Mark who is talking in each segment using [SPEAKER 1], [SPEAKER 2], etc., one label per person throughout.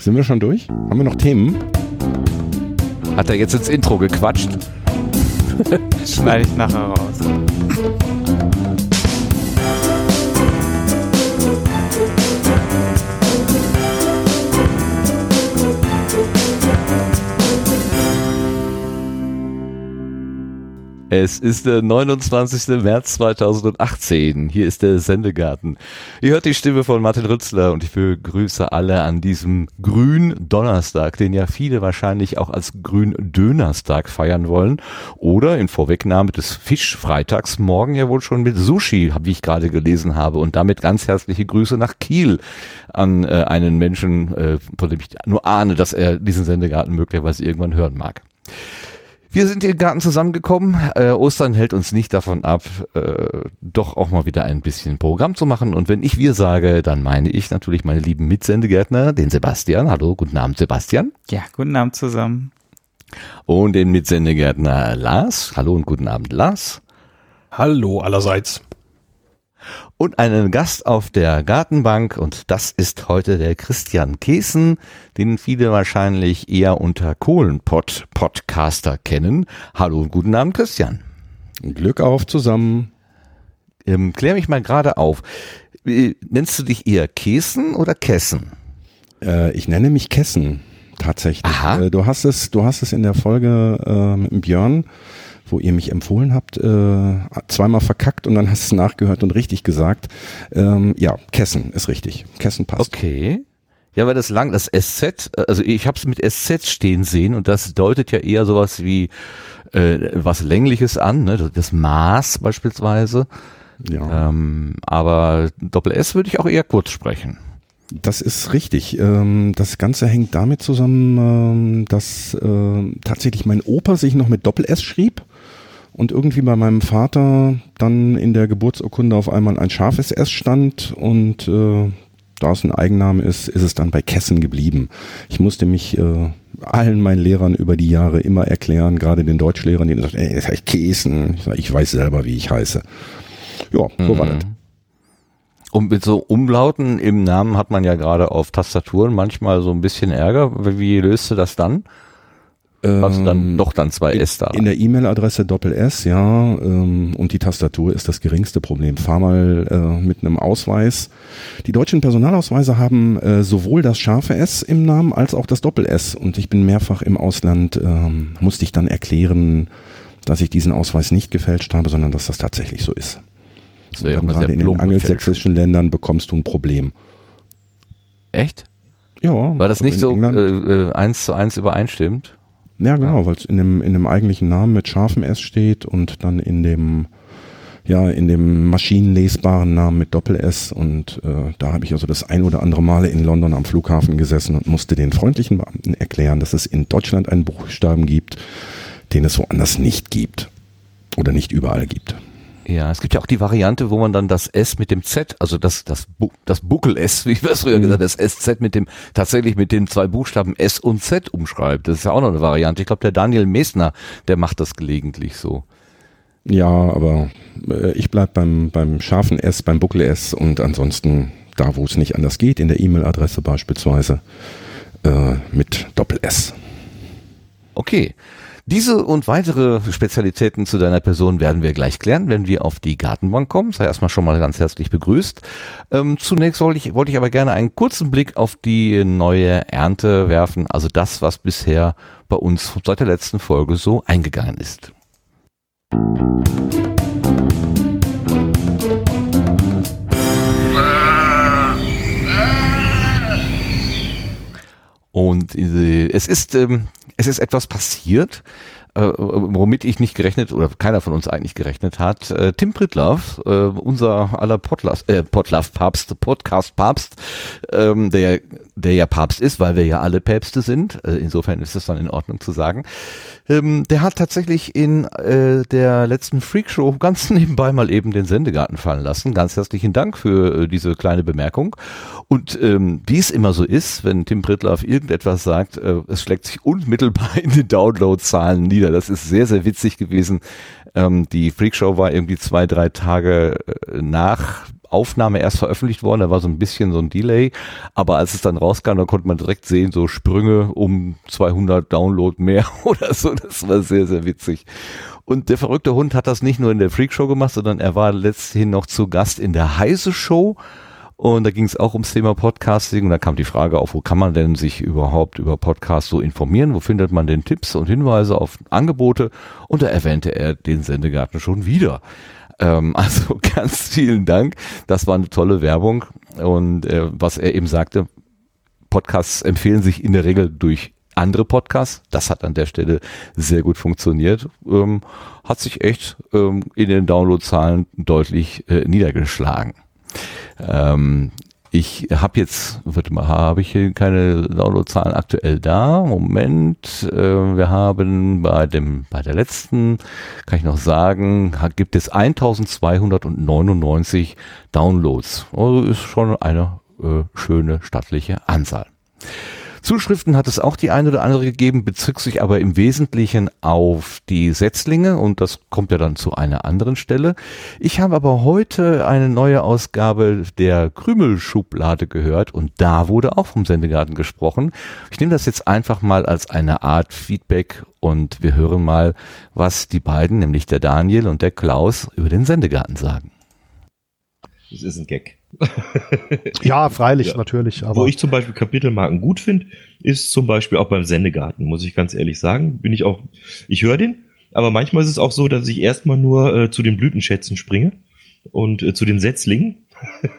[SPEAKER 1] Sind wir schon durch? Haben wir noch Themen?
[SPEAKER 2] Hat er jetzt ins Intro gequatscht?
[SPEAKER 3] Schneide ich nachher raus.
[SPEAKER 2] Es ist der 29. März 2018. Hier ist der Sendegarten. Ihr hört die Stimme von Martin Rützler und ich begrüße alle an diesem Grün-Donnerstag, den ja viele wahrscheinlich auch als Grün-Dönerstag feiern wollen. Oder in Vorwegnahme des Fischfreitags morgen ja wohl schon mit Sushi, wie ich gerade gelesen habe. Und damit ganz herzliche Grüße nach Kiel an äh, einen Menschen, äh, von dem ich nur ahne, dass er diesen Sendegarten möglicherweise irgendwann hören mag. Wir sind im Garten zusammengekommen. Äh, Ostern hält uns nicht davon ab, äh, doch auch mal wieder ein bisschen Programm zu machen. Und wenn ich wir sage, dann meine ich natürlich meine lieben Mitsendegärtner, den Sebastian. Hallo, guten Abend, Sebastian.
[SPEAKER 3] Ja, guten Abend zusammen.
[SPEAKER 2] Und den Mitsendegärtner Lars. Hallo und guten Abend, Lars.
[SPEAKER 4] Hallo allerseits
[SPEAKER 2] und einen Gast auf der Gartenbank und das ist heute der Christian Kesen, den viele wahrscheinlich eher unter Kohlenpott Podcaster kennen. Hallo und guten Abend Christian.
[SPEAKER 1] Glück auf zusammen.
[SPEAKER 2] Ähm, klär mich mal gerade auf. Äh, nennst du dich eher Kesen oder Kessen?
[SPEAKER 1] Äh, ich nenne mich Kessen tatsächlich. Aha. Äh, du hast es, du hast es in der Folge äh, mit Björn wo ihr mich empfohlen habt, äh, zweimal verkackt und dann hast du es nachgehört und richtig gesagt. Ähm, ja, Kessen ist richtig. Kessen passt.
[SPEAKER 2] Okay. Ja, weil das lang, das SZ, also ich habe es mit SZ stehen sehen und das deutet ja eher sowas wie äh, was Längliches an, ne? das Maß beispielsweise. Ja. Ähm, aber Doppel S würde ich auch eher kurz sprechen.
[SPEAKER 1] Das ist richtig. Ähm, das Ganze hängt damit zusammen, ähm, dass äh, tatsächlich mein Opa sich noch mit Doppel S schrieb und irgendwie bei meinem Vater dann in der Geburtsurkunde auf einmal ein scharfes S stand und äh, da es ein Eigenname ist, ist es dann bei Kessen geblieben. Ich musste mich äh, allen meinen Lehrern über die Jahre immer erklären, gerade den Deutschlehrern, die sagen, ey, das heißt Kesen. Ich, sag, ich weiß selber, wie ich heiße. Ja, so mhm. war das.
[SPEAKER 2] Und mit so Umlauten im Namen hat man ja gerade auf Tastaturen manchmal so ein bisschen Ärger. Wie löst du das dann? Hast du dann ähm, doch dann zwei S da?
[SPEAKER 1] In der E-Mail-Adresse Doppel S, ja. Ähm, und die Tastatur ist das geringste Problem. Fahr mal äh, mit einem Ausweis. Die deutschen Personalausweise haben äh, sowohl das scharfe S im Namen als auch das Doppel S. Und ich bin mehrfach im Ausland, ähm, musste ich dann erklären, dass ich diesen Ausweis nicht gefälscht habe, sondern dass das tatsächlich so ist. Das ja gerade in den angelsächsischen Ländern bekommst du ein Problem.
[SPEAKER 2] Echt?
[SPEAKER 1] Ja.
[SPEAKER 2] Weil das nicht so äh, äh, eins zu eins übereinstimmt?
[SPEAKER 1] Ja, genau, weil es in dem, in dem eigentlichen Namen mit scharfem S steht und dann in dem, ja, in dem maschinenlesbaren Namen mit Doppel S und äh, da habe ich also das ein oder andere Male in London am Flughafen gesessen und musste den freundlichen Beamten erklären, dass es in Deutschland einen Buchstaben gibt, den es woanders nicht gibt oder nicht überall gibt.
[SPEAKER 2] Ja, es gibt ja auch die Variante, wo man dann das S mit dem Z, also das, das, das Buckel-S, wie wir es früher mhm. gesagt das SZ mit dem, tatsächlich mit den zwei Buchstaben S und Z umschreibt. Das ist ja auch noch eine Variante. Ich glaube, der Daniel Mesner, der macht das gelegentlich so.
[SPEAKER 1] Ja, aber äh, ich bleib beim, beim scharfen S, beim Buckel-S und ansonsten da, wo es nicht anders geht, in der E-Mail-Adresse beispielsweise, äh, mit Doppel-S.
[SPEAKER 2] Okay. Diese und weitere Spezialitäten zu deiner Person werden wir gleich klären, wenn wir auf die Gartenbank kommen. Sei erstmal schon mal ganz herzlich begrüßt. Ähm, zunächst wollte ich, wollte ich aber gerne einen kurzen Blick auf die neue Ernte werfen, also das, was bisher bei uns seit der letzten Folge so eingegangen ist. Und äh, es ist ähm, es ist etwas passiert, äh, womit ich nicht gerechnet oder keiner von uns eigentlich gerechnet hat. Äh, Tim Pritlaff, äh, unser aller Podlaf, äh, Podlaf Papst, Podcast Papst, ähm, der der ja Papst ist, weil wir ja alle Päpste sind. Äh, insofern ist es dann in Ordnung zu sagen. Ähm, der hat tatsächlich in äh, der letzten Freakshow ganz nebenbei mal eben den Sendegarten fallen lassen. Ganz herzlichen Dank für äh, diese kleine Bemerkung. Und ähm, wie es immer so ist, wenn Tim Pritlaff irgendetwas sagt, äh, es schlägt sich unmittelbar in den Downloadzahlen nieder. Das ist sehr, sehr witzig gewesen. Ähm, die Freakshow war irgendwie zwei, drei Tage äh, nach Aufnahme erst veröffentlicht worden, da war so ein bisschen so ein Delay, aber als es dann rauskam, da konnte man direkt sehen, so Sprünge um 200 Download mehr oder so, das war sehr, sehr witzig. Und der verrückte Hund hat das nicht nur in der Freakshow gemacht, sondern er war letzthin noch zu Gast in der Heise Show. Und da ging es auch ums Thema Podcasting. Und da kam die Frage auf, wo kann man denn sich überhaupt über Podcasts so informieren? Wo findet man denn Tipps und Hinweise auf Angebote? Und da erwähnte er den Sendegarten schon wieder. Ähm, also ganz vielen Dank. Das war eine tolle Werbung. Und äh, was er eben sagte, Podcasts empfehlen sich in der Regel durch andere Podcasts. Das hat an der Stelle sehr gut funktioniert. Ähm, hat sich echt ähm, in den Downloadzahlen deutlich äh, niedergeschlagen. Ähm, ich habe jetzt, warte mal, habe ich hier keine Downloadzahlen aktuell da? Moment, äh, wir haben bei dem, bei der letzten, kann ich noch sagen, gibt es 1299 Downloads. Also ist schon eine äh, schöne stattliche Anzahl. Zuschriften hat es auch die eine oder andere gegeben, bezog sich aber im Wesentlichen auf die Setzlinge und das kommt ja dann zu einer anderen Stelle. Ich habe aber heute eine neue Ausgabe der Krümelschublade gehört und da wurde auch vom Sendegarten gesprochen. Ich nehme das jetzt einfach mal als eine Art Feedback und wir hören mal, was die beiden, nämlich der Daniel und der Klaus, über den Sendegarten sagen.
[SPEAKER 5] Das ist ein Gag.
[SPEAKER 4] ja, freilich,
[SPEAKER 5] Ja.
[SPEAKER 4] natürlich. Aber
[SPEAKER 5] Wo ich zum Beispiel Kapitelmarken gut finde, ist zum Beispiel auch beim Sendegarten, muss ich ganz ehrlich sagen. Bin ich auch, ich höre den, aber manchmal ist es auch so, dass ich erstmal nur äh, zu den Blütenschätzen springe und äh, zu den Setzlingen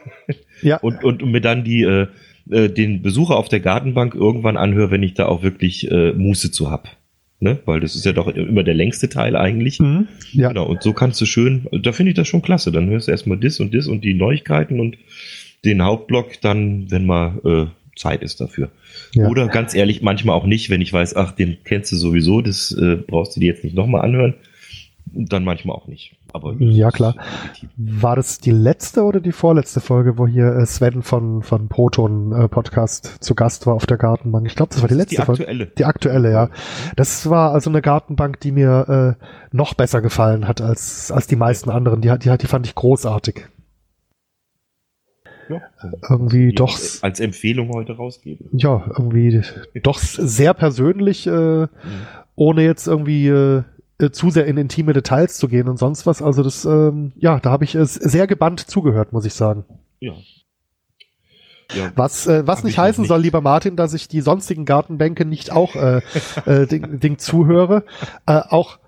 [SPEAKER 4] ja,
[SPEAKER 5] und, und, und mir dann die, äh, äh, den Besucher auf der Gartenbank irgendwann anhöre, wenn ich da auch wirklich äh, Muße zu hab. Ne? Weil das ist ja doch immer der längste Teil eigentlich.
[SPEAKER 4] mhm. ja.
[SPEAKER 5] Genau, und so kannst du schön, da finde ich das schon klasse. Dann hörst du erstmal das und das und die Neuigkeiten und den Hauptblock dann, wenn mal äh, Zeit ist dafür.
[SPEAKER 4] Ja.
[SPEAKER 5] Oder ganz ehrlich, manchmal auch nicht, wenn ich weiß, ach, den kennst du sowieso, das äh, brauchst du dir jetzt nicht nochmal anhören. Dann manchmal auch nicht. Aber
[SPEAKER 4] Ja, klar. War das die letzte oder die vorletzte Folge, wo hier äh, Sven von, von Proton äh, Podcast zu Gast war auf der Gartenbank? Ich glaube, das war die letzte
[SPEAKER 5] die
[SPEAKER 4] Folge.
[SPEAKER 5] aktuelle.
[SPEAKER 4] Die aktuelle, ja. Das war also eine Gartenbank, die mir äh, noch besser gefallen hat als, als die meisten anderen. Die, hat- die, die fand ich großartig.
[SPEAKER 5] Ja,
[SPEAKER 4] Irgendwie
[SPEAKER 5] die
[SPEAKER 4] doch,
[SPEAKER 5] als- als Empfehlung heute rausgeben.
[SPEAKER 4] ja, irgendwie doch sehr persönlich, äh, ohne jetzt irgendwie äh, äh, zu sehr in intime Details zu gehen und sonst was. Also das, ähm, ja, da habe ich es sehr gebannt zugehört, muss ich sagen.
[SPEAKER 5] Ja. ja.
[SPEAKER 4] Was, äh, was nicht heißen
[SPEAKER 5] nicht.
[SPEAKER 4] soll, lieber Martin, dass ich die sonstigen Gartenbänke nicht auch äh, äh, Ding, Ding zuhöre. Äh, auch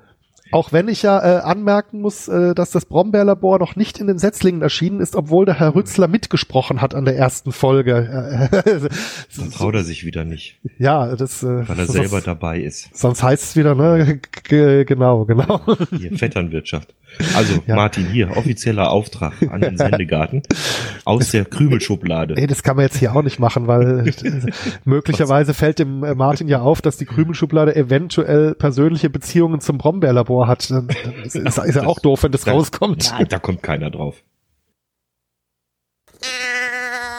[SPEAKER 4] auch wenn ich ja äh, anmerken muss, äh, dass das Brombeerlabor noch nicht in den Setzlingen erschienen ist, obwohl der Herr Rützler mitgesprochen hat an der ersten Folge.
[SPEAKER 5] Dann traut er sich wieder nicht,
[SPEAKER 4] ja, das äh,
[SPEAKER 5] weil er
[SPEAKER 4] sonst,
[SPEAKER 5] selber dabei ist.
[SPEAKER 4] sonst heißt es wieder, ne? G genau, genau.
[SPEAKER 5] Hier, Vetternwirtschaft. Also,
[SPEAKER 4] Ja.
[SPEAKER 5] Martin, hier, offizieller Auftrag an den Sendegarten aus der Krümelschublade.
[SPEAKER 4] Nee, das kann man jetzt hier auch nicht machen, weil äh, möglicherweise fällt dem äh, Martin ja auf, dass die Krümelschublade eventuell persönliche Beziehungen zum Brombeerlabor hat. Dann dann ist, ist, ist ja auch doof, wenn das
[SPEAKER 5] Da-
[SPEAKER 4] rauskommt.
[SPEAKER 5] Nein, da kommt keiner drauf.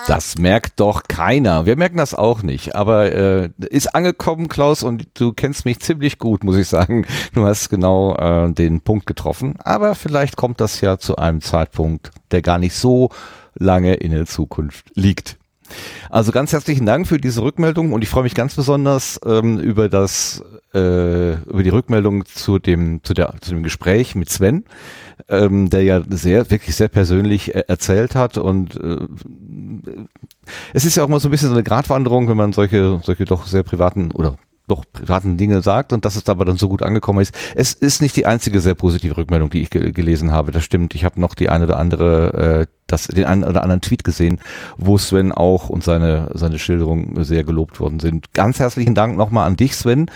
[SPEAKER 2] Das merkt doch keiner. Wir merken das auch nicht. Aber äh, ist angekommen, Klaus, und du kennst mich ziemlich gut, muss ich sagen. Du hast genau äh, den Punkt getroffen. Aber vielleicht kommt das ja zu einem Zeitpunkt, der gar nicht so lange in der Zukunft liegt. Also ganz herzlichen Dank für diese Rückmeldung und ich freue mich ganz besonders ähm, über das äh, über die Rückmeldung zu dem zu der zu dem Gespräch mit Sven, ähm, der ja sehr wirklich sehr persönlich äh, erzählt hat und äh, es ist ja auch mal so ein bisschen so eine Gratwanderung, wenn man solche solche doch sehr privaten oder doch privaten Dinge sagt und dass es dabei dann so gut angekommen ist. Es ist nicht die einzige sehr positive Rückmeldung, die ich ge gelesen habe. Das stimmt. Ich habe noch die eine oder andere, äh, das, den einen oder anderen Tweet gesehen, wo Sven auch und seine, seine Schilderung sehr gelobt worden sind. Ganz herzlichen Dank nochmal an dich, Sven.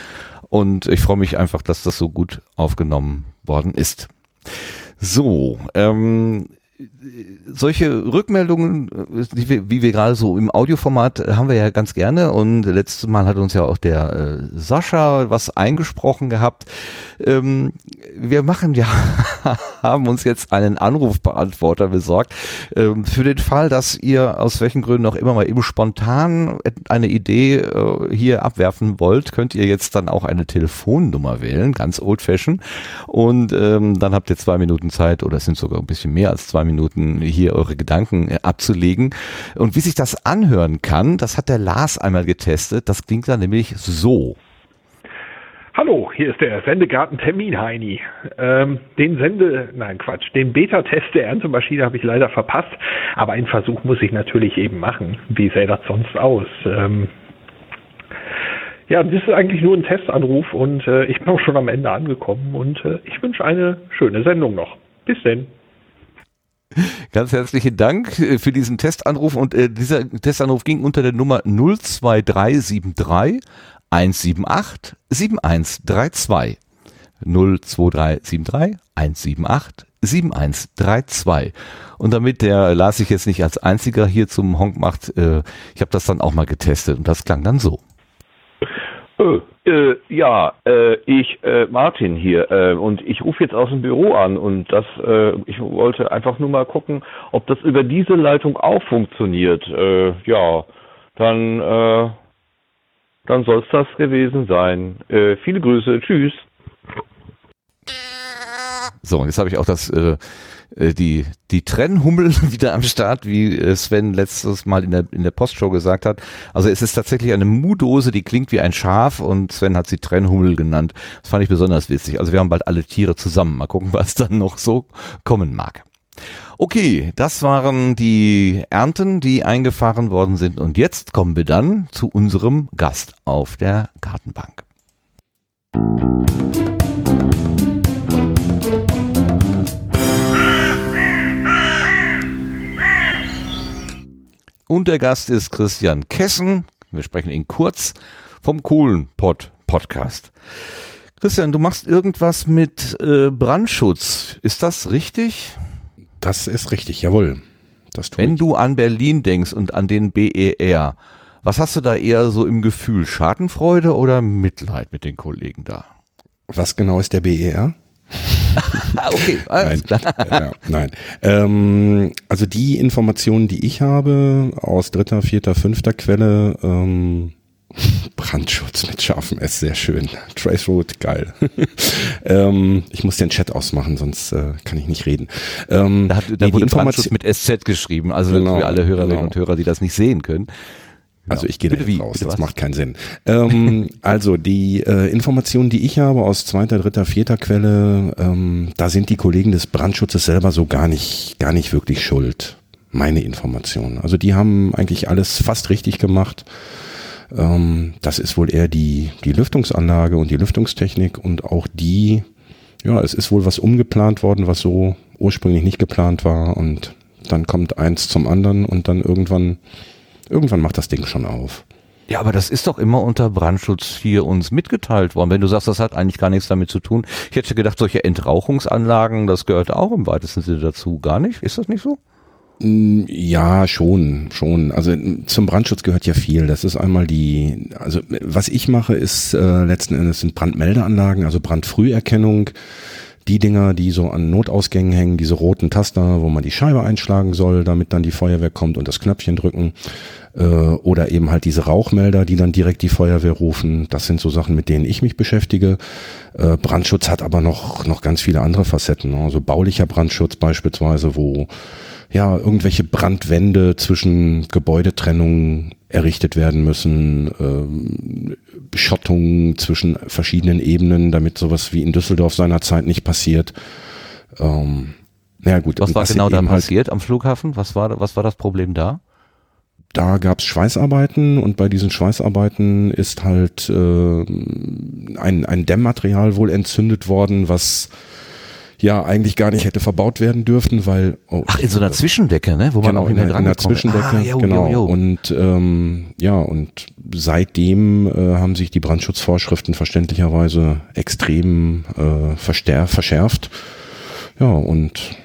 [SPEAKER 2] Und ich freue mich einfach, dass das so gut aufgenommen worden ist. So, ähm, solche Rückmeldungen, wie wir gerade so im Audioformat äh, haben wir ja ganz gerne und letztes Mal hat uns ja auch der äh, Sascha was eingesprochen gehabt. Ähm, wir machen ja, haben uns jetzt einen Anrufbeantworter besorgt. Ähm, für den Fall, dass ihr aus welchen Gründen auch immer mal eben spontan eine Idee äh, hier abwerfen wollt, könnt ihr jetzt dann auch eine Telefonnummer wählen, ganz old fashion. Und ähm, dann habt ihr zwei Minuten Zeit oder es sind sogar ein bisschen mehr als zwei Minuten hier eure Gedanken äh, abzulegen. Und wie sich das anhören kann, das hat der Lars einmal getestet. Das klingt dann nämlich so.
[SPEAKER 6] Hallo, hier ist der Sendegarten Termin Heini. Ähm, den Sende, nein Quatsch, den Beta-Test der Erntemaschine habe ich leider verpasst, aber einen Versuch muss ich natürlich eben machen. Wie sähe das sonst aus? Ähm, ja, das ist eigentlich nur ein Testanruf und äh, ich bin auch schon am Ende angekommen und äh, ich wünsche eine schöne Sendung noch. Bis denn.
[SPEAKER 2] Ganz herzlichen Dank äh, für diesen Testanruf und äh, dieser Testanruf ging unter der Nummer 02373 178 7132. 02373 178 7132. Und damit der Lars sich jetzt nicht als einziger hier zum Honk macht, äh, ich habe das dann auch mal getestet und das klang dann so.
[SPEAKER 7] Äh, äh, ja, äh, ich, äh, Martin hier, äh, und ich rufe jetzt aus dem Büro an und das, ich wollte einfach nur mal gucken, ob das über diese Leitung auch funktioniert. Ja, dann, dann soll es das gewesen sein. Äh, viele Grüße, tschüss.
[SPEAKER 2] So, und jetzt habe ich auch das, äh, äh, die, die Trennhummel wieder am Start, wie äh, Sven letztes Mal in der, in der Postshow gesagt hat. Also es ist tatsächlich eine Mu-Dose, die klingt wie ein Schaf und Sven hat sie Trennhummel genannt. Das fand ich besonders witzig. Also wir haben bald alle Tiere zusammen. Mal gucken, was dann noch so kommen mag. Okay, das waren die Ernten, die eingefahren worden sind. Und jetzt kommen wir dann zu unserem Gast auf der Gartenbank. Und der Gast ist Christian Kessen. Wir sprechen ihn kurz vom Kohlenpott Podcast. Christian, du machst irgendwas mit äh, Brandschutz. Ist das richtig?
[SPEAKER 1] Das ist richtig, jawohl.
[SPEAKER 2] Wenn
[SPEAKER 1] ich.
[SPEAKER 2] du an Berlin denkst und an den BER, was hast du da eher so im Gefühl? Schadenfreude oder Mitleid mit den Kollegen da?
[SPEAKER 1] Was genau ist der BER?
[SPEAKER 2] Okay, alles
[SPEAKER 1] Nein,
[SPEAKER 2] klar.
[SPEAKER 1] ja, nein. Ähm, also die Informationen, die ich habe aus dritter, vierter, fünfter Quelle, ähm, Brandschutz mit scharfem S, sehr schön. Traceroute, geil. ähm, ich muss den Chat ausmachen, sonst äh, kann ich nicht reden. Ähm,
[SPEAKER 2] Da, hat, da
[SPEAKER 1] nee,
[SPEAKER 2] wurde Brandschutz mit SZ geschrieben, also
[SPEAKER 1] Genau,
[SPEAKER 2] für alle Hörerinnen
[SPEAKER 1] genau.
[SPEAKER 2] und Hörer, die das nicht sehen können.
[SPEAKER 1] Also ich gehe da
[SPEAKER 2] Bitte wie?
[SPEAKER 1] raus, das
[SPEAKER 2] was?
[SPEAKER 1] macht keinen Sinn. Ähm, also die äh, Informationen, die ich habe aus zweiter, dritter, vierter Quelle, ähm, da sind die Kollegen des Brandschutzes selber so gar nicht, gar nicht wirklich schuld. Meine Informationen. Also die haben eigentlich alles fast richtig gemacht. Ähm, das ist wohl eher die, die Lüftungsanlage und die Lüftungstechnik und auch die, ja, es ist wohl was umgeplant worden, was so ursprünglich nicht geplant war und dann kommt eins zum anderen und dann irgendwann Irgendwann macht das Ding schon auf.
[SPEAKER 2] Ja, aber das ist doch immer unter Brandschutz hier uns mitgeteilt worden. Wenn du sagst, das hat eigentlich gar nichts damit zu tun. Ich hätte gedacht, solche Entrauchungsanlagen, das gehört auch im weitesten Sinne dazu. Gar nicht? Ist das nicht so?
[SPEAKER 1] Mm, Ja, schon, schon. Also mm, zum Brandschutz gehört ja viel. Das ist einmal die, also was ich mache, ist äh, letzten Endes sind Brandmeldeanlagen, also Brandfrüherkennung. Die Dinger, die so an Notausgängen hängen, diese roten Taster, wo man die Scheibe einschlagen soll, damit dann die Feuerwehr kommt und das Knöpfchen drücken. Äh, oder eben halt diese Rauchmelder, die dann direkt die Feuerwehr rufen. Das sind so Sachen, mit denen ich mich beschäftige. Äh, Brandschutz hat aber noch, noch ganz viele andere Facetten. ne? Also baulicher Brandschutz beispielsweise, wo ja, irgendwelche Brandwände zwischen Gebäudetrennungen errichtet werden müssen, ähm, Beschottungen zwischen verschiedenen Ebenen, damit sowas wie in Düsseldorf seinerzeit nicht passiert. Ähm, ja gut.
[SPEAKER 2] Was war genau da
[SPEAKER 1] halt-
[SPEAKER 2] passiert am Flughafen? Was war, was war das Problem da?
[SPEAKER 1] da gab's Schweißarbeiten und bei diesen Schweißarbeiten ist halt äh, ein, ein Dämmmaterial wohl entzündet worden, was ja eigentlich gar nicht hätte verbaut werden dürfen, weil oh,
[SPEAKER 2] Ach, in so einer Zwischendecke, ne? Wo man
[SPEAKER 1] genau,
[SPEAKER 2] auch
[SPEAKER 1] in, der, in
[SPEAKER 2] dran kommt.
[SPEAKER 1] Zwischendecke,
[SPEAKER 2] Ah, jo,
[SPEAKER 1] genau.
[SPEAKER 2] jo, jo.
[SPEAKER 1] Und ähm, ja, und seitdem äh, haben sich die Brandschutzvorschriften verständlicherweise extrem äh, verschärft. Ja, und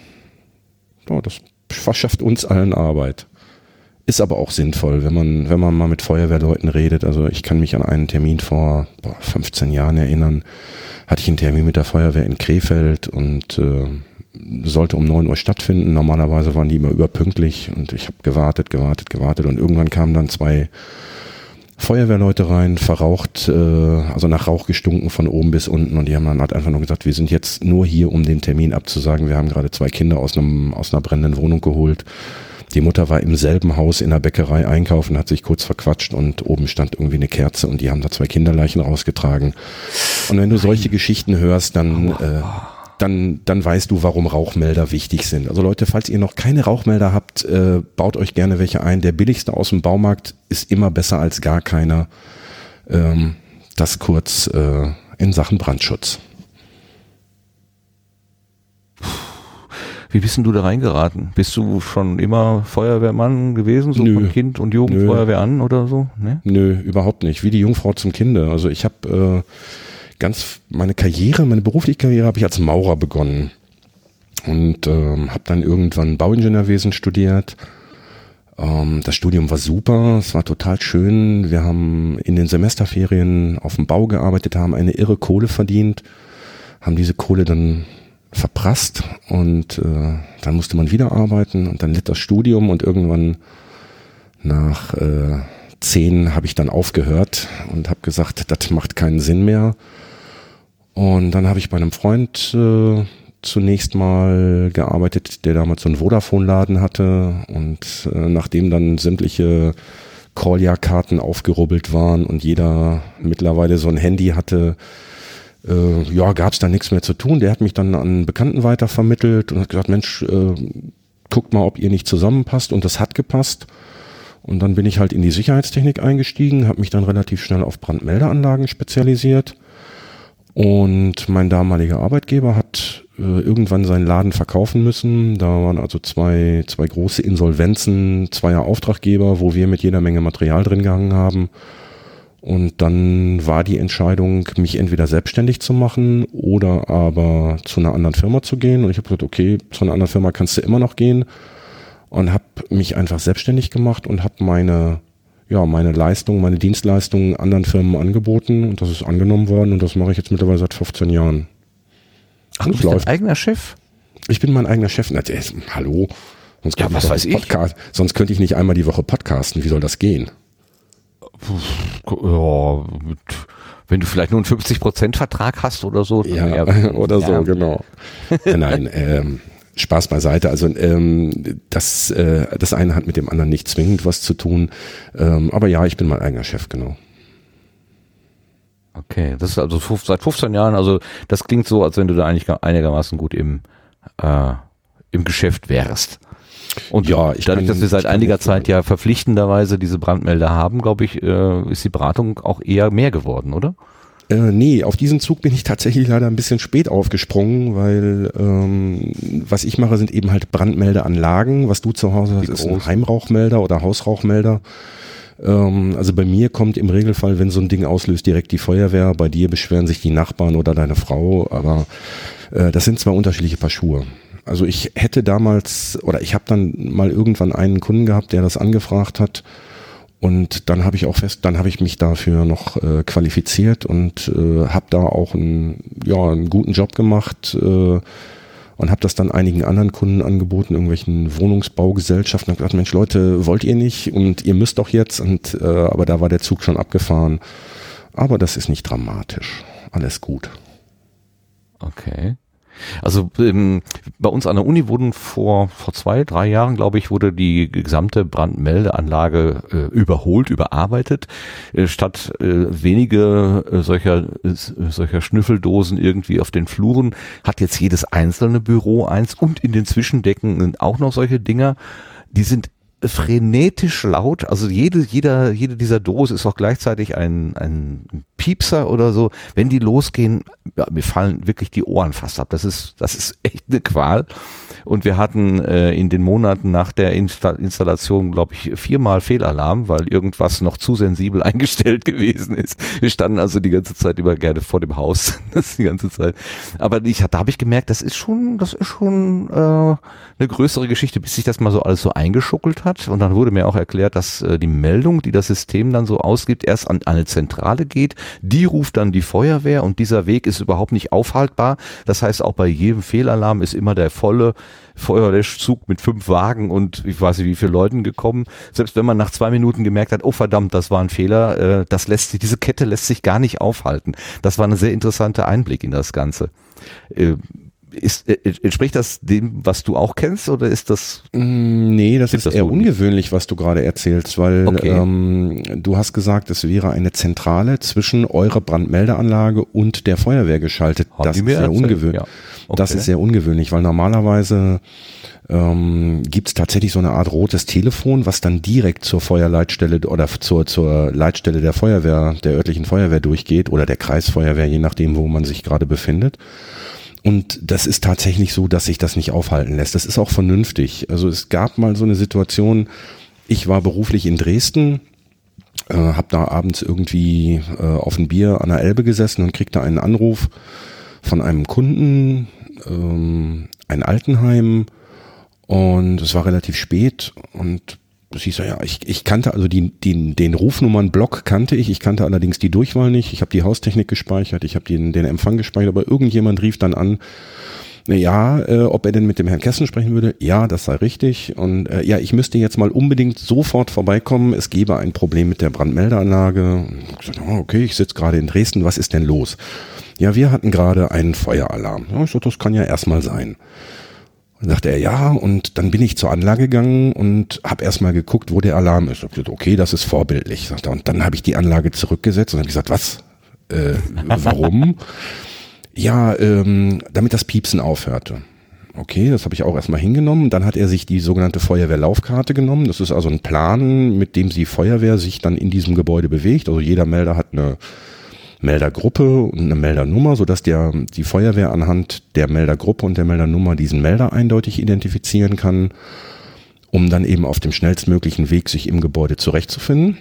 [SPEAKER 1] ja, das verschafft uns allen Arbeit. Ist aber auch sinnvoll, wenn man, wenn man mal mit Feuerwehrleuten redet. Also ich kann mich an einen Termin vor boah, 15 Jahren erinnern. Hatte ich einen Termin mit der Feuerwehr in Krefeld und äh, sollte um 9 Uhr stattfinden. Normalerweise waren die immer überpünktlich und ich habe gewartet, gewartet, gewartet und irgendwann kamen dann zwei Feuerwehrleute rein, verraucht, äh, also nach Rauch gestunken von oben bis unten und die haben dann halt einfach nur gesagt, wir sind jetzt nur hier, um den Termin abzusagen. Wir haben gerade zwei Kinder aus einem aus einer brennenden Wohnung geholt. Die Mutter war im selben Haus in der Bäckerei einkaufen, hat sich kurz verquatscht und oben stand irgendwie eine Kerze und die haben da zwei Kinderleichen rausgetragen. Und wenn du solche Geschichten hörst, dann äh, dann, dann weißt du, warum Rauchmelder wichtig sind. Also Leute, falls ihr noch keine Rauchmelder habt, äh, baut euch gerne welche ein. Der billigste aus dem Baumarkt ist immer besser als gar keiner. Ähm, das kurz äh, in Sachen Brandschutz.
[SPEAKER 2] Wie bist denn du da reingeraten? Bist du schon immer Feuerwehrmann gewesen, so
[SPEAKER 1] Nö.
[SPEAKER 2] von Kind und Jugend
[SPEAKER 1] Nö.
[SPEAKER 2] Feuerwehr an oder so? Ne?
[SPEAKER 1] Nö, überhaupt nicht. Wie die Jungfrau zum Kinde. Also ich habe äh, ganz meine Karriere, meine berufliche Karriere habe ich als Maurer begonnen und ähm, habe dann irgendwann Bauingenieurwesen studiert. Ähm, das Studium war super, es war total schön. Wir haben in den Semesterferien auf dem Bau gearbeitet, haben eine irre Kohle verdient, haben diese Kohle dann verprasst und äh, dann musste man wieder arbeiten und dann litt das Studium und irgendwann nach äh, zehn habe ich dann aufgehört und habe gesagt, das macht keinen Sinn mehr. Und dann habe ich bei einem Freund äh, zunächst mal gearbeitet, der damals so einen Vodafone-Laden hatte und äh, nachdem dann sämtliche Call-Ja-Karten aufgerubbelt waren und jeder mittlerweile so ein Handy hatte, äh, ja, gab es da nichts mehr zu tun. Der hat mich dann an Bekannten weitervermittelt und hat gesagt, Mensch, äh, guckt mal, ob ihr nicht zusammenpasst und das hat gepasst. Und dann bin ich halt in die Sicherheitstechnik eingestiegen, habe mich dann relativ schnell auf Brandmeldeanlagen spezialisiert. Und mein damaliger Arbeitgeber hat äh, irgendwann seinen Laden verkaufen müssen. Da waren also zwei, zwei große Insolvenzen, zweier Auftraggeber, wo wir mit jeder Menge Material drin gehangen haben. Und dann war die Entscheidung, mich entweder selbstständig zu machen oder aber zu einer anderen Firma zu gehen. Und ich habe gesagt, okay, zu einer anderen Firma kannst du immer noch gehen. Und habe mich einfach selbstständig gemacht und habe meine, ja, meine Leistung, meine Dienstleistungen anderen Firmen angeboten. Und das ist angenommen worden. Und das mache ich jetzt mittlerweile seit 15 Jahren.
[SPEAKER 2] Ach, du bist dein eigener Chef?
[SPEAKER 1] Ich bin mein eigener Chef. Na, hallo. Sonst
[SPEAKER 2] Ja,
[SPEAKER 1] könnte
[SPEAKER 2] was weiß ich.
[SPEAKER 1] Podcast, Sonst könnte ich nicht einmal die Woche podcasten. Wie soll das gehen?
[SPEAKER 2] Ja, mit, wenn du vielleicht nur einen 50% Vertrag hast oder so.
[SPEAKER 1] Ja,
[SPEAKER 2] eher-
[SPEAKER 1] oder so,
[SPEAKER 2] ja.
[SPEAKER 1] genau. Äh, Nein, ähm, Spaß beiseite. Also ähm, das, äh, das eine hat mit dem anderen nicht zwingend was zu tun. Ähm, aber ja, ich bin mein eigener Chef, genau.
[SPEAKER 2] Okay, das ist also seit 15 Jahren, also das klingt so, als wenn du da eigentlich einigermaßen gut im, äh, im Geschäft wärst. Und
[SPEAKER 1] Ja, ich
[SPEAKER 2] dadurch,
[SPEAKER 1] kann-
[SPEAKER 2] dass wir seit einiger Zeit ja verpflichtenderweise diese Brandmelder haben, glaube ich, äh, ist die Beratung auch eher mehr geworden, oder?
[SPEAKER 1] Äh, nee, auf diesen Zug bin ich tatsächlich leider ein bisschen spät aufgesprungen, weil ähm, was ich mache, sind eben halt Brandmeldeanlagen. Was du zu Hause hast, ist ein? Heimrauchmelder oder Hausrauchmelder. Ähm, also bei mir kommt im Regelfall, wenn so ein Ding auslöst, direkt die Feuerwehr. Bei dir beschweren sich die Nachbarn oder deine Frau. Aber äh, das sind zwei unterschiedliche Paar Schuhe. Also ich hätte damals oder ich habe dann mal irgendwann einen Kunden gehabt, der das angefragt hat. Und dann habe ich auch fest, dann habe ich mich dafür noch äh, qualifiziert und äh, habe da auch einen, ja, einen guten Job gemacht äh, und habe das dann einigen anderen Kunden angeboten, irgendwelchen Wohnungsbaugesellschaften. Und gesagt, Mensch Leute, wollt ihr nicht und ihr müsst doch jetzt. Und äh, aber da war der Zug schon abgefahren. Aber das ist nicht dramatisch. Alles gut.
[SPEAKER 2] Okay. Also ähm, bei uns an der Uni wurden vor, vor zwei, drei Jahren, glaube ich, wurde die gesamte Brandmeldeanlage äh, überholt, überarbeitet. Äh, statt äh, wenige äh, solcher, solcher Schnüffeldosen irgendwie auf den Fluren hat jetzt jedes einzelne Büro eins und in den Zwischendecken auch noch solche Dinger. Die sind frenetisch laut, also jede, jeder, jede dieser Dose ist auch gleichzeitig ein, ein Piepser oder so. Wenn die losgehen, ja, mir fallen wirklich die Ohren fast ab. Das ist, das ist echt eine Qual. Und wir hatten äh, in den Monaten nach der Insta Installation, glaube ich, viermal Fehlalarm, weil irgendwas noch zu sensibel eingestellt gewesen ist. Wir standen also die ganze Zeit über gerne vor dem Haus. Das die ganze Zeit. Aber ich, da habe ich gemerkt, das ist schon, das ist schon äh, eine größere Geschichte, bis sich das mal so alles so eingeschuckelt hat. Hat. Und dann wurde mir auch erklärt, dass äh, die Meldung, die das System dann so ausgibt, erst an eine Zentrale geht. Die ruft dann die Feuerwehr und dieser Weg ist überhaupt nicht aufhaltbar. Das heißt, auch bei jedem Fehlalarm ist immer der volle Feuerlöschzug mit fünf Wagen und ich weiß nicht wie viele Leuten gekommen. Selbst wenn man nach zwei Minuten gemerkt hat, oh verdammt, das war ein Fehler, äh, das lässt sich, diese Kette lässt sich gar nicht aufhalten. Das war ein sehr interessanter Einblick in das Ganze. Äh, ist, äh, entspricht das dem, was du auch kennst, oder ist das?
[SPEAKER 1] Mm, Nee, das ist
[SPEAKER 2] das
[SPEAKER 1] eher ungewöhnlich, was du gerade erzählst, weil
[SPEAKER 2] Okay.
[SPEAKER 1] ähm, du hast gesagt, es wäre eine Zentrale zwischen eurer Brandmeldeanlage und der Feuerwehr geschaltet.
[SPEAKER 2] Haben
[SPEAKER 1] das ist sehr ungewöhnlich.
[SPEAKER 2] ja.
[SPEAKER 1] Das
[SPEAKER 2] Okay.
[SPEAKER 1] ist sehr ungewöhnlich, weil normalerweise ähm, gibt es tatsächlich so eine Art rotes Telefon, was dann direkt zur Feuerleitstelle oder zur, zur Leitstelle der Feuerwehr, der örtlichen Feuerwehr durchgeht oder der Kreisfeuerwehr, je nachdem, wo man sich gerade befindet. Und das ist tatsächlich so, dass sich das nicht aufhalten lässt. Das ist auch vernünftig. Also es gab mal so eine Situation, ich war beruflich in Dresden, äh, habe da abends irgendwie äh, auf ein Bier an der Elbe gesessen und kriegte einen Anruf von einem Kunden, ähm, ein Altenheim und es war relativ spät und hieß so, ja, ich, ich kannte also die, die, den Rufnummernblock kannte ich, ich kannte allerdings die Durchwahl nicht, ich habe die Haustechnik gespeichert, ich habe den, den Empfang gespeichert, aber irgendjemand rief dann an, ja, äh, ob er denn mit dem Herrn Kessen sprechen würde. Ja, das sei richtig. Und äh, ja, ich müsste jetzt mal unbedingt sofort vorbeikommen. Es gebe ein Problem mit der Brandmeldeanlage. Ich gesagt, oh, okay, ich sitze gerade in Dresden. Was ist denn los? Ja, wir hatten gerade einen Feueralarm. Ja, ich so, das kann ja erstmal sein. Dann sagte er ja und dann bin ich zur Anlage gegangen und habe erstmal geguckt, wo der Alarm ist. Ich gesagt, okay, das ist vorbildlich. Sagt er. Und dann habe ich die Anlage zurückgesetzt und habe gesagt, was? Äh, warum? ja, ähm, damit das Piepsen aufhörte. Okay, das habe ich auch erstmal hingenommen. Dann hat er sich die sogenannte Feuerwehrlaufkarte genommen. Das ist also ein Plan, mit dem die Feuerwehr sich dann in diesem Gebäude bewegt. Also jeder Melder hat eine Meldergruppe und eine Meldernummer, sodass der, die Feuerwehr anhand der Meldergruppe und der Meldernummer diesen Melder eindeutig identifizieren kann, um dann eben auf dem schnellstmöglichen Weg sich im Gebäude zurechtzufinden.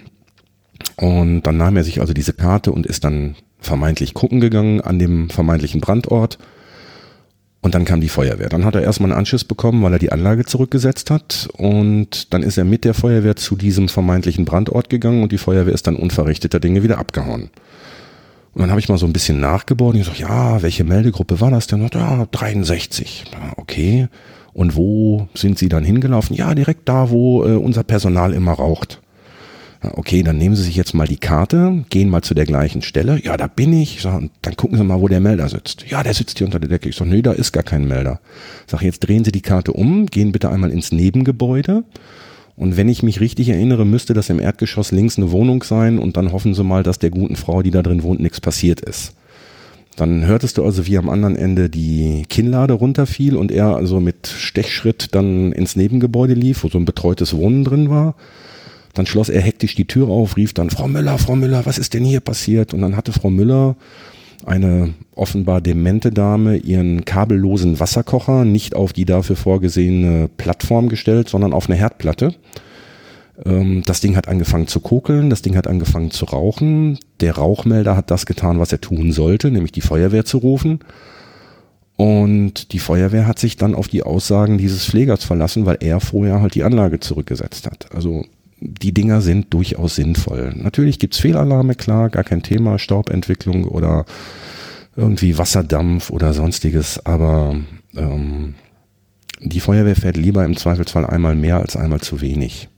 [SPEAKER 1] Und dann nahm er sich also diese Karte und ist dann vermeintlich gucken gegangen an dem vermeintlichen Brandort. Und dann kam die Feuerwehr. Dann hat er erstmal einen Anschiss bekommen, weil er die Anlage zurückgesetzt hat. Und dann ist er mit der Feuerwehr zu diesem vermeintlichen Brandort gegangen und die Feuerwehr ist dann unverrichteter Dinge wieder abgehauen. Und dann habe ich mal so ein bisschen nachgebohrt und ich so, ja, welche Meldegruppe war das denn? Und, Ja, 63. Ja, okay. Und wo sind Sie dann hingelaufen? Ja, direkt da, wo äh, unser Personal immer raucht. Ja, Okay, dann nehmen Sie sich jetzt mal die Karte, gehen mal zu der gleichen Stelle. Ja, da bin ich. Ich Sag, dann gucken Sie mal, wo der Melder sitzt. Ja, der sitzt hier unter der Decke. Ich sage, nee, da ist gar kein Melder. Ich sage, jetzt drehen Sie die Karte um, gehen bitte einmal ins Nebengebäude. Und wenn ich mich richtig erinnere, müsste das im Erdgeschoss links eine Wohnung sein und dann hoffen Sie mal, dass der guten Frau, die da drin wohnt, nichts passiert ist. Dann hörtest du also, wie am anderen Ende die Kinnlade runterfiel und er also mit Stechschritt dann ins Nebengebäude lief, wo so ein betreutes Wohnen drin war. Dann schloss er hektisch die Tür auf, rief dann, Frau Müller, Frau Müller, was ist denn hier passiert? Und dann hatte Frau Müller, eine offenbar demente Dame, ihren kabellosen Wasserkocher nicht auf die dafür vorgesehene Plattform gestellt, sondern auf eine Herdplatte. Ähm, Das Ding hat angefangen zu kokeln, das Ding hat angefangen zu rauchen. Der Rauchmelder hat das getan, was er tun sollte, nämlich die Feuerwehr zu rufen. Und die Feuerwehr hat sich dann auf die Aussagen dieses Pflegers verlassen, weil er vorher halt die Anlage zurückgesetzt hat. Also die Dinger sind durchaus sinnvoll. Natürlich gibt's Fehlalarme, klar, gar kein Thema, Staubentwicklung oder irgendwie Wasserdampf oder sonstiges, aber ähm, die Feuerwehr fährt lieber im Zweifelsfall einmal mehr als einmal zu wenig.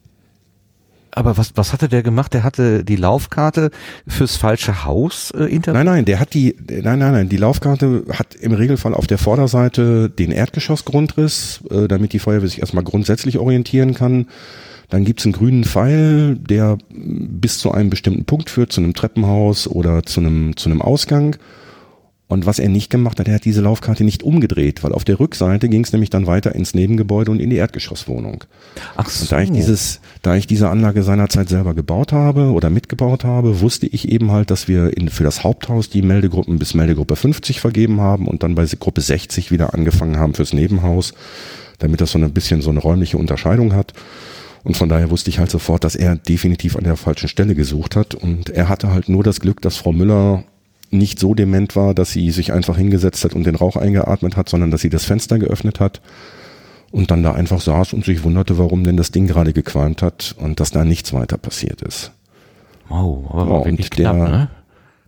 [SPEAKER 2] Aber was, was hatte der gemacht? Der hatte die Laufkarte fürs falsche Haus äh?
[SPEAKER 1] Nein, nein, der hat die, nein, nein, nein, die Laufkarte hat im Regelfall auf der Vorderseite den Erdgeschossgrundriss, äh, damit die Feuerwehr sich erstmal grundsätzlich orientieren kann. Dann gibt's einen grünen Pfeil, der bis zu einem bestimmten Punkt führt, zu einem Treppenhaus oder zu einem, zu einem Ausgang. Und was er nicht gemacht hat, er hat diese Laufkarte nicht umgedreht, weil auf der Rückseite ging es nämlich dann weiter ins Nebengebäude und in die Erdgeschosswohnung.
[SPEAKER 2] Ach
[SPEAKER 1] Und da ich dieses, da ich diese Anlage seinerzeit selber gebaut habe oder mitgebaut habe, wusste ich eben halt, dass wir in, für das Haupthaus die Meldegruppen bis Meldegruppe 50 vergeben haben und dann bei Gruppe 60 wieder angefangen haben fürs Nebenhaus, damit das so ein bisschen so eine räumliche Unterscheidung hat. Und von daher wusste ich halt sofort, dass er definitiv an der falschen Stelle gesucht hat. Und er hatte halt nur das Glück, dass Frau Müller nicht so dement war, dass sie sich einfach hingesetzt hat und den Rauch eingeatmet hat, sondern dass sie das Fenster geöffnet hat und dann da einfach saß und sich wunderte, warum denn das Ding gerade gequalmt hat und dass da nichts weiter passiert ist.
[SPEAKER 2] Wow, aber
[SPEAKER 1] Ja, und der-
[SPEAKER 2] knapp, ne?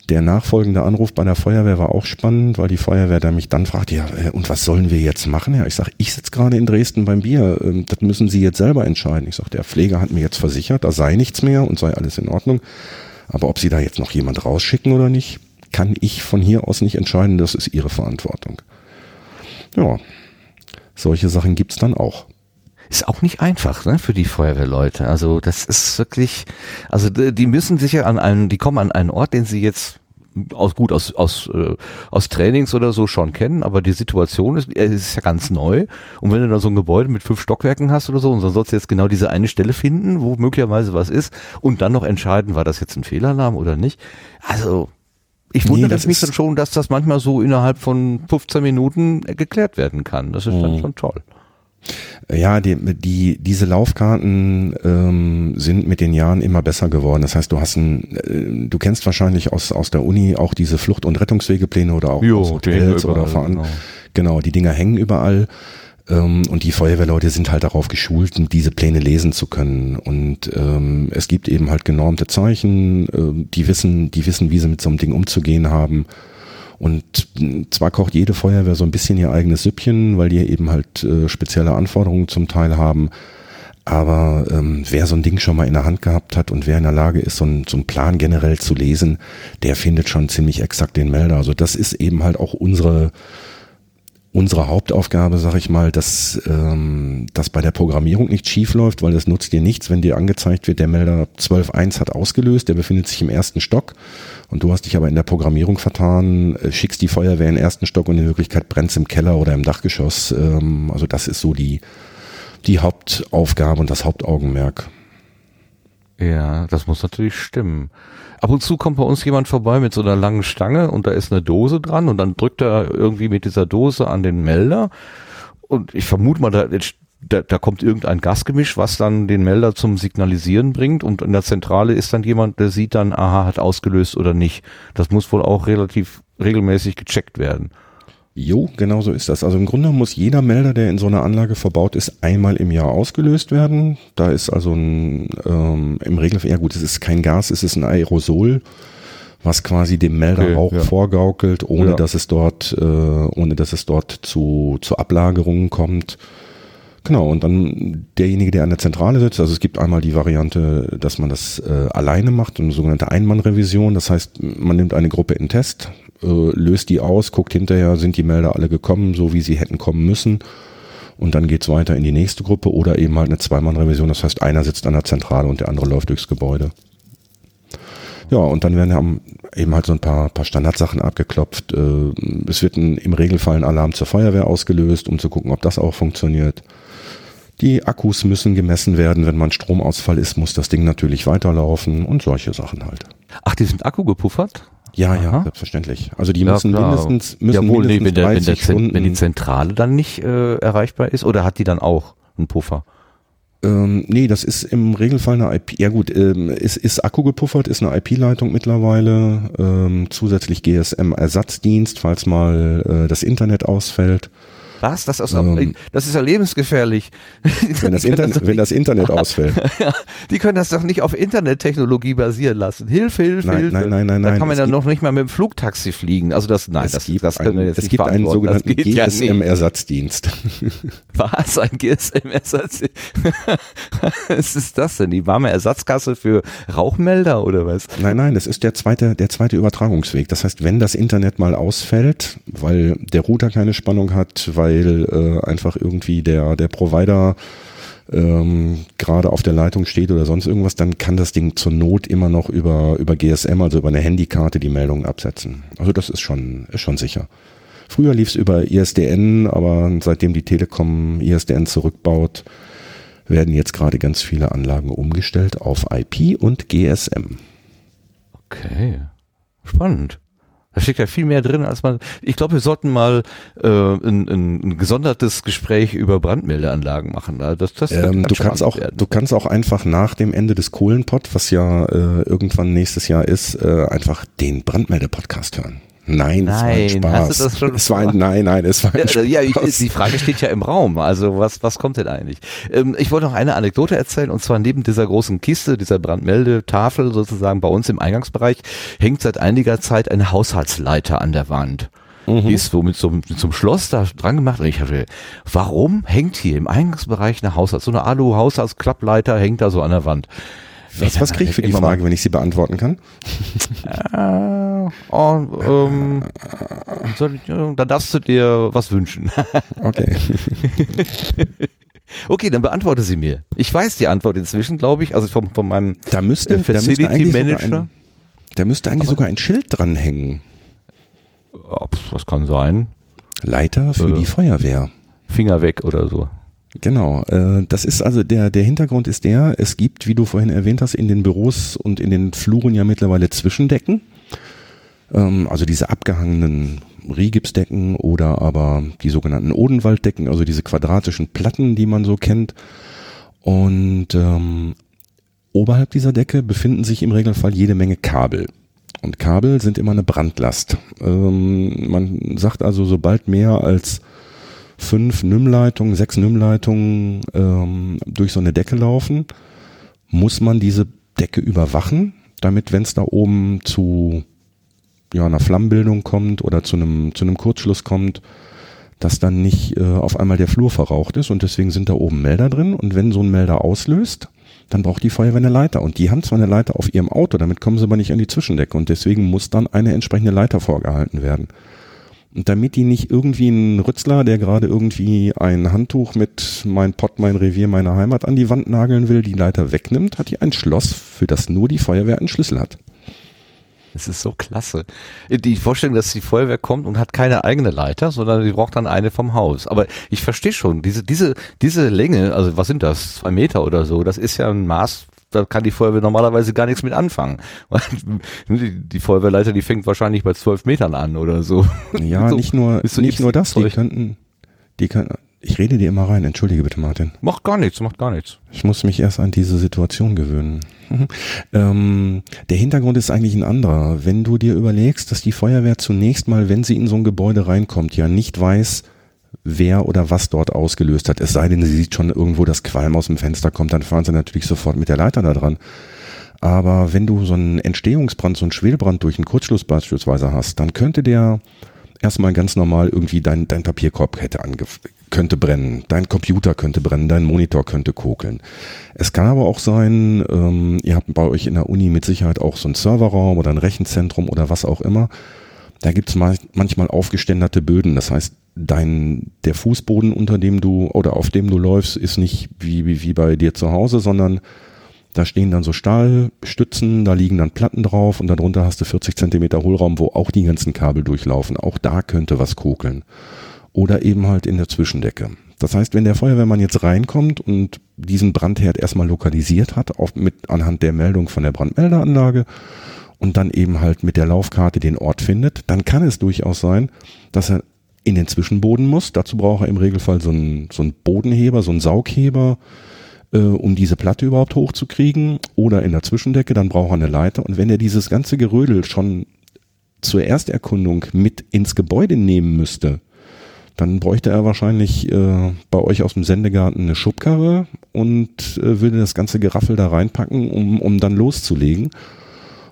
[SPEAKER 1] Der nachfolgende Anruf bei der Feuerwehr war auch spannend, weil die Feuerwehr da mich dann fragte, ja, äh, und was sollen wir jetzt machen? Ja, ich sage, ich sitze gerade in Dresden beim Bier, ähm, das müssen Sie jetzt selber entscheiden. Ich sage, der Pfleger hat mir jetzt versichert, da sei nichts mehr und sei alles in Ordnung. Aber ob Sie da jetzt noch jemand rausschicken oder nicht, kann ich von hier aus nicht entscheiden, das ist Ihre Verantwortung. Ja, solche Sachen gibt's dann auch.
[SPEAKER 2] Ist auch nicht einfach, ne, für die Feuerwehrleute. Also das ist wirklich, also die müssen sich ja an einen, die kommen an einen Ort, den sie jetzt aus gut aus aus äh, aus Trainings oder so schon kennen, aber die Situation ist, äh, ist ja ganz neu. Und wenn du dann so ein Gebäude mit fünf Stockwerken hast oder so, und dann sollst du jetzt genau diese eine Stelle finden, wo möglicherweise was ist, und dann noch entscheiden, war das jetzt ein Fehlalarm oder nicht. Also ich
[SPEAKER 1] Nee,
[SPEAKER 2] wundere
[SPEAKER 1] das
[SPEAKER 2] mich dann schon, dass das manchmal so innerhalb von 15 Minuten äh, geklärt werden kann. Das ist dann
[SPEAKER 1] Mhm.
[SPEAKER 2] schon toll.
[SPEAKER 1] Ja, die, die, diese Laufkarten ähm, sind mit den Jahren immer besser geworden. Das heißt, du hast ein, äh, du kennst wahrscheinlich aus, aus der Uni auch diese Flucht- und Rettungswegepläne oder auch
[SPEAKER 2] Jo,
[SPEAKER 1] aus Hotels oder
[SPEAKER 2] überall,
[SPEAKER 1] Veran
[SPEAKER 2] genau.
[SPEAKER 1] genau, die Dinger hängen überall. Ähm, und die Feuerwehrleute sind halt darauf geschult, diese Pläne lesen zu können. Und ähm, es gibt eben halt genormte Zeichen, ähm, die wissen, die wissen, wie sie mit so einem Ding umzugehen haben. Und zwar kocht jede Feuerwehr so ein bisschen ihr eigenes Süppchen, weil die eben halt äh, spezielle Anforderungen zum Teil haben. Aber ähm, wer so ein Ding schon mal in der Hand gehabt hat und wer in der Lage ist, so, ein, so einen Plan generell zu lesen, der findet schon ziemlich exakt den Melder. Also das ist eben halt auch unsere unsere Hauptaufgabe, sag ich mal, dass ähm, das bei der Programmierung nicht schief läuft, weil es nutzt dir nichts, wenn dir angezeigt wird, der Melder 12.1 hat ausgelöst, der befindet sich im ersten Stock und du hast dich aber in der Programmierung vertan, äh, schickst die Feuerwehr in den ersten Stock und in Wirklichkeit brennt im Keller oder im Dachgeschoss. Ähm, also das ist so die, die Hauptaufgabe und das Hauptaugenmerk.
[SPEAKER 2] Ja, das muss natürlich stimmen. Ab und zu kommt bei uns jemand vorbei mit so einer langen Stange und da ist eine Dose dran und dann drückt er irgendwie mit dieser Dose an den Melder und ich vermute mal, da, da, da kommt irgendein Gasgemisch, was dann den Melder zum Signalisieren bringt und in der Zentrale ist dann jemand, der sieht dann, aha, hat ausgelöst oder nicht. Das muss wohl auch relativ regelmäßig gecheckt werden.
[SPEAKER 1] Jo, genau so ist das. Also im Grunde muss jeder Melder, der in so einer Anlage verbaut ist, einmal im Jahr ausgelöst werden. Da ist also ein, ähm, im Regelfall, ja gut, es ist kein Gas, es ist ein Aerosol, was quasi dem Melder
[SPEAKER 2] Okay,
[SPEAKER 1] Rauch
[SPEAKER 2] ja.
[SPEAKER 1] vorgaukelt, ohne
[SPEAKER 2] Ja.
[SPEAKER 1] dass es dort, äh, ohne dass es dort zu, zu Ablagerungen kommt. Genau, und dann derjenige, der an der Zentrale sitzt, also es gibt einmal die Variante, dass man das äh, alleine macht, eine sogenannte Einmannrevision. Das heißt, man nimmt eine Gruppe in Test, äh, löst die aus, guckt hinterher, sind die Melder alle gekommen, so wie sie hätten kommen müssen. Und dann geht's weiter in die nächste Gruppe oder eben halt eine Zweimannrevision. Das heißt, einer sitzt an der Zentrale und der andere läuft durchs Gebäude. Ja, und dann werden eben halt so ein paar, paar Standardsachen abgeklopft. Äh, Es wird ein, im Regelfall ein Alarm zur Feuerwehr ausgelöst, um zu gucken, ob das auch funktioniert. Die Akkus müssen gemessen werden. Wenn man Stromausfall ist, muss das Ding natürlich weiterlaufen und solche Sachen halt.
[SPEAKER 2] Ach, die sind Akku gepuffert?
[SPEAKER 1] Ja, ja,
[SPEAKER 2] Aha.
[SPEAKER 1] selbstverständlich. Also die
[SPEAKER 2] Ja,
[SPEAKER 1] müssen
[SPEAKER 2] klar.
[SPEAKER 1] mindestens, müssen
[SPEAKER 2] Jawohl, nee,
[SPEAKER 1] mindestens
[SPEAKER 2] wenn, der, wenn,
[SPEAKER 1] 30
[SPEAKER 2] der Zen-
[SPEAKER 1] Stunden.
[SPEAKER 2] wenn die Zentrale dann nicht äh, erreichbar ist, oder hat die dann auch einen Puffer?
[SPEAKER 1] Ähm, nee, das ist im Regelfall eine IP. Ja gut, ähm, ist, ist Akku gepuffert, ist eine IP-Leitung mittlerweile. Ähm, zusätzlich GSM-Ersatzdienst, falls mal äh, das Internet ausfällt.
[SPEAKER 2] Was? Das ist,
[SPEAKER 1] Ähm.
[SPEAKER 2] das ist ja lebensgefährlich.
[SPEAKER 1] Wenn das, Internet,
[SPEAKER 2] doch
[SPEAKER 1] wenn das Internet ausfällt.
[SPEAKER 2] Die können das doch nicht auf Internettechnologie basieren lassen. Hilfe, Hilfe,
[SPEAKER 1] Nein,
[SPEAKER 2] Hilfe.
[SPEAKER 1] nein, nein, nein,
[SPEAKER 2] Da
[SPEAKER 1] nein.
[SPEAKER 2] kann man ja noch nicht mal mit dem Flugtaxi fliegen. Also das, nein, das,
[SPEAKER 1] gibt,
[SPEAKER 2] das können wir
[SPEAKER 1] ein,
[SPEAKER 2] jetzt
[SPEAKER 1] es
[SPEAKER 2] nicht
[SPEAKER 1] gibt einen sogenannten
[SPEAKER 2] das.
[SPEAKER 1] GSM-Ersatzdienst.
[SPEAKER 2] Was? Ein GSM-Ersatz? Was ist das denn? Die warme Ersatzkasse für Rauchmelder oder was?
[SPEAKER 1] Nein, nein, das ist der zweite, der zweite Übertragungsweg. Das heißt, wenn das Internet mal ausfällt, weil der Router keine Spannung hat, weil äh, einfach irgendwie der, der Provider ähm, gerade auf der Leitung steht oder sonst irgendwas, dann kann das Ding zur Not immer noch über, über GSM, also über eine Handykarte, die Meldungen absetzen. Also das ist schon, ist schon sicher. Früher lief es über ISDN, aber seitdem die Telekom ISDN zurückbaut, werden jetzt gerade ganz viele Anlagen umgestellt auf IP und GSM.
[SPEAKER 2] Okay. Spannend. Da steckt ja viel mehr drin, als man. Ich glaube, wir sollten mal äh, ein, ein, gesondertes Gespräch über Brandmeldeanlagen machen. Also Das, das
[SPEAKER 1] Ähm, du kannst auch,
[SPEAKER 2] werden.
[SPEAKER 1] du kannst auch einfach nach dem Ende des Kohlenpott, was ja äh, irgendwann nächstes Jahr ist, äh, einfach den Brandmelde-Podcast hören. Nein, es war ein
[SPEAKER 2] Nein,
[SPEAKER 1] Spaß.
[SPEAKER 2] hast du das schon
[SPEAKER 1] es war ein, nein, nein, es war ein
[SPEAKER 2] Ja,
[SPEAKER 1] Spaß.
[SPEAKER 2] ja, ich, die Frage steht ja im Raum. Also was, was kommt denn eigentlich? Ähm, ich wollte noch eine Anekdote erzählen und zwar neben dieser großen Kiste, dieser Brandmeldetafel sozusagen bei uns im Eingangsbereich hängt seit einiger Zeit eine Haushaltsleiter an der Wand. Die ist so mit so, mit so einem Schloss da dran gemacht und ich hatte, warum hängt hier im Eingangsbereich eine Haushalts, so eine Alu-Haushaltsklappleiter hängt da so an der Wand?
[SPEAKER 1] Was, was kriege ich für die Frage, wenn ich sie beantworten kann?
[SPEAKER 2] Äh, oh, ähm, äh, dann darfst du dir was wünschen.
[SPEAKER 1] Okay.
[SPEAKER 2] Okay, dann beantworte sie mir. Ich weiß die Antwort inzwischen, glaube ich, also vom, von meinem
[SPEAKER 1] Da müsste,
[SPEAKER 2] äh,
[SPEAKER 1] da müsste
[SPEAKER 2] Facility
[SPEAKER 1] eigentlich sogar
[SPEAKER 2] Manager.
[SPEAKER 1] ein, da müsste eigentlich sogar ein Schild dranhängen.
[SPEAKER 2] Was kann sein?
[SPEAKER 1] Leiter für
[SPEAKER 2] Äh.
[SPEAKER 1] die Feuerwehr.
[SPEAKER 2] Finger weg oder so.
[SPEAKER 1] Genau, äh, das ist also der, der Hintergrund ist der, es gibt, wie du vorhin erwähnt hast, in den Büros und in den Fluren ja mittlerweile Zwischendecken. Ähm, also diese abgehangenen Rigipsdecken oder aber die sogenannten Odenwalddecken, also diese quadratischen Platten, die man so kennt. Und ähm, oberhalb dieser Decke befinden sich im Regelfall jede Menge Kabel. Und Kabel sind immer eine Brandlast. Ähm, man sagt also, sobald mehr als fünf NIM-Leitungen, sechs NIM-Leitungen ähm, durch so eine Decke laufen, muss man diese Decke überwachen, damit, wenn es da oben zu ja, einer Flammenbildung kommt oder zu einem, zu einem Kurzschluss kommt, dass dann nicht äh, auf einmal der Flur verraucht ist und deswegen sind da oben Melder drin. Und wenn so ein Melder auslöst, dann braucht die Feuerwehr eine Leiter. Und die haben zwar eine Leiter auf ihrem Auto, damit kommen sie aber nicht an die Zwischendecke. Und deswegen muss dann eine entsprechende Leiter vorgehalten werden. Und damit die nicht irgendwie ein Rützler, der gerade irgendwie ein Handtuch mit mein Pott, mein Revier, meine Heimat an die Wand nageln will, die Leiter wegnimmt, hat die ein Schloss, für das nur die Feuerwehr einen Schlüssel hat.
[SPEAKER 2] Das ist so klasse. Die Vorstellung, dass die Feuerwehr kommt und hat keine eigene Leiter, sondern die braucht dann eine vom Haus. Aber ich verstehe schon, diese, diese, diese Länge, also was sind das? Zwei Meter oder so, das ist ja ein Maß, da kann die Feuerwehr normalerweise gar nichts mit anfangen. Die, die Feuerwehrleiter, die fängt wahrscheinlich bei zwölf Metern an oder so.
[SPEAKER 1] Ja,
[SPEAKER 2] So,
[SPEAKER 1] nicht nur, nicht nur das, die könnten, die können, ich rede dir immer rein, entschuldige bitte Martin.
[SPEAKER 2] Macht gar nichts, macht gar nichts.
[SPEAKER 1] Ich muss mich erst an diese Situation gewöhnen. Ähm, der Hintergrund ist eigentlich ein anderer. Wenn du dir überlegst, dass die Feuerwehr zunächst mal, wenn sie in so ein Gebäude reinkommt, ja nicht weiß, wer oder was dort ausgelöst hat. Es sei denn, sie sieht schon irgendwo, dass Qualm aus dem Fenster kommt, dann fahren sie natürlich sofort mit der Leiter da dran. Aber wenn du so einen Entstehungsbrand, so einen Schwelbrand durch einen Kurzschluss beispielsweise hast, dann könnte der erstmal ganz normal irgendwie dein, dein Papierkorb hätte ange könnte brennen, dein Computer könnte brennen, dein Monitor könnte kokeln. Es kann aber auch sein, ähm, ihr habt bei euch in der Uni mit Sicherheit auch so einen Serverraum oder ein Rechenzentrum oder was auch immer. Da gibt's ma manchmal aufgeständerte Böden. Das heißt, dein der Fußboden, unter dem du oder auf dem du läufst, ist nicht wie, wie, wie bei dir zu Hause, sondern da stehen dann so Stahlstützen, da liegen dann Platten drauf und darunter hast du 40 Zentimeter Hohlraum, wo auch die ganzen Kabel durchlaufen. Auch da könnte was kokeln. Oder eben halt in der Zwischendecke. Das heißt, wenn der Feuerwehrmann jetzt reinkommt und diesen Brandherd erstmal lokalisiert hat, auf, mit, anhand der Meldung von der Brandmeldeanlage und dann eben halt mit der Laufkarte den Ort findet, dann kann es durchaus sein, dass er in den Zwischenboden muss. Dazu braucht er im Regelfall so einen, so einen Bodenheber, so einen Saugheber, äh, um diese Platte überhaupt hochzukriegen. Oder in der Zwischendecke, dann braucht er eine Leiter. Und wenn er dieses ganze Gerödel schon zur Ersterkundung mit ins Gebäude nehmen müsste, dann bräuchte er wahrscheinlich äh, bei euch aus dem Sendegarten eine Schubkarre und äh, würde das ganze Geraffel da reinpacken, um, um dann loszulegen.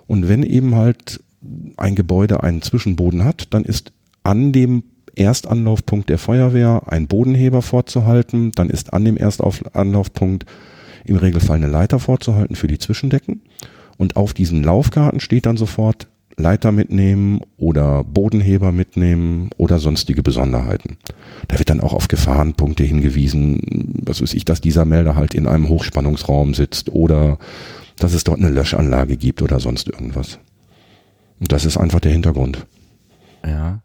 [SPEAKER 1] Und wenn eben halt ein Gebäude einen Zwischenboden hat, dann ist an dem Erstanlaufpunkt der Feuerwehr ein Bodenheber vorzuhalten, dann ist an dem Erstanlaufpunkt im Regelfall eine Leiter vorzuhalten für die Zwischendecken und auf diesen Laufkarten steht dann sofort Leiter mitnehmen oder Bodenheber mitnehmen oder sonstige Besonderheiten. Da wird dann auch auf Gefahrenpunkte hingewiesen, was weiß ich, dass dieser Melder halt in einem Hochspannungsraum sitzt oder dass es dort eine Löschanlage gibt oder sonst irgendwas. Und das ist einfach der Hintergrund.
[SPEAKER 2] Ja.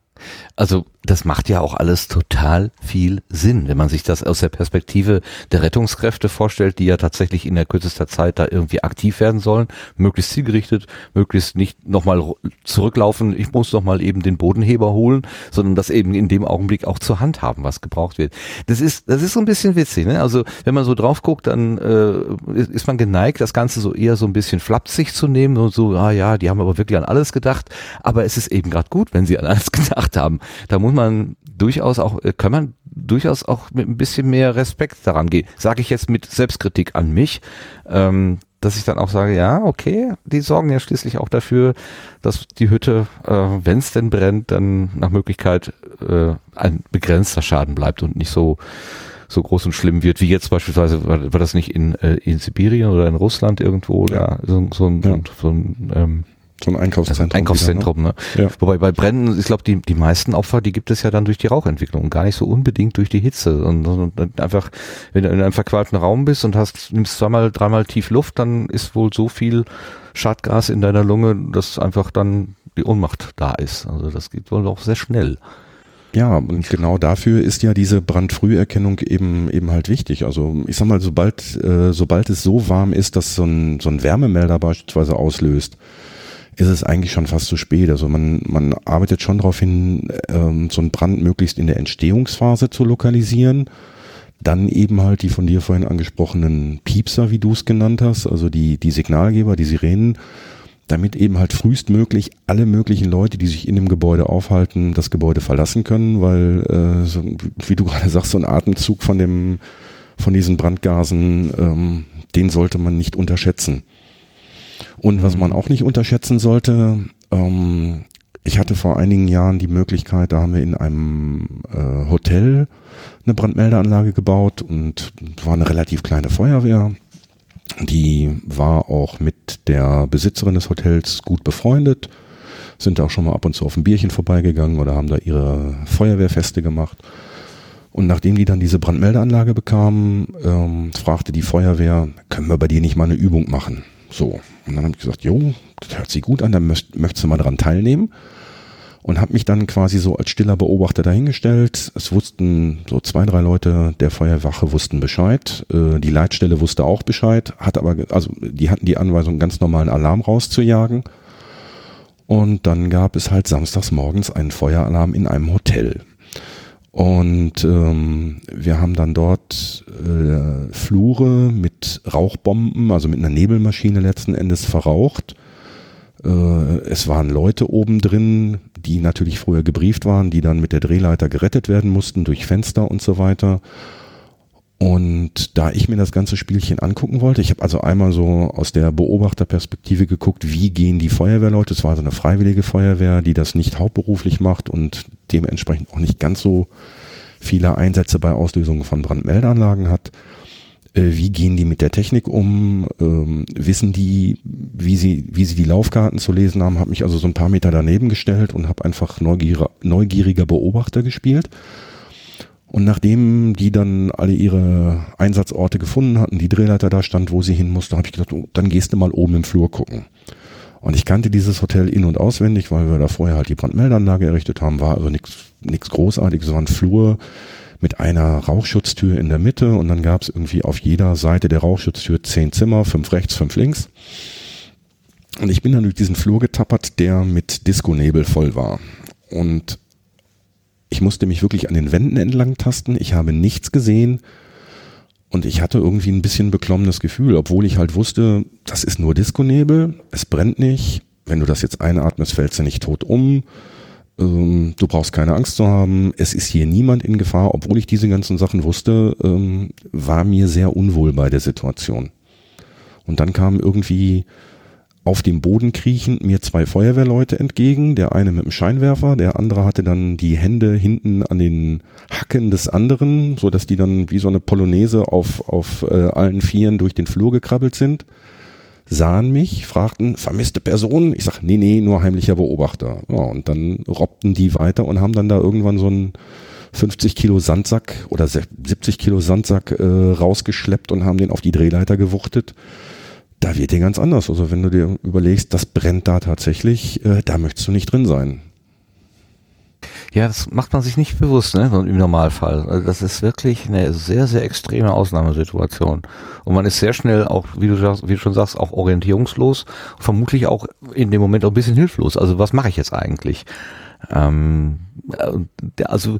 [SPEAKER 2] Also das macht ja auch alles total viel Sinn, wenn man sich das aus der Perspektive der Rettungskräfte vorstellt, die ja tatsächlich in der kürzester Zeit da irgendwie aktiv werden sollen, möglichst zielgerichtet, möglichst nicht nochmal zurücklaufen, ich muss noch mal eben den Bodenheber holen, sondern das eben in dem Augenblick auch zur Hand haben, was gebraucht wird. Das ist, das ist so ein bisschen witzig, ne? Also wenn man so drauf guckt, dann äh, ist man geneigt, das Ganze so eher so ein bisschen flapsig zu nehmen und so, ah ja, die haben aber wirklich an alles gedacht, aber es ist eben gerade gut, wenn sie an alles gedacht haben. Da muss man durchaus auch, äh, kann man durchaus auch mit ein bisschen mehr Respekt daran gehen. Sage ich jetzt mit Selbstkritik an mich, ähm, dass ich dann auch sage, ja, okay, die sorgen ja schließlich auch dafür, dass die Hütte, äh, wenn es denn brennt, dann nach Möglichkeit äh, ein begrenzter Schaden bleibt und nicht so so groß und schlimm wird, wie jetzt beispielsweise, war, war das nicht in, äh, in Sibirien oder in Russland irgendwo, ja. da so, so ein,
[SPEAKER 1] Ja.
[SPEAKER 2] so ein ähm,
[SPEAKER 1] So ein Einkaufszentrum.
[SPEAKER 2] Einkaufszentrum, ne?
[SPEAKER 1] Ja.
[SPEAKER 2] Wobei bei Bränden, ich glaube, die, die meisten Opfer, die gibt es ja dann durch die Rauchentwicklung und gar nicht so unbedingt durch die Hitze. Und, und einfach, wenn du in einem verqualmten Raum bist und hast, nimmst zweimal, dreimal tief Luft, dann ist wohl so viel Schadgas in deiner Lunge, dass einfach dann die Ohnmacht da ist. Also das geht wohl auch sehr schnell.
[SPEAKER 1] Ja, und genau dafür ist ja diese Brandfrüherkennung eben eben halt wichtig. Also ich sag mal, sobald äh, sobald es so warm ist, dass so ein so ein Wärmemelder beispielsweise auslöst, ist es eigentlich schon fast zu spät. Also man man arbeitet schon darauf hin, ähm, so einen Brand möglichst in der Entstehungsphase zu lokalisieren. Dann eben halt die von dir vorhin angesprochenen Piepser, wie du es genannt hast, also die die Signalgeber, die Sirenen damit eben halt frühestmöglich alle möglichen Leute, die sich in dem Gebäude aufhalten, das Gebäude verlassen können, weil, äh, so, wie du gerade sagst, so ein Atemzug von dem, von diesen Brandgasen, ähm, den sollte man nicht unterschätzen. Und was man auch nicht unterschätzen sollte, ähm, ich hatte vor einigen Jahren die Möglichkeit, da haben wir in einem äh, Hotel eine Brandmeldeanlage gebaut und war eine relativ kleine Feuerwehr. Die war auch mit der Besitzerin des Hotels gut befreundet, sind auch schon mal ab und zu auf ein Bierchen vorbeigegangen oder haben da ihre Feuerwehrfeste gemacht. Und nachdem die dann diese Brandmeldeanlage bekamen, ähm, fragte die Feuerwehr, können wir bei dir nicht mal eine Übung machen? So. Und dann habe ich gesagt, jo, das hört sich gut an, dann möcht, möchtest du mal daran teilnehmen. Und habe mich dann quasi so als stiller Beobachter dahingestellt. Es wussten so zwei, drei Leute der Feuerwache wussten Bescheid. Äh, die Leitstelle wusste auch Bescheid, hat aber, also die hatten die Anweisung, ganz normalen Alarm rauszujagen. Und dann gab es halt samstags morgens einen Feueralarm in einem Hotel. Und ähm, wir haben dann dort äh, Flure mit Rauchbomben, also mit einer Nebelmaschine letzten Endes verraucht. Äh, es waren Leute oben drin, die natürlich früher gebrieft waren, die dann mit der Drehleiter gerettet werden mussten durch Fenster und so weiter. Und da ich mir das ganze Spielchen angucken wollte, ich habe also einmal so aus der Beobachterperspektive geguckt, wie gehen die Feuerwehrleute, es war so eine freiwillige Feuerwehr, die das nicht hauptberuflich macht und dementsprechend auch nicht ganz so viele Einsätze bei Auslösungen von Brandmeldeanlagen hat. Äh, wie gehen die mit der Technik um? Ähm, wissen die, wie sie, wie sie die Laufkarten zu lesen haben? Habe mich also so ein paar Meter daneben gestellt und habe einfach neugieriger Beobachter gespielt. Und nachdem die dann alle ihre Einsatzorte gefunden hatten, die Drehleiter da stand, wo sie hin musste, habe ich gedacht, oh, dann gehst du mal oben im Flur gucken. Und ich kannte dieses Hotel in- und auswendig, weil wir da vorher halt die Brandmeldeanlage errichtet haben, war also nichts Großartiges, es war ein Flur mit einer Rauchschutztür in der Mitte und dann gab es irgendwie auf jeder Seite der Rauchschutztür zehn Zimmer, fünf rechts, fünf links. Und ich bin dann durch diesen Flur getappert, der mit Disco-Nebel voll war. Und ich musste mich wirklich an den Wänden entlang tasten. Ich habe nichts gesehen. Und ich hatte irgendwie ein bisschen beklommenes Gefühl, obwohl ich halt wusste, das ist nur Disco-Nebel, es brennt nicht. Wenn du das jetzt einatmest, fällst du nicht tot um. Ähm, du brauchst keine Angst zu haben. Es ist hier niemand in Gefahr. Obwohl ich diese ganzen Sachen wusste, ähm, war mir sehr unwohl bei der Situation. Und dann kam irgendwie auf dem Boden kriechend mir zwei Feuerwehrleute entgegen, der eine mit dem Scheinwerfer, der andere hatte dann die Hände hinten an den Hacken des anderen, so dass die dann wie so eine Polonaise auf, auf äh, allen Vieren durch den Flur gekrabbelt sind, sahen mich, fragten, vermisste Person? Ich sag, nee, nee, nur heimlicher Beobachter. Ja, und dann robbten die weiter und haben dann da irgendwann so einen 50 Kilo Sandsack oder 70 Kilo Sandsack äh, rausgeschleppt und haben den auf die Drehleiter gewuchtet da wird dir ganz anders. Also wenn du dir überlegst, das brennt da tatsächlich, äh, da möchtest du nicht drin sein.
[SPEAKER 2] Ja, das macht man sich nicht bewusst, ne, im Normalfall. Also das ist wirklich eine sehr, sehr extreme Ausnahmesituation. Und man ist sehr schnell auch, wie du, sagst, wie du schon sagst, auch orientierungslos, vermutlich auch in dem Moment auch ein bisschen hilflos. Also was mache ich jetzt eigentlich? Ähm, äh, also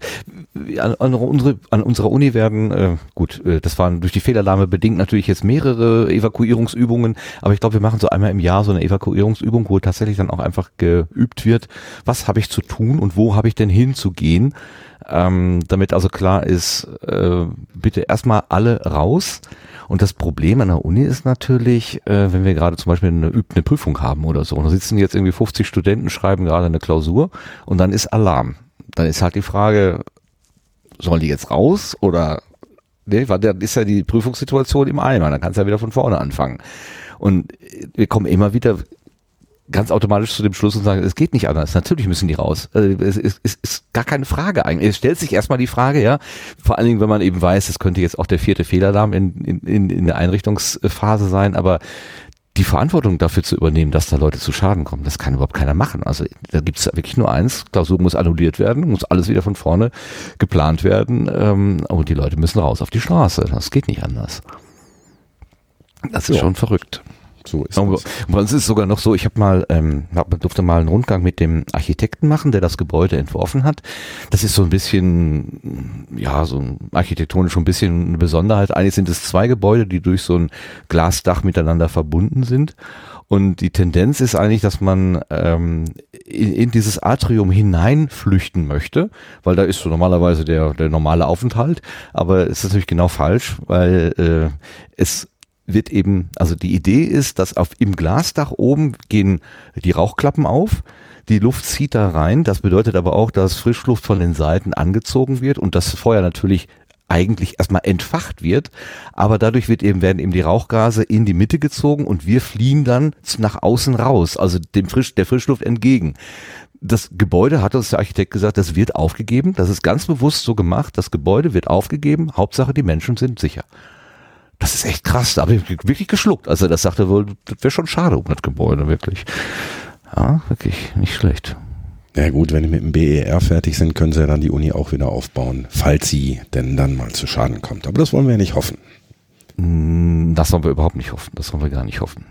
[SPEAKER 2] an, an, unsere, an unserer Uni werden, äh, gut, äh, das waren durch die Fehlalarme bedingt natürlich jetzt mehrere Evakuierungsübungen, aber ich glaube, wir machen so einmal im Jahr so eine Evakuierungsübung, wo tatsächlich dann auch einfach geübt wird, was habe ich zu tun und wo habe ich denn hinzugehen, ähm, damit also klar ist, äh, bitte erstmal alle raus und das Problem an der Uni ist natürlich, äh, wenn wir gerade zum Beispiel eine, eine Prüfung haben oder so, und da sitzen jetzt irgendwie 50 Studenten, schreiben gerade eine Klausur und dann ist Alarm. Dann ist halt die Frage, sollen die jetzt raus oder nee, weil dann ist ja die Prüfungssituation im Eimer, dann kannst du ja wieder von vorne anfangen. Und wir kommen immer wieder ganz automatisch zu dem Schluss und sagen, es geht nicht anders. Natürlich müssen die raus. Also es, ist, es ist gar keine Frage eigentlich. Es stellt sich erstmal die Frage, ja, vor allen Dingen, wenn man eben weiß, es könnte jetzt auch der vierte Fehlalarm in, in, in der Einrichtungsphase sein, aber die Verantwortung dafür zu übernehmen, dass da Leute zu Schaden kommen, das kann überhaupt keiner machen. Also da gibt es wirklich nur eins, Klausur muss annulliert werden, muss alles wieder von vorne geplant werden ähm, und die Leute müssen raus auf die Straße. Das geht nicht anders. Das ist ja. schon verrückt. So ist es. Bei uns ist es sogar noch so, ich habe mal, ähm, hab, durfte mal einen Rundgang mit dem Architekten machen, der das Gebäude entworfen hat. Das ist so ein bisschen, ja, so architektonisch schon ein bisschen eine Besonderheit. Eigentlich sind es zwei Gebäude, die durch so ein Glasdach miteinander verbunden sind. Und die Tendenz ist eigentlich, dass man ähm, in, in dieses Atrium hineinflüchten möchte, weil da ist so normalerweise der, der normale Aufenthalt. Aber es ist natürlich genau falsch, weil äh, es wird eben, also die Idee ist, dass auf im Glasdach oben gehen die Rauchklappen auf, die Luft zieht da rein, das bedeutet aber auch, dass Frischluft von den Seiten angezogen wird und das Feuer natürlich eigentlich erstmal entfacht wird, aber dadurch wird eben, werden eben die Rauchgase in die Mitte gezogen und wir fliehen dann nach außen raus, also dem Frisch, der Frischluft entgegen. Das Gebäude, hat uns der Architekt gesagt, das wird aufgegeben, das ist ganz bewusst so gemacht, das Gebäude wird aufgegeben, Hauptsache die Menschen sind sicher. Das ist echt krass. Da habe ich wirklich geschluckt. Also das sagte wohl, das wäre schon schade um das Gebäude, wirklich. Ja, wirklich nicht schlecht.
[SPEAKER 1] Ja gut, wenn die mit dem BER fertig sind, können sie ja dann die Uni auch wieder aufbauen, falls sie denn dann mal zu Schaden kommt. Aber das wollen wir ja nicht hoffen.
[SPEAKER 2] Hm, das wollen wir überhaupt nicht hoffen. Das wollen wir gar nicht hoffen.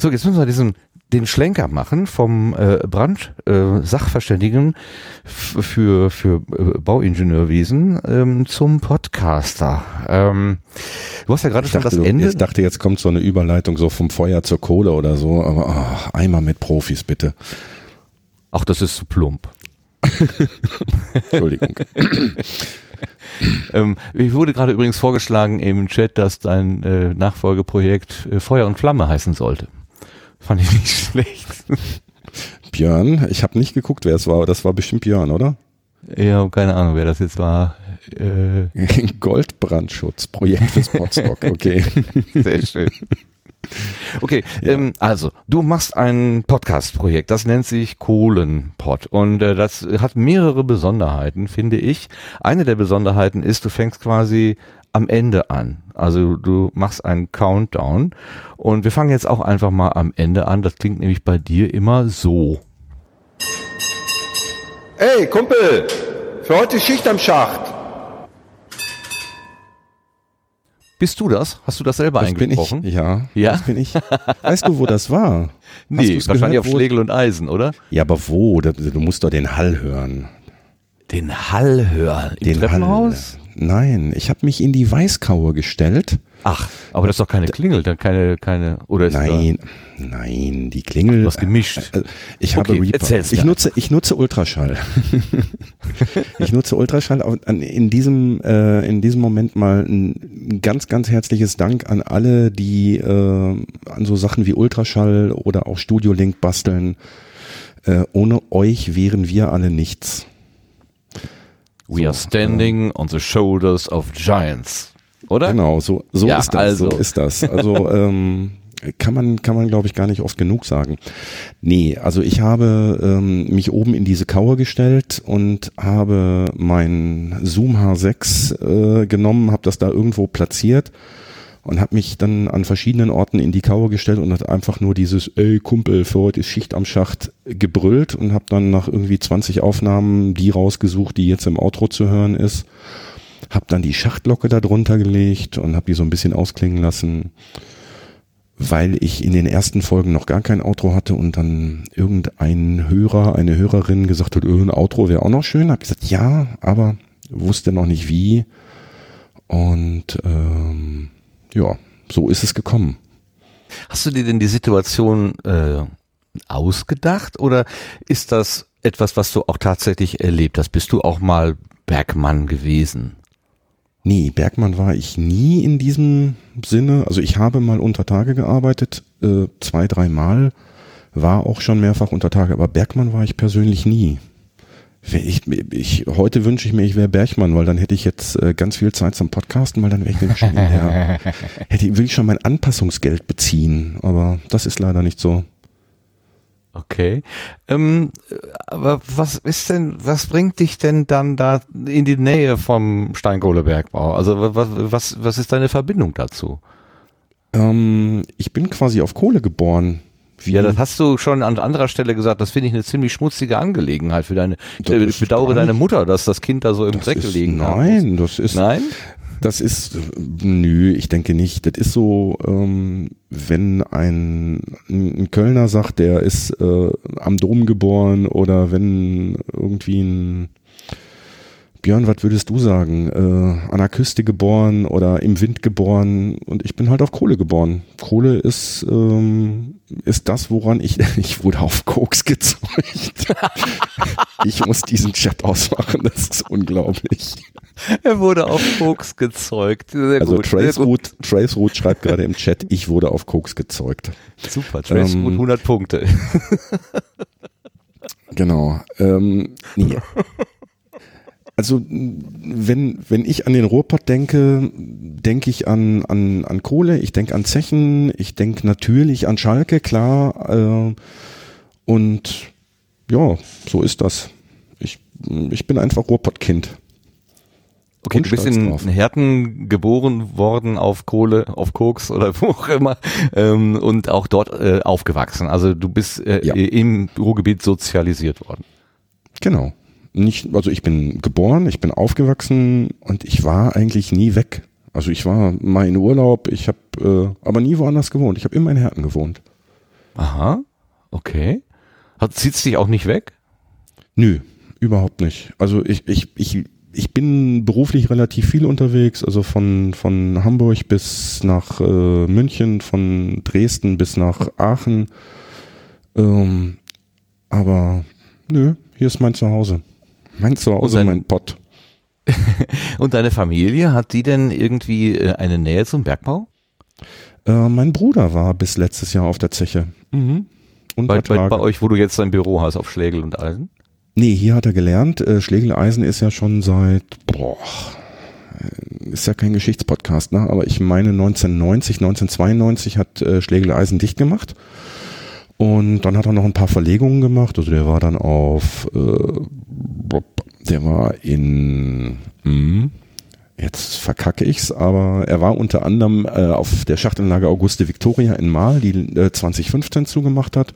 [SPEAKER 2] So, jetzt müssen wir diesen den Schlenker machen vom äh, Brand-Sachverständigen äh, für, für äh, Bauingenieurwesen ähm, zum Podcaster. Ähm, du hast ja gerade schon das Ende.
[SPEAKER 1] Ich dachte, jetzt kommt so eine Überleitung so vom Feuer zur Kohle oder so, aber oh, einmal mit Profis bitte.
[SPEAKER 2] Ach, das ist zu plump.
[SPEAKER 1] Entschuldigung.
[SPEAKER 2] ähm, ich wurde gerade übrigens vorgeschlagen im Chat, dass dein äh, Nachfolgeprojekt äh, Feuer und Flamme heißen sollte. Fand ich nicht schlecht.
[SPEAKER 1] Björn, ich habe nicht geguckt, wer es war. Das war bestimmt Björn, oder?
[SPEAKER 2] Ja, keine Ahnung, wer das jetzt war.
[SPEAKER 1] Äh Goldbrandschutz, Projekt fürs okay.
[SPEAKER 2] Sehr schön. Okay, ja. ähm, also du machst ein Podcast-Projekt, das nennt sich Kohlenpod und äh, das hat mehrere Besonderheiten, finde ich. Eine der Besonderheiten ist, du fängst quasi am Ende an. Also du machst einen Countdown und wir fangen jetzt auch einfach mal am Ende an. Das klingt nämlich bei dir immer so.
[SPEAKER 8] Ey, Kumpel, für heute Schicht am Schacht.
[SPEAKER 2] Bist du das? Hast du das selber
[SPEAKER 1] das
[SPEAKER 2] eingesprochen?
[SPEAKER 1] Bin ich, ja,
[SPEAKER 2] ja,
[SPEAKER 1] das bin ich. Weißt du, wo das war?
[SPEAKER 2] Nee, wahrscheinlich gehört, auf Schlegel und Eisen, oder?
[SPEAKER 1] Ja, aber wo? Du musst doch den Hall hören.
[SPEAKER 2] Den Hall hören?
[SPEAKER 1] Im den Treppenhaus? Hall. Nein, ich habe mich in die Weißkaue gestellt.
[SPEAKER 2] Ach, aber das ist doch keine Klingel, dann keine, keine, oder ist
[SPEAKER 1] Nein, nein, die Klingel.
[SPEAKER 2] Du hast gemischt. Äh,
[SPEAKER 1] äh ich okay, habe Reaper. Ich nutze, ich nutze Ultraschall. ich nutze Ultraschall. In diesem, äh, in diesem Moment mal ein ganz, ganz herzliches Dank an alle, die äh, an so Sachen wie Ultraschall oder auch Studio Link basteln. Äh, ohne euch wären wir alle nichts.
[SPEAKER 2] We so, are standing on the shoulders of giants. Oder?
[SPEAKER 1] Genau, so, so ja, ist das. Also. So ist das. Also ähm, kann man, kann man glaube ich gar nicht oft genug sagen. Nee, also ich habe ähm, mich oben in diese Kauer gestellt und habe mein Zoom H6 äh, genommen, habe das da irgendwo platziert und habe mich dann an verschiedenen Orten in die Kauer gestellt und hat einfach nur dieses ey Kumpel für heute ist Schicht am Schacht gebrüllt und habe dann nach irgendwie 20 Aufnahmen die rausgesucht, die jetzt im Outro zu hören ist. Hab dann die Schachtglocke da drunter gelegt und habe die so ein bisschen ausklingen lassen, weil ich in den ersten Folgen noch gar kein Outro hatte und dann irgendein Hörer, eine Hörerin gesagt hat, ein Outro wäre auch noch schön. Hab gesagt, ja, aber wusste noch nicht wie. Und ähm, ja, so ist es gekommen.
[SPEAKER 2] Hast du dir denn die Situation äh, ausgedacht oder ist das etwas, was du auch tatsächlich erlebt hast? Bist du auch mal Bergmann gewesen?
[SPEAKER 1] Nee, Bergmann war ich nie in diesem Sinne. Also ich habe mal unter Tage gearbeitet, äh, zwei, dreimal, war auch schon mehrfach unter Tage, aber Bergmann war ich persönlich nie. Ich, ich, heute wünsche ich mir, ich wäre Bergmann, weil dann hätte ich jetzt äh, ganz viel Zeit zum Podcasten, weil dann wäre ich nämlich schon in der, hätte ich wirklich schon mein Anpassungsgeld beziehen. Aber das ist leider nicht so.
[SPEAKER 2] Okay. Ähm, aber was ist denn, was bringt dich denn dann da in die Nähe vom Steinkohlebergbau? Also was, was, was ist deine Verbindung dazu?
[SPEAKER 1] Ähm, ich bin quasi auf Kohle geboren.
[SPEAKER 2] Wie? Ja, das hast du schon an anderer Stelle gesagt. Das finde ich eine ziemlich schmutzige Angelegenheit für deine. Ich bedauere deine Mutter, dass das Kind da so im Dreck gelegen
[SPEAKER 1] hat. Nein, das ist.
[SPEAKER 2] Nein.
[SPEAKER 1] Das ist, nö, ich denke nicht. Das ist so, ähm, wenn ein, ein Kölner sagt, der ist äh, am Dom geboren oder wenn irgendwie ein Björn, was würdest du sagen? Äh, an der Küste geboren oder im Wind geboren und ich bin halt auf Kohle geboren. Kohle ist, ähm, ist das, woran ich, ich wurde auf Koks gezeugt. ich muss diesen Chat ausmachen, das ist unglaublich.
[SPEAKER 2] Er wurde auf Koks gezeugt.
[SPEAKER 1] Sehr also gut, Traceroot, Traceroot schreibt gerade im Chat, ich wurde auf Koks gezeugt.
[SPEAKER 2] Super, Traceroot ähm, 100 Punkte.
[SPEAKER 1] genau. Ähm, nee also wenn, wenn ich an den Ruhrpott denke, denke ich an, an, an Kohle, ich denke an Zechen, ich denke natürlich an Schalke, klar. Äh, und ja, so ist das. Ich, ich bin einfach Ruhrpottkind.
[SPEAKER 2] Okay, du bist in drauf. Herten geboren worden auf Kohle, auf Koks oder wo auch immer ähm, und auch dort äh, aufgewachsen. Also du bist äh, ja. im Ruhrgebiet sozialisiert worden.
[SPEAKER 1] Genau nicht, also ich bin geboren, ich bin aufgewachsen und ich war eigentlich nie weg. Also ich war mal in Urlaub, ich habe äh, aber nie woanders gewohnt. Ich habe immer in Herten gewohnt.
[SPEAKER 2] Aha, okay. Hat, zieht's dich auch nicht weg?
[SPEAKER 1] Nö, überhaupt nicht. Also ich, ich, ich, ich bin beruflich relativ viel unterwegs, also von, von Hamburg bis nach äh, München, von Dresden bis nach Aachen. Ähm, aber nö, hier ist mein Zuhause. Mein Zuhause, dein, mein Pott.
[SPEAKER 2] und deine Familie, hat die denn irgendwie äh, eine Nähe zum Bergbau?
[SPEAKER 1] Äh, mein Bruder war bis letztes Jahr auf der Zeche. Mhm.
[SPEAKER 2] Und bei, bei, bei, euch, wo du jetzt dein Büro hast, auf Schlegel und Eisen?
[SPEAKER 1] Nee, hier hat er gelernt. Äh, Schlegel Eisen ist ja schon seit, boah, äh, ist ja kein Geschichtspodcast, ne? aber ich meine 1990, 1992 hat äh, Schlegel Eisen dicht gemacht. Und dann hat er noch ein paar Verlegungen gemacht. Also der war dann auf, äh, der war in, hm, jetzt verkacke ich's, aber er war unter anderem äh, auf der Schachtanlage Auguste Victoria in Mahl, die äh, 2015 zugemacht hat.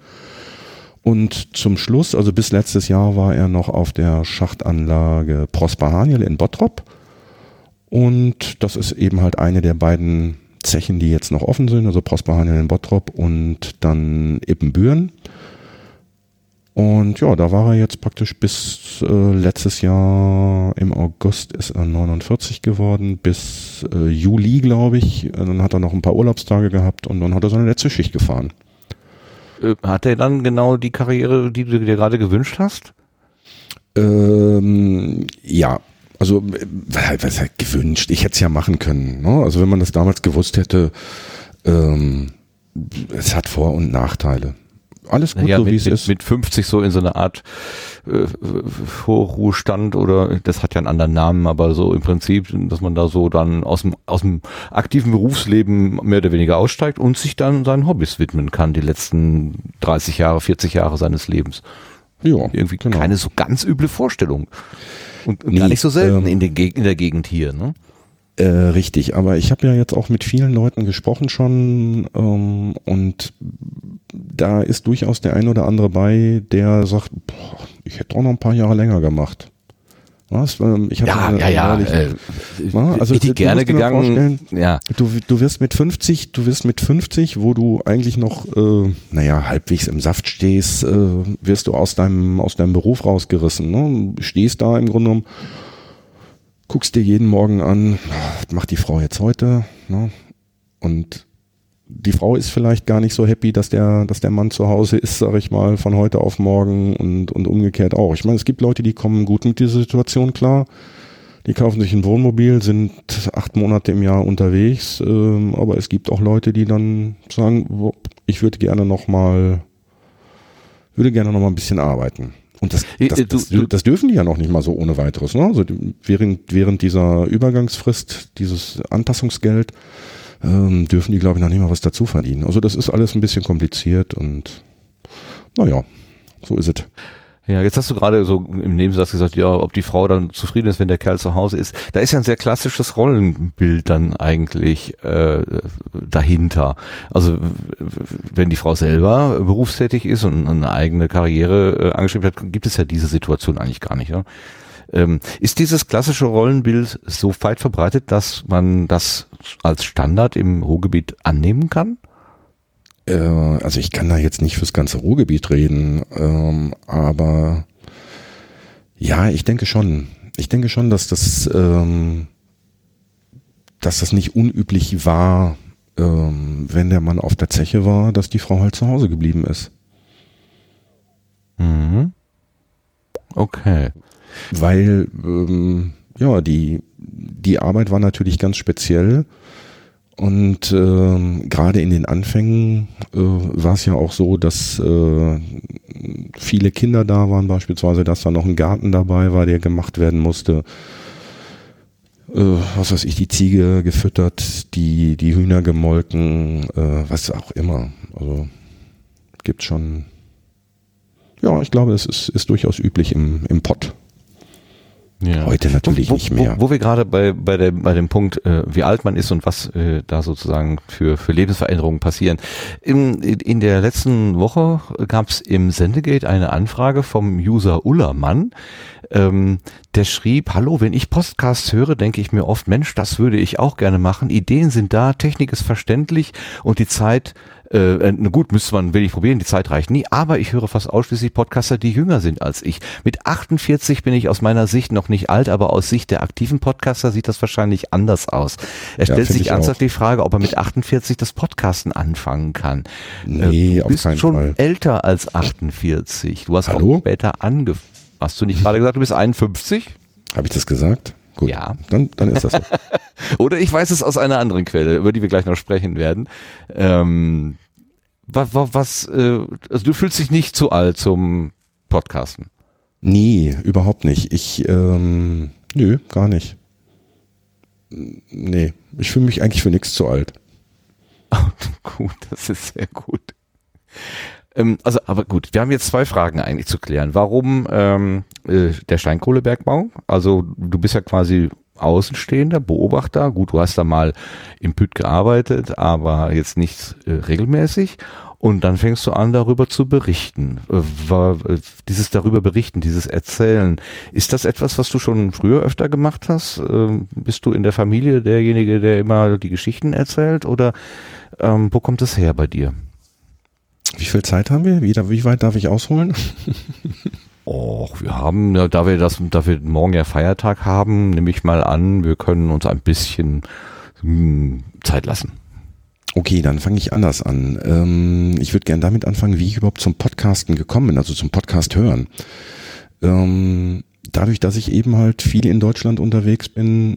[SPEAKER 1] Und zum Schluss, also bis letztes Jahr, war er noch auf der Schachtanlage Prosper Haniel in Bottrop. Und das ist eben halt eine der beiden Zechen, die jetzt noch offen sind, also Prosperhanel in Bottrop und dann Ippenbüren. Und ja, da war er jetzt praktisch bis äh, letztes Jahr im August ist er 49 geworden, bis äh, Juli, glaube ich. Dann hat er noch ein paar Urlaubstage gehabt und dann hat er seine letzte Schicht gefahren.
[SPEAKER 2] Äh, hat er dann genau die Karriere, die du dir gerade gewünscht hast?
[SPEAKER 1] Ähm, ja, also was halt gewünscht, ich hätte es ja machen können. Ne? Also wenn man das damals gewusst hätte, ähm, es hat Vor- und Nachteile. Alles gut,
[SPEAKER 2] ja,
[SPEAKER 1] so
[SPEAKER 2] wie
[SPEAKER 1] es ist.
[SPEAKER 2] Mit 50 so in so einer Art äh, Vorruhestand oder das hat ja einen anderen Namen, aber so im Prinzip, dass man da so dann aus dem, aus dem aktiven Berufsleben mehr oder weniger aussteigt und sich dann seinen Hobbys widmen kann, die letzten 30 Jahre, 40 Jahre seines Lebens. Ja, irgendwie genau. keine so ganz üble Vorstellung. Und nee, gar nicht so selten ähm, in, den, in der Gegend hier, ne?
[SPEAKER 1] Äh, richtig, aber ich habe ja jetzt auch mit vielen Leuten gesprochen schon ähm, und da ist durchaus der ein oder andere bei, der sagt, boah, ich hätte auch noch ein paar Jahre länger gemacht. Was? Ähm, Ich hab
[SPEAKER 2] Ja, ja, ja.
[SPEAKER 1] neulich-
[SPEAKER 2] Äh,
[SPEAKER 1] Ja, also
[SPEAKER 2] ich die gerne gegangen. Ja.
[SPEAKER 1] Du, du wirst mit 50, du wirst mit 50, wo du eigentlich noch, äh, naja, halbwegs im Saft stehst, äh, wirst du aus deinem, aus deinem Beruf rausgerissen. Ne? Stehst da im Grunde genommen, guckst dir jeden Morgen an, was macht die Frau jetzt heute? Ne? Und die Frau ist vielleicht gar nicht so happy, dass der, dass der Mann zu Hause ist, sag ich mal, von heute auf morgen und, und umgekehrt auch. Ich meine, es gibt Leute, die kommen gut mit dieser Situation klar. Die kaufen sich ein Wohnmobil, sind acht Monate im Jahr unterwegs, ähm, aber es gibt auch Leute, die dann sagen, ich würde gerne noch mal, würde gerne noch mal ein bisschen arbeiten. Und das,
[SPEAKER 2] Äh,
[SPEAKER 1] das,
[SPEAKER 2] du-
[SPEAKER 1] das, das dürfen die ja noch nicht mal so ohne weiteres. Ne? Also während, während dieser Übergangsfrist, dieses Anpassungsgeld, ähm, dürfen die, glaube ich, noch nicht mal was dazu verdienen. Also das ist alles ein bisschen kompliziert und naja, so ist es.
[SPEAKER 2] Ja, jetzt hast du gerade so im Nebensatz gesagt, ja, ob die Frau dann zufrieden ist, wenn der Kerl zu Hause ist. Da ist ja ein sehr klassisches Rollenbild dann eigentlich äh, dahinter. Also wenn die Frau selber berufstätig ist und eine eigene Karriere äh, angeschrieben hat, gibt es ja diese Situation eigentlich gar nicht. Ja? Ähm, ist dieses klassische Rollenbild so weit verbreitet, dass man das als Standard im Ruhrgebiet annehmen kann?
[SPEAKER 1] Äh, also ich kann da jetzt nicht fürs ganze Ruhrgebiet reden, ähm, aber ja, ich denke schon. Ich denke schon, dass das, ähm, dass das nicht unüblich war, ähm, wenn der Mann auf der Zeche war, dass die Frau halt zu Hause geblieben ist.
[SPEAKER 2] Mhm. Okay.
[SPEAKER 1] Weil ähm, ja, die, die Arbeit war natürlich ganz speziell. Und ähm, gerade in den Anfängen äh, war es ja auch so, dass äh, viele Kinder da waren, beispielsweise, dass da noch ein Garten dabei war, der gemacht werden musste. Äh, was weiß ich, die Ziege gefüttert, die, die Hühner gemolken, äh, was auch immer. Also gibt schon. Ja, ich glaube, es ist, ist durchaus üblich im, im Pott.
[SPEAKER 2] Ja.
[SPEAKER 1] Heute natürlich
[SPEAKER 2] wo,
[SPEAKER 1] nicht mehr.
[SPEAKER 2] Wo, wo wir gerade bei, bei, der, bei dem Punkt, äh, wie alt man ist und was äh, da sozusagen für, für Lebensveränderungen passieren. In, in der letzten Woche gab es im Sendegate eine Anfrage vom User Ullermann. Ähm, der schrieb, hallo, wenn ich Podcasts höre, denke ich mir oft, Mensch, das würde ich auch gerne machen. Ideen sind da, Technik ist verständlich und die Zeit äh, na gut, müsste man wirklich probieren, die Zeit reicht nie, aber ich höre fast ausschließlich Podcaster, die jünger sind als ich. Mit 48 bin ich aus meiner Sicht noch nicht alt, aber aus Sicht der aktiven Podcaster sieht das wahrscheinlich anders aus. Er
[SPEAKER 1] Ja,
[SPEAKER 2] stellt sich
[SPEAKER 1] ich
[SPEAKER 2] ernsthaft
[SPEAKER 1] auch.
[SPEAKER 2] die Frage, ob er mit 48 das Podcasten anfangen kann.
[SPEAKER 1] Nee,
[SPEAKER 2] du
[SPEAKER 1] auf
[SPEAKER 2] bist
[SPEAKER 1] keinen
[SPEAKER 2] schon
[SPEAKER 1] Fall.
[SPEAKER 2] älter als 48. Du hast
[SPEAKER 1] Hallo?
[SPEAKER 2] auch später angefangen. Hast du nicht gerade gesagt, du bist 51?
[SPEAKER 1] Habe ich das gesagt? Gut.
[SPEAKER 2] Ja.
[SPEAKER 1] Dann, dann ist das so.
[SPEAKER 2] Oder ich weiß es aus einer anderen Quelle, über die wir gleich noch sprechen werden. Ähm, was, was, äh, also du fühlst dich nicht zu alt zum Podcasten.
[SPEAKER 1] Nee, überhaupt nicht. Ich, ähm, nö, gar nicht. Nee, ich fühle mich eigentlich für nichts zu alt.
[SPEAKER 2] gut, das ist sehr gut. Ähm, also, aber gut, wir haben jetzt zwei Fragen eigentlich zu klären. Warum ähm, äh, der Steinkohlebergbau? Also du bist ja quasi Außenstehender, Beobachter. Gut, du hast da mal im Püt gearbeitet, aber jetzt nicht äh, regelmäßig. Und dann fängst du an, darüber zu berichten. Äh, äh, dieses darüber berichten, dieses Erzählen, ist das etwas, was du schon früher öfter gemacht hast? Ähm, bist du in der Familie derjenige, der immer die Geschichten erzählt? Oder ähm, wo kommt es her bei dir?
[SPEAKER 1] Wie viel Zeit haben wir? Wie, wie weit darf ich ausholen?
[SPEAKER 2] Och, wir haben, da wir das, da wir morgen ja Feiertag haben, nehme ich mal an, wir können uns ein bisschen hm, Zeit lassen.
[SPEAKER 1] Okay, dann fange ich anders an. Ähm, ich würde gerne damit anfangen, wie ich überhaupt zum Podcasten gekommen bin, also zum Podcast hören. Ähm, dadurch, dass ich eben halt viel in Deutschland unterwegs bin,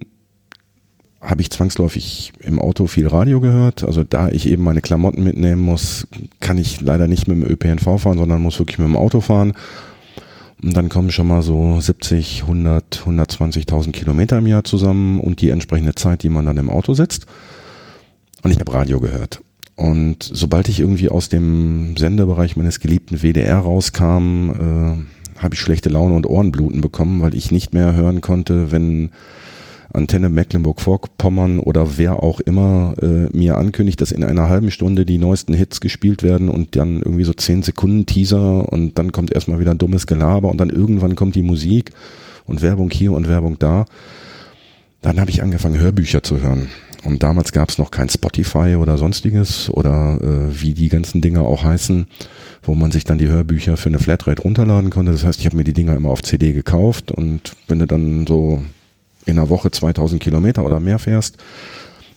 [SPEAKER 1] habe ich zwangsläufig im Auto viel Radio gehört. Also da ich eben meine Klamotten mitnehmen muss, kann ich leider nicht mit dem ÖPNV fahren, sondern muss wirklich mit dem Auto fahren. Und dann kommen schon mal so 70, 100, 120.000 Kilometer im Jahr zusammen und die entsprechende Zeit, die man dann im Auto sitzt. Und ich habe Radio gehört. Und sobald ich irgendwie aus dem Sendebereich meines geliebten WDR rauskam, äh, habe ich schlechte Laune und Ohrenbluten bekommen, weil ich nicht mehr hören konnte, wenn Antenne Mecklenburg-Vorpommern oder wer auch immer äh, mir ankündigt, dass in einer halben Stunde die neuesten Hits gespielt werden und dann irgendwie so zehn Sekunden Teaser und dann kommt erstmal wieder dummes Gelaber und dann irgendwann kommt die Musik und Werbung hier und Werbung da. Dann habe ich angefangen, Hörbücher zu hören. Und damals gab es noch kein Spotify oder sonstiges oder äh, wie die ganzen Dinge auch heißen, wo man sich dann die Hörbücher für eine Flatrate runterladen konnte. Das heißt, ich habe mir die Dinger immer auf CD gekauft und du dann so in einer Woche 2000 Kilometer oder mehr fährst,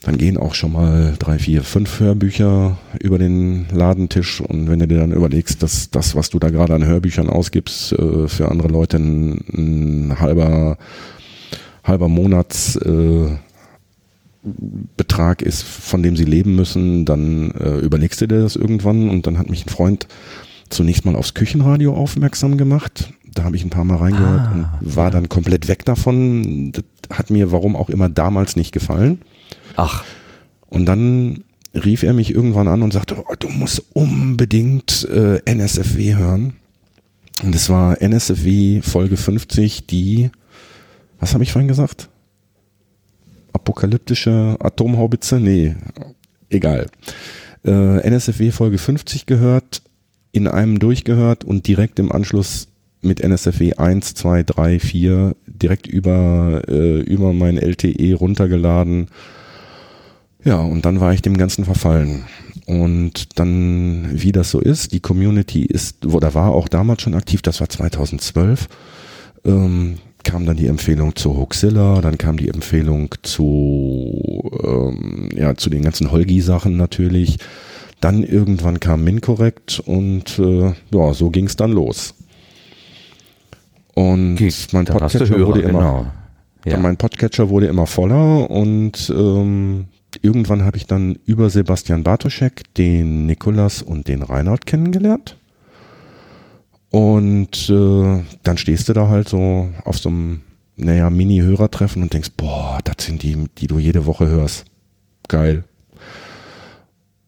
[SPEAKER 1] dann gehen auch schon mal drei, vier, fünf Hörbücher über den Ladentisch. Und wenn du dir dann überlegst, dass das, was du da gerade an Hörbüchern ausgibst, äh, für andere Leute ein, ein halber, halber Monats äh, ist, von dem sie leben müssen, dann äh, überlegst du dir das irgendwann. Und dann hat mich ein Freund zunächst mal aufs Küchenradio aufmerksam gemacht. Da habe ich ein paar Mal reingehört
[SPEAKER 2] Ah,
[SPEAKER 1] und war dann komplett weg davon. Das hat mir, warum auch immer, damals nicht gefallen.
[SPEAKER 2] Ach,
[SPEAKER 1] Und dann rief er mich irgendwann an und sagte, oh, du musst unbedingt äh, NSFW hören. Und es war NSFW Folge 50, die, was habe ich vorhin gesagt? Apokalyptische Atomhaubitze? Nee, egal. Äh, NSFW Folge 50 gehört, in einem durchgehört und direkt im Anschluss mit NSFW 1, 2, 3, 4 direkt über, äh, über mein LTE runtergeladen. Ja, und dann war ich dem Ganzen verfallen. Und dann, wie das so ist, die Community ist, oder war auch damals schon aktiv, das war 2012, ähm, kam dann die Empfehlung zu Hoaxilla, dann kam die Empfehlung zu, ähm, ja, zu den ganzen Holgi-Sachen natürlich. Dann irgendwann kam Mincorrect und äh, ja, so ging es dann los. Und mein
[SPEAKER 2] hast du
[SPEAKER 1] Podcatcher
[SPEAKER 2] Hörer,
[SPEAKER 1] wurde immer,
[SPEAKER 2] genau. Ja.
[SPEAKER 1] mein Podcatcher wurde immer voller und ähm, irgendwann habe ich dann über Sebastian Bartoschek den Nikolas und den Reinhard kennengelernt. Und äh, dann stehst du da halt so auf so einem, naja, Mini-Hörertreffen und denkst, boah, das sind die, die du jede Woche hörst. Geil.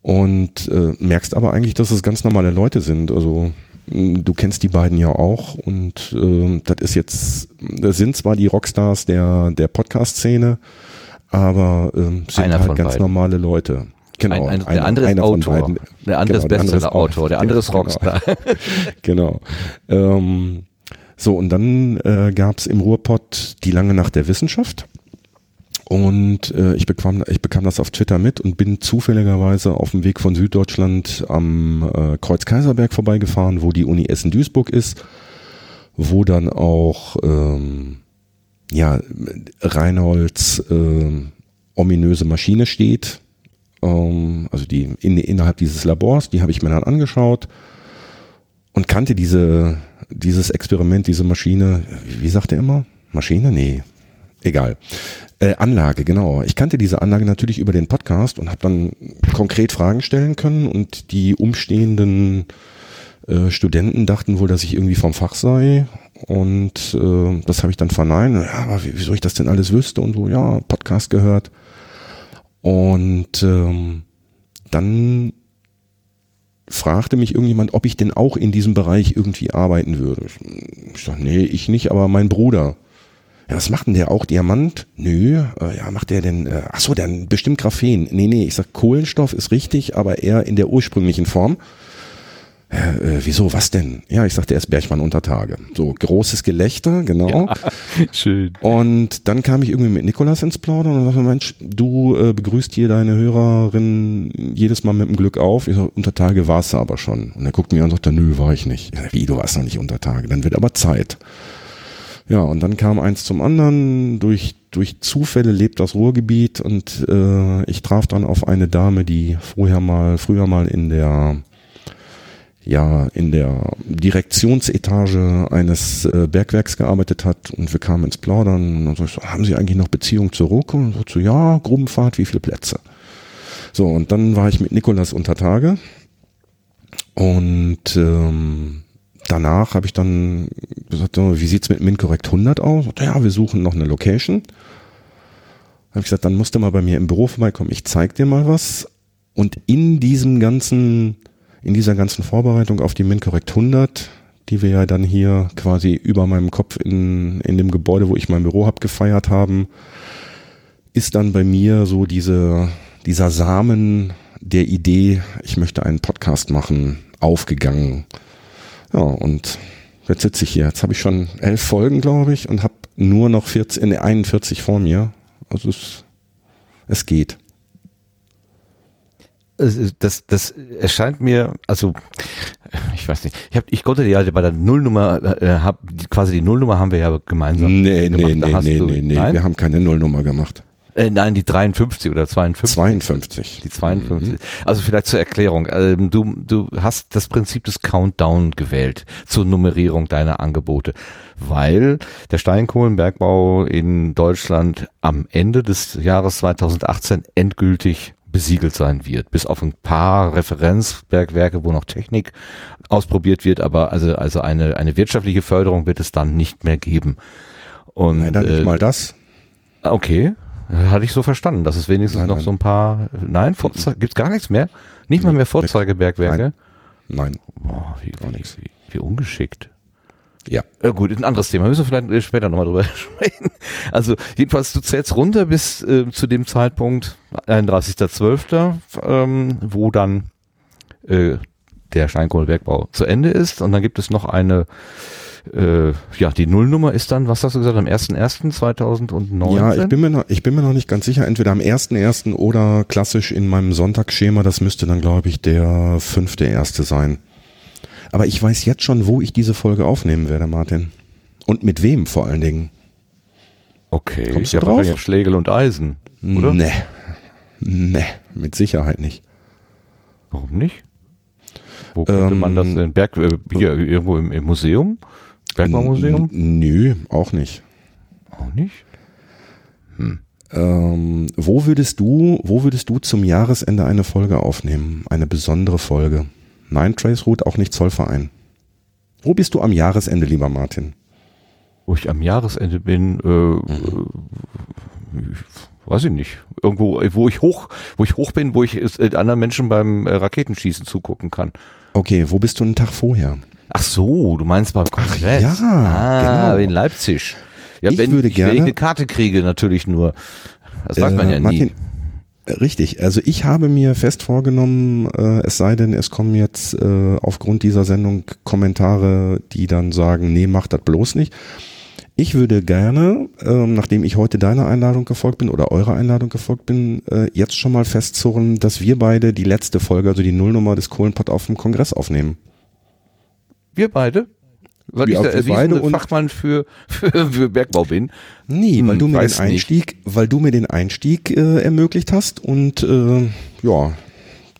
[SPEAKER 1] Und äh, merkst aber eigentlich, dass es ganz normale Leute sind. Also du kennst die beiden ja auch und äh, das ist jetzt, das sind zwar die Rockstars der, der Podcast-Szene, aber ähm, sind
[SPEAKER 2] Einer
[SPEAKER 1] halt ganz
[SPEAKER 2] beiden.
[SPEAKER 1] normale Leute. Genau,
[SPEAKER 2] ein, ein, der andere ist Autor, der andere ist
[SPEAKER 1] Genau,
[SPEAKER 2] Bestseller-Autor, der andere ist
[SPEAKER 1] Genau.
[SPEAKER 2] Rockstar.
[SPEAKER 1] genau. Ähm, so, und dann äh, gab es im Ruhrpott die lange Nacht der Wissenschaft. Und äh, ich, bekam, ich bekam das auf Twitter mit und bin zufälligerweise auf dem Weg von Süddeutschland am äh, Kreuz Kaiserberg vorbeigefahren, wo die Uni Essen-Duisburg ist, wo dann auch ähm, ja, Reinholds ähm, ominöse Maschine steht. Ähm, also die in, innerhalb dieses Labors, die habe ich mir dann angeschaut und kannte diese, dieses Experiment, diese Maschine, wie, wie sagt er immer? Maschine? Nee, egal. Äh, Anlage, genau. Ich kannte diese Anlage natürlich über den Podcast und habe dann konkret Fragen stellen können und die umstehenden äh, Studenten dachten wohl, dass ich irgendwie vom Fach sei und äh, das habe ich dann verneint. Ja, aber wie- wieso ich das denn alles wüsste und so, ja, Podcast gehört. Und ähm, dann fragte mich irgendjemand, ob ich denn auch in diesem Bereich irgendwie arbeiten würde. Ich, ich sag, nee, ich nicht, aber mein Bruder. Ja, was macht denn der auch? Diamant? Nö. Äh, ja, macht der denn, äh, ach so, dann bestimmt Graphen. Nee, nee, ich sag, Kohlenstoff ist richtig, aber eher in der ursprünglichen Form. Äh, wieso, was denn? Ja, ich sagte erst Bergmann unter Tage. So, großes Gelächter, genau.
[SPEAKER 2] Schön.
[SPEAKER 1] Und dann kam ich irgendwie mit Nikolas ins Plaudern und sagte, Mensch, du äh, begrüßt hier deine Hörerin jedes Mal mit dem Glück auf. Ich sag, unter Tage warst du aber schon. Und er guckt mir an und sagt, nö, war ich nicht. Ich sag, Wie, du warst noch nicht unter Tage? Dann wird aber Zeit. Ja, und dann kam eins zum anderen. Durch, durch Zufälle lebt das Ruhrgebiet und äh, ich traf dann auf eine Dame, die vorher mal, früher mal in der ja in der Direktionsetage eines äh, Bergwerks gearbeitet hat und wir kamen ins Plaudern und so, haben Sie eigentlich noch Beziehung zur Ruck? Und so, so, ja, Grubenfahrt, wie viele Plätze? So, und dann war ich mit Nikolas unter Tage und ähm, danach habe ich dann gesagt, wie sieht's mit MinCorrect 100 aus? Ja, wir suchen noch eine Location. Habe ich gesagt, dann musst du mal bei mir im Büro vorbeikommen, ich zeig dir mal was. Und in diesem ganzen, in dieser ganzen Vorbereitung auf die MinCorrect 100, die wir ja dann hier quasi über meinem Kopf in, in dem Gebäude, wo ich mein Büro hab, gefeiert haben, ist dann bei mir so diese, dieser Samen der Idee, ich möchte einen Podcast machen, aufgegangen. Ja, und jetzt sitze ich hier. Jetzt habe ich schon elf Folgen, glaube ich, und habe nur noch 14, nee, 41 vor mir. Also es, es geht.
[SPEAKER 2] Das, das erscheint mir, also ich weiß nicht, ich, hab, ich konnte ja bei der Nullnummer, äh, hab, quasi die Nullnummer haben wir ja gemeinsam
[SPEAKER 1] Nee,
[SPEAKER 2] gemacht.
[SPEAKER 1] nee, nee, nee, nee, nee, wir haben keine Nullnummer gemacht.
[SPEAKER 2] Äh, nein, die 53 oder 52.
[SPEAKER 1] 52.
[SPEAKER 2] Die 52. Also vielleicht zur Erklärung. Ähm, du, du hast das Prinzip des Countdown gewählt zur Nummerierung deiner Angebote, weil der Steinkohlenbergbau in Deutschland am Ende des Jahres 2018 endgültig besiegelt sein wird, bis auf ein paar Referenzbergwerke, wo noch Technik ausprobiert wird, aber also, also eine, eine wirtschaftliche Förderung wird es dann nicht mehr geben. Und,
[SPEAKER 1] Leider nicht
[SPEAKER 2] äh,
[SPEAKER 1] mal das.
[SPEAKER 2] Okay, hatte ich so verstanden, dass es wenigstens
[SPEAKER 1] Nein,
[SPEAKER 2] noch
[SPEAKER 1] nein.
[SPEAKER 2] so ein paar, nein, Vorze gibt's gar nichts mehr? Nicht mal
[SPEAKER 1] Nee,
[SPEAKER 2] mehr Vorzeigebergwerke?
[SPEAKER 1] Nein.
[SPEAKER 2] Boah, wie,
[SPEAKER 1] Gar nichts.
[SPEAKER 2] wie, wie ungeschickt.
[SPEAKER 1] Ja.
[SPEAKER 2] Ja, gut, ist ein anderes Thema. Müssen wir vielleicht später nochmal drüber sprechen. Also, jedenfalls, du zählst runter bis äh, zu dem Zeitpunkt, 31.12., ähm, wo dann äh, der Steinkohlenbergbau zu Ende ist. Und dann gibt es noch eine, äh, ja, die Nullnummer ist dann, was hast du gesagt, am 1.1.2019?
[SPEAKER 1] Ja, ich bin, mir noch, ich bin mir noch nicht ganz sicher, entweder am 1.1. oder klassisch in meinem Sonntagsschema, das müsste dann, glaube ich, der fünfte erste sein. Aber ich weiß jetzt schon, wo ich diese Folge aufnehmen werde, Martin. Und mit wem vor allen Dingen.
[SPEAKER 2] Okay,
[SPEAKER 1] Kommst du
[SPEAKER 2] ja,
[SPEAKER 1] drauf?
[SPEAKER 2] wahrscheinlich Schlegel und Eisen, oder?
[SPEAKER 1] Nee. Nee, mit Sicherheit nicht.
[SPEAKER 2] Warum nicht? Wo könnte
[SPEAKER 1] Ähm,
[SPEAKER 2] man das in Berg, äh, hier irgendwo im, im Museum? Bergbaumuseum?
[SPEAKER 1] Nö, auch nicht.
[SPEAKER 2] Auch nicht.
[SPEAKER 1] Ähm, wo würdest du, wo würdest du zum Jahresende eine Folge aufnehmen? Eine besondere Folge? Nein, Traceroute, auch nicht Zollverein. Wo bist du am Jahresende, lieber Martin?
[SPEAKER 2] Wo ich am Jahresende bin, äh,
[SPEAKER 1] Mhm.
[SPEAKER 2] äh, weiß ich nicht. Irgendwo, wo ich hoch, wo ich hoch bin, wo ich äh, anderen Menschen beim äh, Raketenschießen zugucken kann.
[SPEAKER 1] Okay, wo bist du einen Tag vorher?
[SPEAKER 2] Ach so, du meinst beim Kongress?
[SPEAKER 1] ja,
[SPEAKER 2] ah,
[SPEAKER 1] genau.
[SPEAKER 2] in Leipzig. Ja,
[SPEAKER 1] Ich
[SPEAKER 2] wenn
[SPEAKER 1] würde
[SPEAKER 2] ich, wenn ich
[SPEAKER 1] gerne-
[SPEAKER 2] eine Karte kriege, natürlich nur. Das weiß man
[SPEAKER 1] Äh,
[SPEAKER 2] ja nie.
[SPEAKER 1] Martin, äh, Richtig, also ich habe mir fest vorgenommen, äh, es sei denn, es kommen jetzt äh, aufgrund dieser Sendung Kommentare, die dann sagen, nee, mach das bloß nicht. Ich würde gerne, ähm, nachdem ich heute deiner Einladung gefolgt bin oder eurer Einladung gefolgt bin, äh, jetzt schon mal festzurren, dass wir beide die letzte Folge, also die Nullnummer des Kohlenpott auf dem Kongress aufnehmen.
[SPEAKER 2] Wir beide? Weil
[SPEAKER 1] Wir-
[SPEAKER 2] ich der erwiesene Fachmann für, für, für Bergbau bin.
[SPEAKER 1] Nee, weil
[SPEAKER 2] Hm,
[SPEAKER 1] du mir den
[SPEAKER 2] weiß nicht.
[SPEAKER 1] Einstieg, weil du mir den Einstieg äh, ermöglicht hast und äh, ja,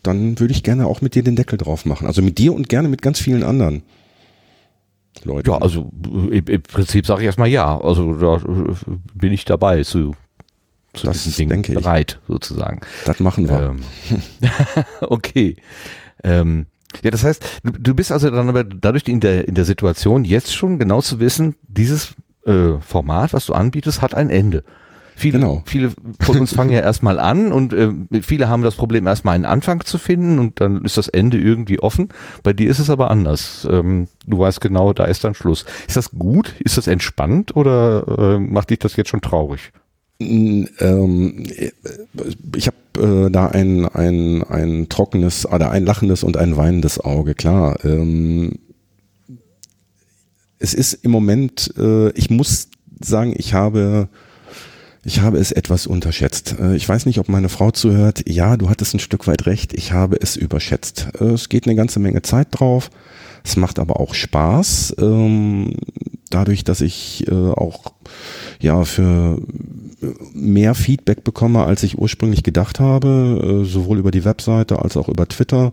[SPEAKER 1] dann würde ich gerne auch mit dir den Deckel drauf machen. Also mit dir und gerne mit ganz vielen anderen Leuten.
[SPEAKER 2] Ja, also äh, im, Prinzip sage ich erstmal ja. Also da äh, bin ich dabei zu, zu
[SPEAKER 1] Das
[SPEAKER 2] diesem Ding
[SPEAKER 1] denke ich.
[SPEAKER 2] bereit, sozusagen.
[SPEAKER 1] das machen wir.
[SPEAKER 2] Ähm, okay. Ähm, ja, das heißt, du, bist also dann aber dadurch in der, in der Situation, jetzt schon genau zu wissen, dieses äh, Format, was du anbietest, hat ein Ende. Viele,
[SPEAKER 1] Genau.
[SPEAKER 2] viele von uns fangen ja erstmal an und äh, viele haben das Problem, erstmal einen Anfang zu finden und dann ist das Ende irgendwie offen. Bei dir ist es aber anders. Ähm, du weißt genau, da ist dann Schluss. Ist das gut? Ist das entspannt oder äh, macht dich das jetzt schon traurig?
[SPEAKER 1] Ähm, äh, ich habe äh, da ein, ein, ein trockenes oder ein lachendes und ein weinendes Auge, klar. Ähm, es ist im Moment, äh, ich muss sagen, ich habe ich habe es etwas unterschätzt. Äh, Ich weiß nicht, ob meine Frau zuhört. Ja, du hattest ein Stück weit recht. Ich habe es überschätzt. Es geht eine ganze Menge Zeit drauf. Es macht aber auch Spaß. Dadurch, dass ich äh, auch ja für mehr Feedback bekomme, als ich ursprünglich gedacht habe, äh, sowohl über die Webseite als auch über Twitter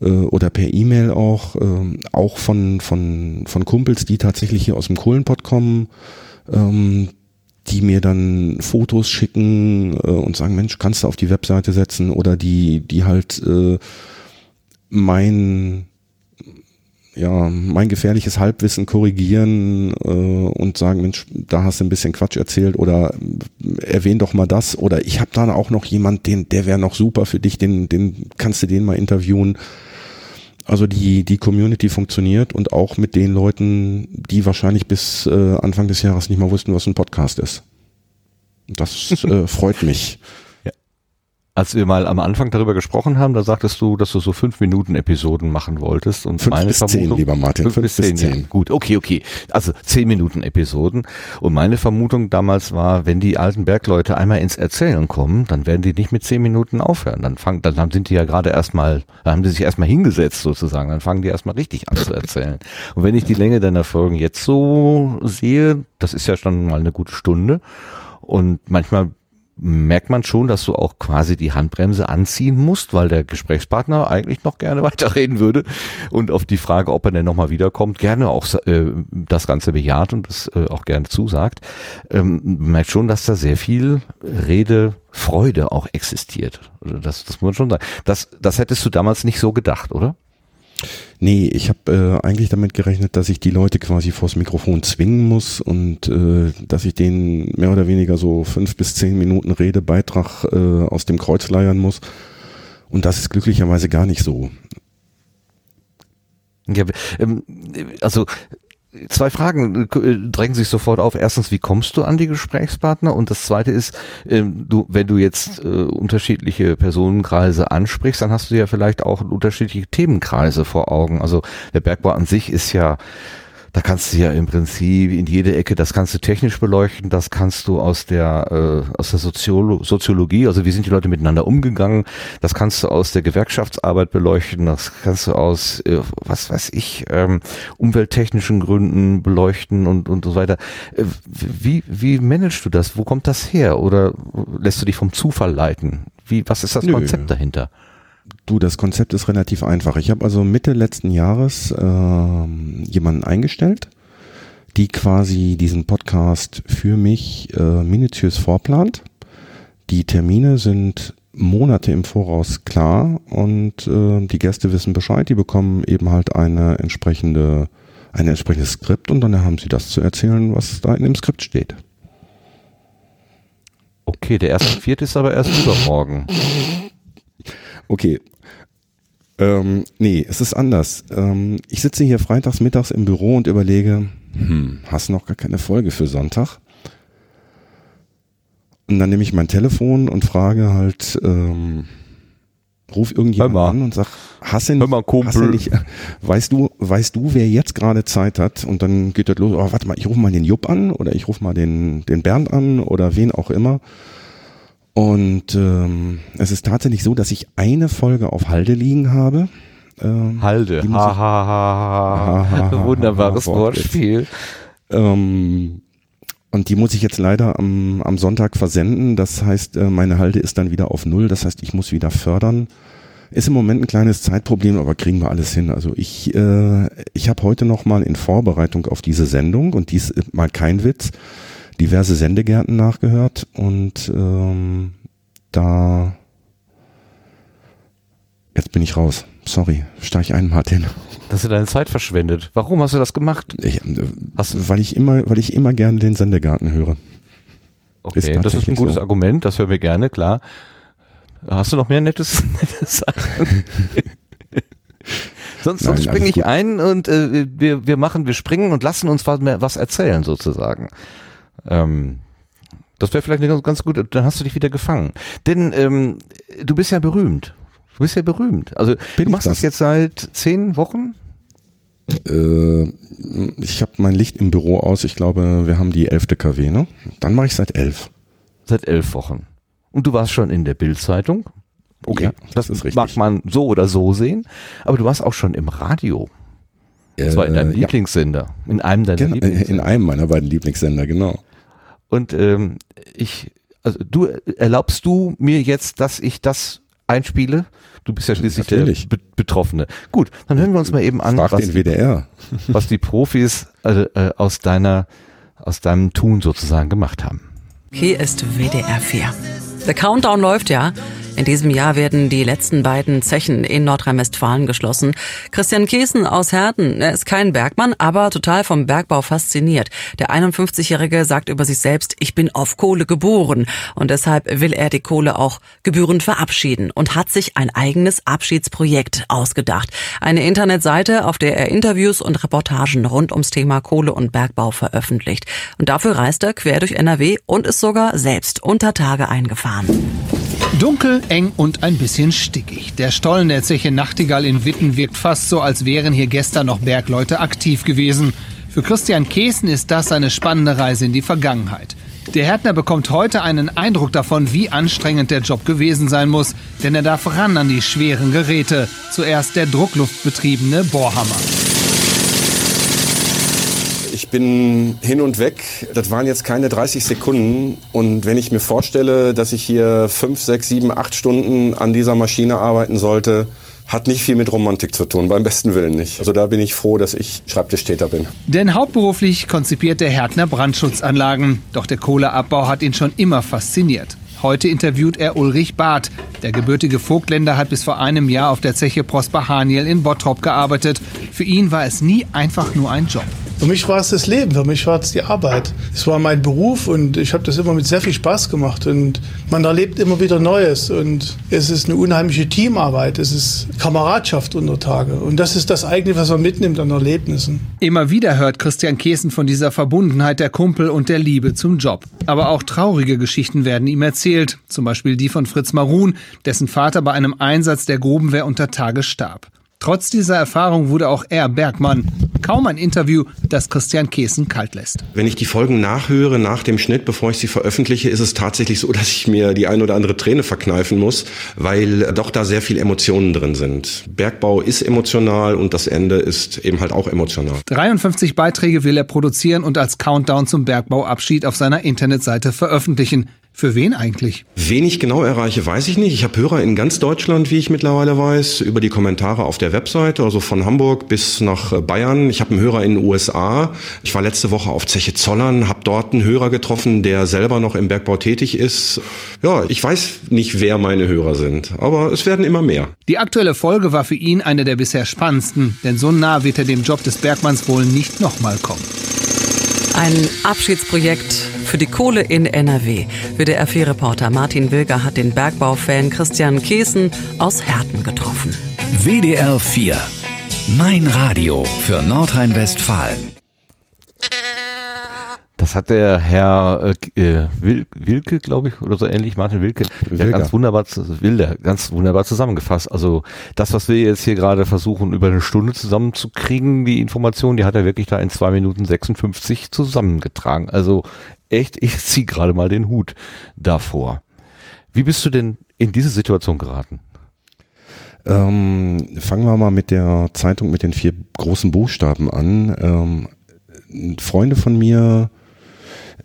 [SPEAKER 1] äh, oder per E-Mail auch, ähm, auch von, von, von Kumpels, die tatsächlich hier aus dem Kohlenpott kommen, ähm, die mir dann Fotos schicken äh, und sagen, Mensch, kannst du auf die Webseite setzen? Oder die, die halt äh, mein ja, mein gefährliches Halbwissen korrigieren äh, und sagen, Mensch, da hast du ein bisschen Quatsch erzählt oder äh, erwähn doch mal das oder ich habe da auch noch jemand, den der wäre noch super für dich, den den kannst du den mal interviewen. Also die die Community funktioniert und auch mit den Leuten, die wahrscheinlich bis äh, Anfang des Jahres nicht mal wussten, was ein Podcast ist. Das äh, freut mich.
[SPEAKER 2] Als wir mal am Anfang darüber gesprochen haben, da sagtest du, dass du so fünf Minuten Episoden machen wolltest und
[SPEAKER 1] Fünf
[SPEAKER 2] meine
[SPEAKER 1] bis zehn,
[SPEAKER 2] Vermutung,
[SPEAKER 1] lieber Martin.
[SPEAKER 2] Fünf, bis zehn, ja. Gut, okay, okay. Also zehn Minuten Episoden. Und meine Vermutung damals war, wenn die alten Bergleute einmal ins Erzählen kommen, dann werden die nicht mit zehn Minuten aufhören. Dann fangen, dann sind die ja gerade erstmal, dann haben die sich erstmal hingesetzt sozusagen. Dann fangen die erstmal richtig an zu erzählen. Und wenn ich die Länge deiner Folgen jetzt so sehe, das ist ja schon mal eine gute Stunde. Und manchmal merkt man schon, dass du auch quasi die Handbremse anziehen musst, weil der Gesprächspartner eigentlich noch gerne weiterreden würde und auf die Frage, ob er denn nochmal wiederkommt, gerne auch äh, das Ganze bejaht und das äh, auch gerne zusagt. Ähm, merkt schon, dass da sehr viel Redefreude auch existiert. Also das, das muss man schon sagen. Das, das hättest du damals nicht so gedacht, oder?
[SPEAKER 1] Nee, ich habe äh, eigentlich damit gerechnet, dass ich die Leute quasi vors Mikrofon zwingen muss und äh, dass ich denen mehr oder weniger so fünf bis zehn Minuten Redebeitrag äh, aus dem Kreuz leiern muss. Und das ist glücklicherweise gar nicht so.
[SPEAKER 2] Ja, ähm, also zwei Fragen äh, drängen sich sofort auf. Erstens, wie kommst du an die Gesprächspartner? Und das zweite ist, ähm, du, wenn du jetzt äh, unterschiedliche Personenkreise ansprichst, dann hast du ja vielleicht auch unterschiedliche Themenkreise vor Augen. Also der Bergbau an sich ist ja da kannst du ja im Prinzip in jede Ecke, das kannst du technisch beleuchten, das kannst du aus der äh, aus der Soziolo Soziologie, also wie sind die Leute miteinander umgegangen, das kannst du aus der Gewerkschaftsarbeit beleuchten, das kannst du aus äh, was weiß ich ähm, umwelttechnischen Gründen beleuchten und und so weiter. Äh, wie wie managst du das? Wo kommt das her? Oder lässt du dich vom Zufall leiten? Wie was ist das
[SPEAKER 1] Nö.
[SPEAKER 2] Konzept dahinter?
[SPEAKER 1] Du, das Konzept ist relativ einfach. Ich habe also Mitte letzten Jahres ähm, jemanden eingestellt, die quasi diesen Podcast für mich äh, minutiös vorplant. Die Termine sind Monate im Voraus klar und äh, die Gäste wissen Bescheid. Die bekommen eben halt eine entsprechende, ein entsprechendes Skript und dann haben sie das zu erzählen, was da in dem Skript steht.
[SPEAKER 2] Okay, der erste Vierte ist aber erst übermorgen.
[SPEAKER 1] Okay. Ähm, nee, es ist anders. Ähm, ich sitze hier freitags mittags im Büro und überlege, hm, hast noch gar keine Folge für Sonntag? Und dann nehme ich mein Telefon und frage halt, ähm, ruf irgendjemand
[SPEAKER 2] mal.
[SPEAKER 1] an und sag, hast du
[SPEAKER 2] mal,
[SPEAKER 1] nicht,
[SPEAKER 2] Kumpel.
[SPEAKER 1] hast du nicht, weißt du, weißt du, wer jetzt gerade Zeit hat? Und dann geht das los, oh, warte mal, ich rufe mal den Jupp an oder ich rufe mal den, den Bernd an oder wen auch immer. Und ähm, es ist tatsächlich so, dass ich eine Folge auf Halde liegen habe. Ähm,
[SPEAKER 2] Halde. Ha,
[SPEAKER 1] ich-
[SPEAKER 2] ha, ha,
[SPEAKER 1] Ha, ha,
[SPEAKER 2] Wunderbares. Wortspiel.
[SPEAKER 1] Ähm, und die muss ich jetzt leider am, am Sonntag versenden. Das heißt, äh, meine Halde ist dann wieder auf Null. Das heißt, ich muss wieder fördern. Ist im Moment ein kleines Zeitproblem, aber kriegen wir alles hin. Also ich, äh, ich habe heute noch mal in Vorbereitung auf diese Sendung und dies mal kein Witz, diverse Sendegärten nachgehört und ähm, da jetzt bin ich raus. Sorry, steig ein, Martin.
[SPEAKER 2] Dass du deine Zeit verschwendet. Warum hast du das gemacht?
[SPEAKER 1] Ich, äh,
[SPEAKER 2] Hast-
[SPEAKER 1] weil ich immer, weil ich immer gerne den Sendegarten höre.
[SPEAKER 2] Okay,
[SPEAKER 1] Ist
[SPEAKER 2] das ist ein gutes
[SPEAKER 1] so.
[SPEAKER 2] Argument, das hören wir gerne, klar. Hast du noch mehr nettes, nettes sonst sonst springe ich
[SPEAKER 1] gut.
[SPEAKER 2] ein und äh, wir, wir machen, wir springen und lassen uns was, mehr, was erzählen sozusagen. Ähm, das wäre vielleicht eine ganz, ganz gut, dann hast du dich wieder gefangen. Denn ähm, du bist ja berühmt. Du bist ja berühmt. Also
[SPEAKER 1] Bin
[SPEAKER 2] du machst das?
[SPEAKER 1] das?
[SPEAKER 2] jetzt seit zehn Wochen?
[SPEAKER 1] Äh, ich habe mein Licht im Büro aus. Ich glaube, wir haben die elfte KW, ne? Dann mache ich seit elf.
[SPEAKER 2] Seit elf Wochen. Und du warst schon in der Bildzeitung. Okay,
[SPEAKER 1] Ja,
[SPEAKER 2] das,
[SPEAKER 1] ist richtig.
[SPEAKER 2] mag man so oder so sehen. Aber du warst auch schon im Radio. Das war in deinem
[SPEAKER 1] Äh, ja,
[SPEAKER 2] Lieblingssender. In einem deiner
[SPEAKER 1] genau, äh,
[SPEAKER 2] Lieblingssender.
[SPEAKER 1] in einem meiner beiden Lieblingssender, genau.
[SPEAKER 2] Und ähm, ich, also du erlaubst du mir jetzt, dass ich das einspiele? Du bist ja schließlich
[SPEAKER 1] Natürlich.
[SPEAKER 2] der Be Betroffene. Gut, dann hören wir uns mal eben an,
[SPEAKER 1] Frag
[SPEAKER 2] was,
[SPEAKER 1] den WDR.
[SPEAKER 2] was die Profis äh, äh, aus deiner, aus deinem Tun sozusagen gemacht haben.
[SPEAKER 9] Hier ist WDR 4. Der Countdown läuft ja. In diesem Jahr werden die letzten beiden Zechen in Nordrhein-Westfalen geschlossen. Christian Kiesen aus Herten, er ist kein Bergmann, aber total vom Bergbau fasziniert. Der 51-Jährige sagt über sich selbst, ich bin auf Kohle geboren und deshalb will er die Kohle auch gebührend verabschieden und hat sich ein eigenes Abschiedsprojekt ausgedacht. Eine Internetseite, auf der er Interviews und Reportagen rund ums Thema Kohle und Bergbau veröffentlicht. Und dafür reist er quer durch NRW und ist sogar selbst unter Tage eingefahren.
[SPEAKER 10] Dunkel, eng und ein bisschen stickig. Der Stollen der Zeche Nachtigall in Witten wirkt fast so, als wären hier gestern noch Bergleute aktiv gewesen. Für Christian Kesen ist das eine spannende Reise in die Vergangenheit. Der Härtner bekommt heute einen Eindruck davon, wie anstrengend der Job gewesen sein muss, denn er darf ran an die schweren Geräte. Zuerst der druckluftbetriebene Bohrhammer.
[SPEAKER 11] Bin hin und weg. Das waren jetzt keine 30 Sekunden. Und wenn ich mir vorstelle, dass ich hier fünf, sechs, sieben, acht Stunden an dieser Maschine arbeiten sollte, hat nicht viel mit Romantik zu tun, beim besten Willen nicht. Also da bin ich froh, dass ich Schreibtischtäter bin.
[SPEAKER 10] Denn hauptberuflich konzipiert der Härtner Brandschutzanlagen. Doch der Kohleabbau hat ihn schon immer fasziniert. Heute interviewt er Ulrich Barth. Der gebürtige Vogtländer hat bis vor einem Jahr auf der Zeche Prosper Haniel in Bottrop gearbeitet. Für ihn war es nie einfach nur ein Job.
[SPEAKER 12] Für mich war es das Leben, für mich war es die Arbeit. Es war mein Beruf und ich habe das immer mit sehr viel Spaß gemacht und man erlebt immer wieder Neues und es ist eine unheimliche Teamarbeit, es ist Kameradschaft unter Tage und das ist das eigentliche, was man mitnimmt an Erlebnissen.
[SPEAKER 10] Immer wieder hört Christian Kesen von dieser Verbundenheit der Kumpel und der Liebe zum Job. Aber auch traurige Geschichten werden ihm erzählt, zum Beispiel die von Fritz Marun, dessen Vater bei einem Einsatz der Grubenwehr unter Tage starb. Trotz dieser Erfahrung wurde auch er Bergmann. Kaum ein Interview, das Christian Kesen kalt lässt.
[SPEAKER 11] Wenn ich die Folgen nachhöre, nach dem Schnitt, bevor ich sie veröffentliche, ist es tatsächlich so, dass ich mir die ein oder andere Träne verkneifen muss, weil doch da sehr viel Emotionen drin sind. Bergbau ist emotional und das Ende ist eben halt auch emotional.
[SPEAKER 10] 53 Beiträge will er produzieren und als Countdown zum Bergbauabschied auf seiner Internetseite veröffentlichen. Für wen eigentlich?
[SPEAKER 11] Wen ich genau erreiche, weiß ich nicht. Ich habe Hörer in ganz Deutschland, wie ich mittlerweile weiß, über die Kommentare auf der Webseite, also von Hamburg bis nach Bayern. Ich habe einen Hörer in den USA. Ich war letzte Woche auf Zeche Zollern, habe dort einen Hörer getroffen, der selber noch im Bergbau tätig ist. Ja, ich weiß nicht, wer meine Hörer sind, aber es werden immer mehr.
[SPEAKER 10] Die aktuelle Folge war für ihn eine der bisher spannendsten, denn so nah wird er dem Job des Bergmanns wohl nicht nochmal kommen.
[SPEAKER 9] Ein Abschiedsprojekt für die Kohle in NRW. WDR-4-Reporter Martin Wilger hat den Bergbaufan Christian Kesen aus Herten getroffen.
[SPEAKER 13] WDR 4. Mein Radio für Nordrhein-Westfalen.
[SPEAKER 2] Das hat der Herr äh, Wil Wilke, glaube ich, oder so ähnlich, Martin Wilke, der hat ganz wunderbar, Wilder, ganz wunderbar zusammengefasst. Also das, was wir jetzt hier gerade versuchen, über eine Stunde zusammenzukriegen, die Information, die hat er wirklich da in zwei Minuten 56 zusammengetragen. Also echt, ich ziehe gerade mal den Hut davor. Wie bist du denn in diese Situation geraten?
[SPEAKER 1] Ähm, fangen wir mal mit der Zeitung mit den vier großen Buchstaben an. Ähm, Freunde von mir,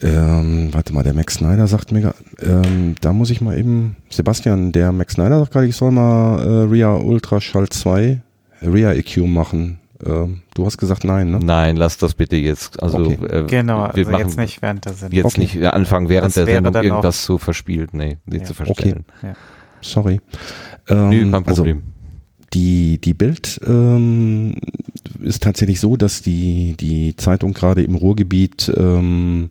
[SPEAKER 1] ähm, warte mal, der Max Snyder sagt mir, ähm, da muss ich mal eben, Sebastian, der Max Snyder sagt gerade, ich soll mal äh, RIA Ultraschall 2, RIA EQ machen. Ähm, du hast gesagt nein, ne?
[SPEAKER 2] Nein, lass das bitte jetzt. Also
[SPEAKER 3] okay.
[SPEAKER 2] äh,
[SPEAKER 3] genau, also wir machen jetzt nicht während der Sendung.
[SPEAKER 2] Jetzt
[SPEAKER 3] okay.
[SPEAKER 2] nicht anfangen während das der Sendung irgendwas zu verspielt, nee, nee
[SPEAKER 3] Ja.
[SPEAKER 2] zu verstellen.
[SPEAKER 1] Okay. Sorry. Ähm,
[SPEAKER 2] Nee, kein
[SPEAKER 1] also,
[SPEAKER 2] Problem.
[SPEAKER 1] die, die Bild ähm, ist tatsächlich so, dass die, die Zeitung gerade im Ruhrgebiet ähm,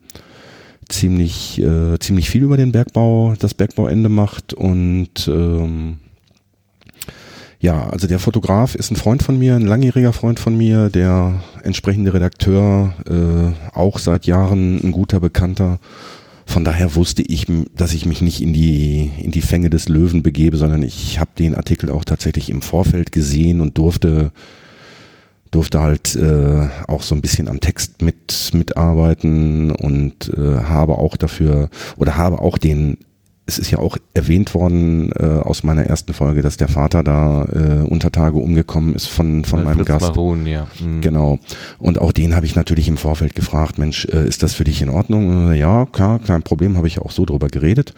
[SPEAKER 1] ziemlich, äh, ziemlich viel über den Bergbau, das Bergbauende macht und ähm, ja, also der Fotograf ist ein Freund von mir, ein langjähriger Freund von mir, der entsprechende Redakteur, äh, auch seit Jahren ein guter Bekannter. Von daher wusste ich, dass ich mich nicht in die in die Fänge des Löwen begebe, sondern ich habe den Artikel auch tatsächlich im Vorfeld gesehen und durfte durfte halt äh, auch so ein bisschen am Text mit mitarbeiten und äh, habe auch dafür oder habe auch den es ist ja auch erwähnt worden äh, aus meiner ersten Folge, dass der Vater da äh, unter Tage umgekommen ist von von
[SPEAKER 2] Äh,
[SPEAKER 1] meinem
[SPEAKER 2] Fritz
[SPEAKER 1] Gast.
[SPEAKER 2] Maron, ja. Mhm.
[SPEAKER 1] Genau. Und auch den habe ich natürlich im Vorfeld gefragt, Mensch, äh, ist das für dich in Ordnung? Äh, Ja, klar, kein Problem, habe ich auch so drüber geredet.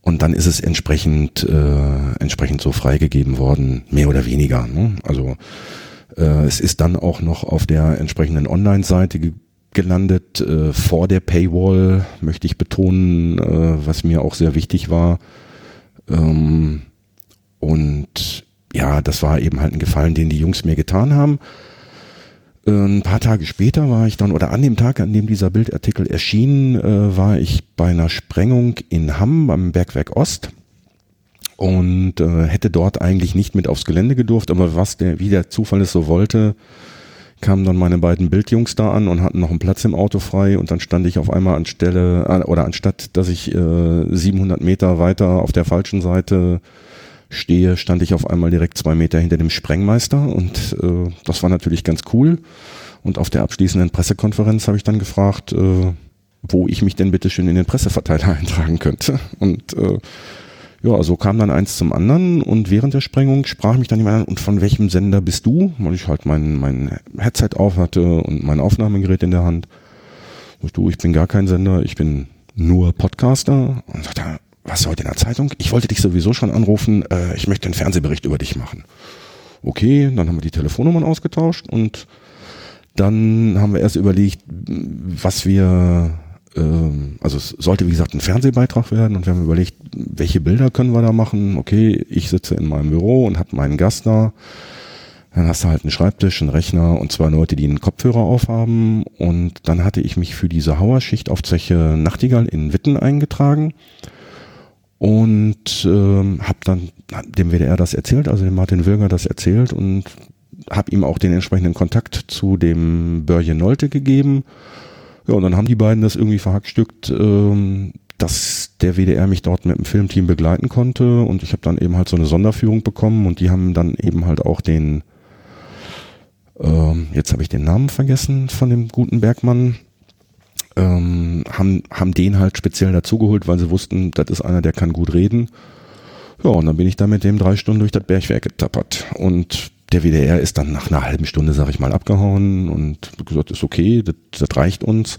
[SPEAKER 1] Und dann ist es entsprechend, äh, entsprechend so freigegeben worden, mehr oder weniger. Ne? Also äh, es ist dann auch noch auf der entsprechenden Online-Seite gelandet, äh, vor der Paywall, möchte ich betonen, äh, was mir auch sehr wichtig war. Ähm, und ja, das war eben halt ein Gefallen, den die Jungs mir getan haben. Ein paar Tage später war ich dann, oder an dem Tag, an dem dieser Bildartikel erschien, äh, war ich bei einer Sprengung in Hamm beim Bergwerk Ost und äh, hätte dort eigentlich nicht mit aufs Gelände gedurft, aber was der, wie der Zufall es so wollte, kamen dann meine beiden Bildjungs da an und hatten noch einen Platz im Auto frei und dann stand ich auf einmal anstelle, äh, oder anstatt, dass ich äh, 700 Meter weiter auf der falschen Seite stehe, stand ich auf einmal direkt zwei Meter hinter dem Sprengmeister und äh, das war natürlich ganz cool. Und auf der abschließenden Pressekonferenz habe ich dann gefragt, äh, wo ich mich denn bitte schön in den Presseverteiler eintragen könnte. Und äh, ja, so kam dann eins zum anderen und während der Sprengung sprach mich dann jemand an, und von welchem Sender bist du? Weil ich halt mein, mein Headset auf hatte und mein Aufnahmegerät in der Hand. Und du, ich bin gar kein Sender, ich bin nur Podcaster. Und sagte, was heute in der Zeitung? Ich wollte dich sowieso schon anrufen, äh, ich möchte einen Fernsehbericht über dich machen. Okay, dann haben wir die Telefonnummern ausgetauscht und dann haben wir erst überlegt, was wir, also es sollte wie gesagt ein Fernsehbeitrag werden und wir haben überlegt, welche Bilder können wir da machen. Okay, ich sitze in meinem Büro und habe meinen Gast da. Dann hast du halt einen Schreibtisch, einen Rechner und zwei Leute, die einen Kopfhörer aufhaben. Und dann hatte ich mich für diese Hauerschicht auf Zeche Nachtigall in Witten eingetragen und ähm, habe dann dem WDR das erzählt, also dem Martin Wilger das erzählt und habe ihm auch den entsprechenden Kontakt zu dem Börje Nolte gegeben. Ja, und dann haben die beiden das irgendwie verhackstückt, ähm, dass der WDR mich dort mit dem Filmteam begleiten konnte und ich habe dann eben halt so eine Sonderführung bekommen und die haben dann eben halt auch den, ähm, jetzt habe ich den Namen vergessen von dem guten Bergmann, ähm, haben, haben den halt speziell dazugeholt, weil sie wussten, das ist einer, der kann gut reden. Ja, und dann bin ich da mit dem drei Stunden durch das Bergwerk getappert. Und der WDR ist dann nach einer halben Stunde, sag ich mal, abgehauen und gesagt, ist okay, das, das reicht uns.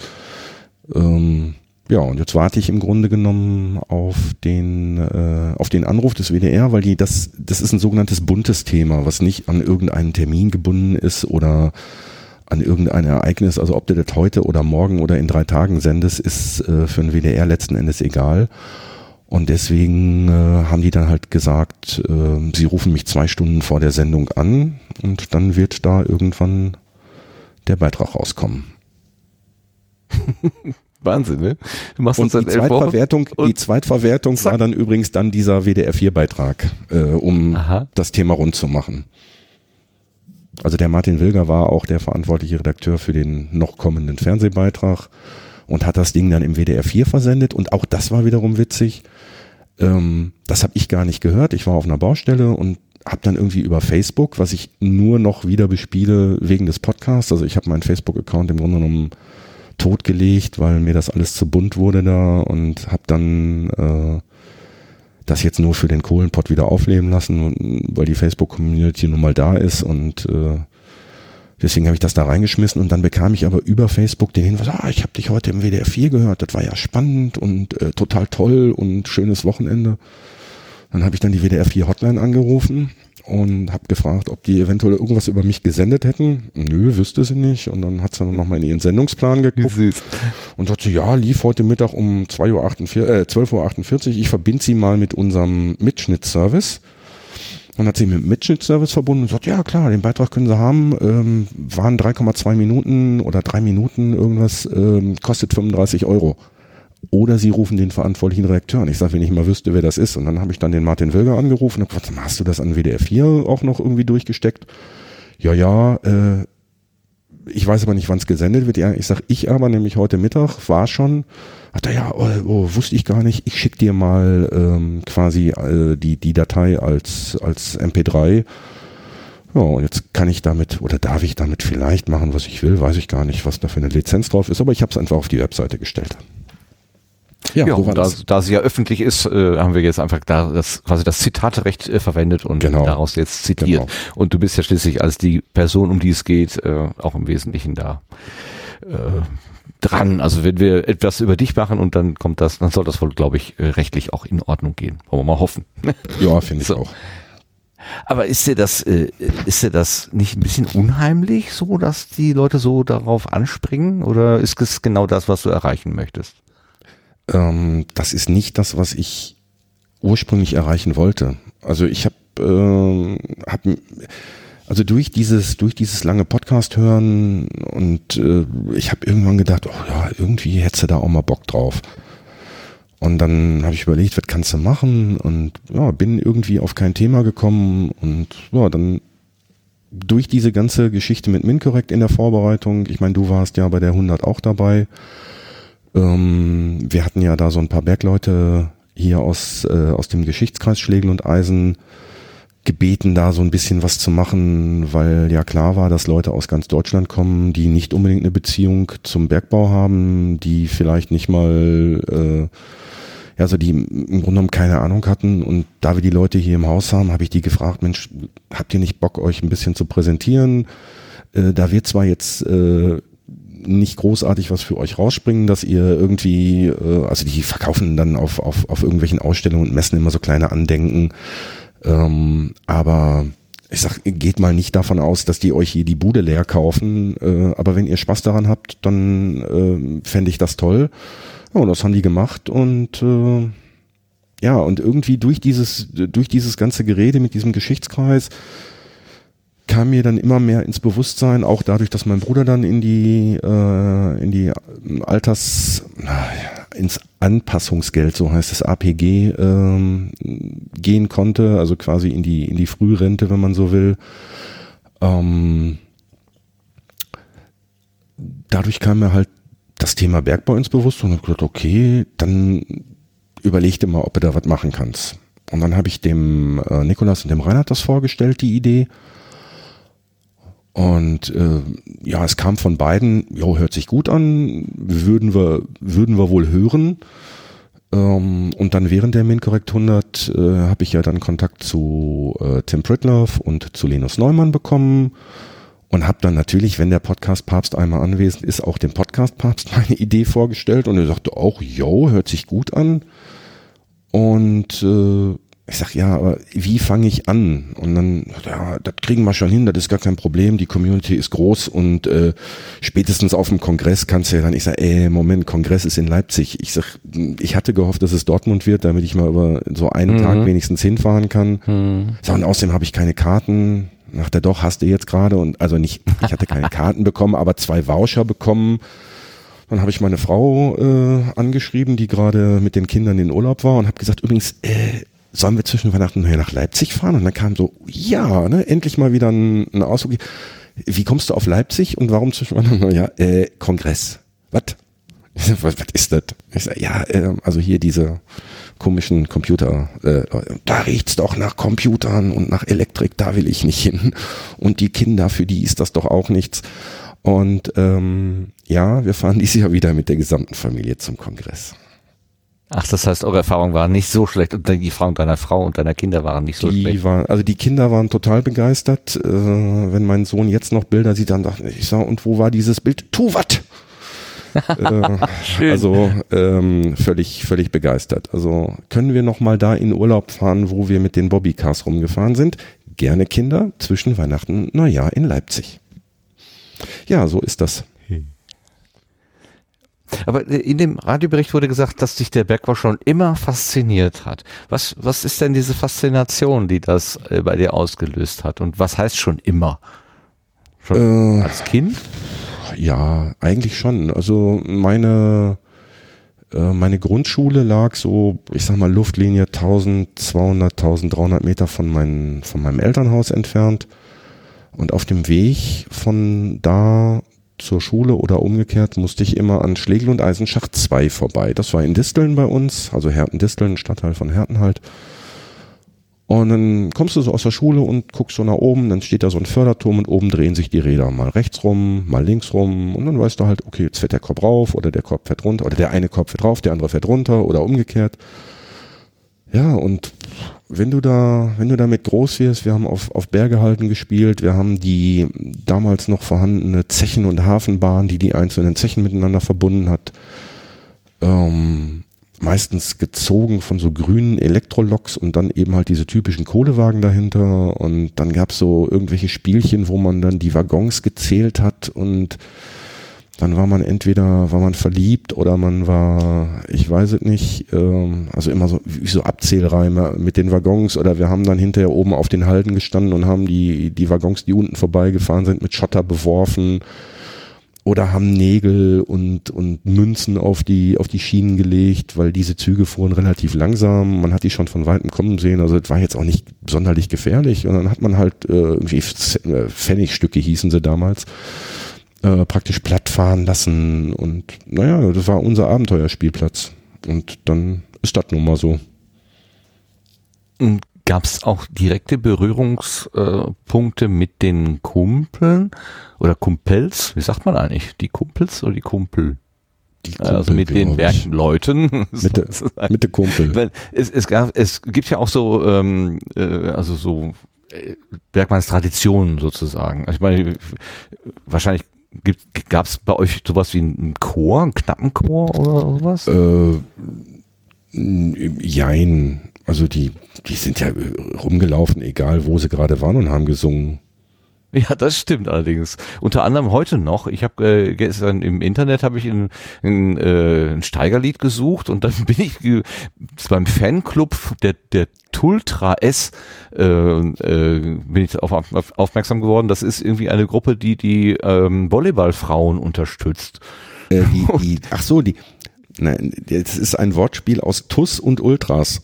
[SPEAKER 1] Ähm, ja, und jetzt warte ich im Grunde genommen auf den, äh, auf den Anruf des WDR, weil die das, das ist ein sogenanntes buntes Thema, was nicht an irgendeinen Termin gebunden ist oder an irgendein Ereignis, also ob du das heute oder morgen oder in drei Tagen sendest, ist äh, für den WDR letzten Endes egal. Und deswegen äh, haben die dann halt gesagt, äh, sie rufen mich zwei Stunden vor der Sendung an und dann wird da irgendwann der Beitrag rauskommen.
[SPEAKER 2] Wahnsinn, ne?
[SPEAKER 1] Du machst und uns die Zweitverwertung, die Zweitverwertung zack. war dann übrigens dann dieser WDR 4 Beitrag, äh, um Aha. das Thema rund zu machen. Also der Martin Wilger war auch der verantwortliche Redakteur für den noch kommenden Fernsehbeitrag und hat das Ding dann im WDR 4 versendet und auch das war wiederum witzig. Ähm, das habe ich gar nicht gehört. Ich war auf einer Baustelle und habe dann irgendwie über Facebook, was ich nur noch wieder bespiele wegen des Podcasts, also ich habe meinen Facebook-Account im Grunde genommen totgelegt, weil mir das alles zu bunt wurde da und habe dann äh, das jetzt nur für den Kohlenpott wieder aufleben lassen, weil die Facebook-Community nun mal da ist und äh, deswegen habe ich das da reingeschmissen und dann bekam ich aber über Facebook den Hinweis, ah, ich habe dich heute im WDR 4 gehört, das war ja spannend und äh, total toll und schönes Wochenende. Dann habe ich dann die WDR 4 Hotline angerufen und habe gefragt, ob die eventuell irgendwas über mich gesendet hätten. Nö, wüsste sie nicht. Und dann hat sie dann nochmal in ihren Sendungsplan geguckt und sagte, ja, lief heute Mittag um 2.48 Uhr, äh, 12.48 Uhr. Ich verbinde sie mal mit unserem Mitschnittservice. Dann hat sie mit dem Mitschnittservice verbunden und sagt, ja klar, den Beitrag können sie haben, ähm, waren 3,2 Minuten oder drei Minuten irgendwas, ähm, kostet 35 Euro. Oder sie rufen den verantwortlichen Redakteur an. Ich sage, wenn ich mal wüsste, wer das ist. Und dann habe ich dann den Martin Wilger angerufen und gesagt, hast du das an WDR 4 auch noch irgendwie durchgesteckt? Ja, ja, äh, ich weiß aber nicht, wann es gesendet wird. Ich sag, ich aber nämlich heute Mittag war schon. Hat er ja, oh, oh, wusste ich gar nicht. Ich schick dir mal ähm, quasi äh, die die Datei als als MP3. Ja, und jetzt kann ich damit oder darf ich damit vielleicht machen, was ich will. Weiß ich gar nicht, was da für eine Lizenz drauf ist. Aber ich habe es einfach auf die Webseite gestellt.
[SPEAKER 2] Ja, ja da, da sie ja öffentlich ist, äh, haben wir jetzt einfach da das quasi das Zitaterecht äh, verwendet und genau. daraus jetzt zitiert. Genau. Und du bist ja schließlich als die Person, um die es geht, äh, auch im Wesentlichen da äh, dran. Also wenn wir etwas über dich machen und dann kommt das, dann soll das wohl, glaube ich, äh, rechtlich auch in Ordnung gehen. Wollen wir mal hoffen.
[SPEAKER 1] Ja, finde ich so. auch.
[SPEAKER 2] Aber ist dir das, äh, ist dir das nicht ein bisschen unheimlich, so dass die Leute so darauf anspringen? Oder ist es genau das, was du erreichen möchtest?
[SPEAKER 1] ähm, das ist nicht das, was ich ursprünglich erreichen wollte. Also ich habe äh, hab, also durch dieses, durch dieses lange Podcast hören und äh, ich habe irgendwann gedacht, oh ja, irgendwie hättest du da auch mal Bock drauf. Und dann habe ich überlegt, was kannst du machen? Und ja, bin irgendwie auf kein Thema gekommen und ja, dann durch diese ganze Geschichte mit MinCorrect in der Vorbereitung, ich meine, du warst ja bei der 100 auch dabei. Ähm, wir hatten ja da so ein paar Bergleute hier aus, äh, aus dem Geschichtskreis Schlegel und Eisen gebeten, da so ein bisschen was zu machen, weil ja klar war, dass Leute aus ganz Deutschland kommen, die nicht unbedingt eine Beziehung zum Bergbau haben, die vielleicht nicht mal, äh, ja, also die im Grunde genommen keine Ahnung hatten. Und da wir die Leute hier im Haus haben, habe ich die gefragt, Mensch, habt ihr nicht Bock, euch ein bisschen zu präsentieren? Äh, da wird zwar jetzt äh, nicht großartig was für euch rausspringen, dass ihr irgendwie, äh, also die verkaufen dann auf, auf, auf irgendwelchen Ausstellungen und Messen immer so kleine Andenken. Ähm, aber ich sag, geht mal nicht davon aus, dass die euch hier die Bude leer kaufen. Äh, aber wenn ihr Spaß daran habt, dann äh, fände ich das toll. Ja, und das haben die gemacht und äh, ja, und irgendwie durch dieses, durch dieses ganze Gerede mit diesem Geschichtskreis kam mir dann immer mehr ins Bewusstsein, auch dadurch, dass mein Bruder dann in die, äh, in die Alters, ins Anpassungsgeld, so heißt es APG, ähm, gehen konnte, also quasi in die, in die Frührente, wenn man so will. Ähm, dadurch kam mir halt das Thema Bergbau ins Bewusstsein und habe gedacht, okay, dann überleg dir mal, ob du da was machen kannst. Und dann habe ich dem äh, Nikolas und dem Reinhard das vorgestellt, die Idee. Und äh, ja, es kam von beiden, jo, hört sich gut an, würden wir, würden wir wohl hören. Ähm, und dann während der MinCorrect 100 äh, habe ich ja dann Kontakt zu äh, Tim Pritloff und zu Linus Neumann bekommen und habe dann natürlich, wenn der Podcast Papst einmal anwesend ist, auch dem Podcast Papst meine Idee vorgestellt und er sagte auch, jo, hört sich gut an. Und äh, ich sag, ja, aber wie fange ich an? Und dann, ja, das kriegen wir schon hin, das ist gar kein Problem, die Community ist groß und äh, spätestens auf dem Kongress kannst du ja dann, ich sag, ey, Moment, Kongress ist in Leipzig. Ich sag, ich hatte gehofft, dass es Dortmund wird, damit ich mal über so einen mhm. Tag wenigstens hinfahren kann. Mhm. So, und außerdem habe ich keine Karten. Nach der doch, hast du jetzt gerade und also nicht, ich hatte keine Karten bekommen, aber zwei Voucher bekommen. Dann habe ich meine Frau äh, angeschrieben, die gerade mit den Kindern in Urlaub war und habe gesagt, übrigens, äh, sollen wir zwischen Weihnachten nachher nach Leipzig fahren? Und dann kam so, ja, ne, endlich mal wieder ein, ein Ausdruck. Wie kommst du auf Leipzig und warum zwischen Weihnachten? Ja, äh, Kongress. Was? Was, was ist das? Ich sag, ja, äh, also hier diese komischen Computer, äh, da riecht's doch nach Computern und nach Elektrik, da will ich nicht hin. Und die Kinder, für die ist das doch auch nichts. Und ähm, ja, wir fahren dieses Jahr wieder mit der gesamten Familie zum Kongress.
[SPEAKER 2] Ach, das heißt, eure Erfahrung war nicht so schlecht und die Erfahrung deiner Frau und deiner Kinder waren nicht so
[SPEAKER 1] die
[SPEAKER 2] schlecht.
[SPEAKER 1] War, also die Kinder waren total begeistert. Äh, wenn mein Sohn jetzt noch Bilder sieht, dann dachte ich, sag, und wo war dieses Bild? Tu wat! äh, also ähm, völlig, völlig begeistert. Also können wir noch mal da in Urlaub fahren, wo wir mit den Bobbycars rumgefahren sind? Gerne Kinder zwischen Weihnachten und Neujahr in Leipzig. Ja, so ist das.
[SPEAKER 2] Aber in dem Radiobericht wurde gesagt, dass dich der Bergbau schon immer fasziniert hat. Was, was ist denn diese Faszination, die das äh, bei dir ausgelöst hat? Und was heißt schon immer? Schon äh, als Kind?
[SPEAKER 1] Ja, eigentlich schon. Also meine, äh, meine Grundschule lag so, ich sag mal, Luftlinie 1200, 1300 Meter von, mein, von meinem Elternhaus entfernt. Und auf dem Weg von da zur Schule oder umgekehrt musste ich immer an Schlegel und Eisenschacht 2 vorbei. Das war in Disteln bei uns, also Herten-Disteln, Stadtteil von Herten halt. Und dann kommst du so aus der Schule und guckst so nach oben, dann steht da so ein Förderturm und oben drehen sich die Räder mal rechts rum, mal links rum und dann weißt du halt, okay, jetzt fährt der Kopf rauf oder der Kopf fährt runter oder der eine Kopf fährt rauf, der andere fährt runter oder umgekehrt. Ja, und wenn du da, wenn du damit groß wirst, wir haben auf, auf Berge halten gespielt, wir haben die damals noch vorhandene Zechen- und Hafenbahn, die die einzelnen Zechen miteinander verbunden hat, ähm, meistens gezogen von so grünen Elektroloks und dann eben halt diese typischen Kohlewagen dahinter. Und dann gab's so irgendwelche Spielchen, wo man dann die Waggons gezählt hat und dann war man entweder war man verliebt oder man war, ich weiß es nicht, ähm, also immer so wie so Abzählreime mit den Waggons oder wir haben dann hinterher oben auf den Halden gestanden und haben die die Waggons, die unten vorbeigefahren sind, mit Schotter beworfen oder haben Nägel und und Münzen auf die auf die Schienen gelegt, weil diese Züge fuhren relativ langsam. Man hat die schon von weitem kommen sehen, also es war jetzt auch nicht sonderlich gefährlich. Und dann hat man halt äh, irgendwie äh, Pfennigstücke hießen sie damals äh, praktisch platt fahren lassen und naja, das war unser Abenteuerspielplatz. Und dann ist das nun mal so.
[SPEAKER 2] Gab es auch direkte Berührungspunkte mit den Kumpeln oder Kumpels? Wie sagt man eigentlich? Die Kumpels oder die Kumpel? Die Kumpel, also mit den Bergleuten.
[SPEAKER 1] mit, mit der Kumpel.
[SPEAKER 2] Weil es, es, gab, es gibt ja auch so, ähm, äh, also so äh, Bergmanns Traditionen sozusagen. Ich meine, wahrscheinlich Gab es bei euch sowas wie einen Chor, einen knappen Chor oder sowas?
[SPEAKER 1] Äh, jein. Also die, die sind ja rumgelaufen, egal wo sie gerade waren und haben gesungen.
[SPEAKER 2] Ja, das stimmt allerdings. Unter anderem heute noch. Ich habe äh, gestern im Internet habe ich ein, ein, äh, ein Steigerlied gesucht und dann bin ich beim Fanclub der der Tultra S äh, äh, bin ich auf, auf, aufmerksam geworden. Das ist irgendwie eine Gruppe, die die ähm, Volleyballfrauen unterstützt.
[SPEAKER 1] Äh, die, die, ach so, die. Nein, das ist ein Wortspiel aus TUS und Ultras.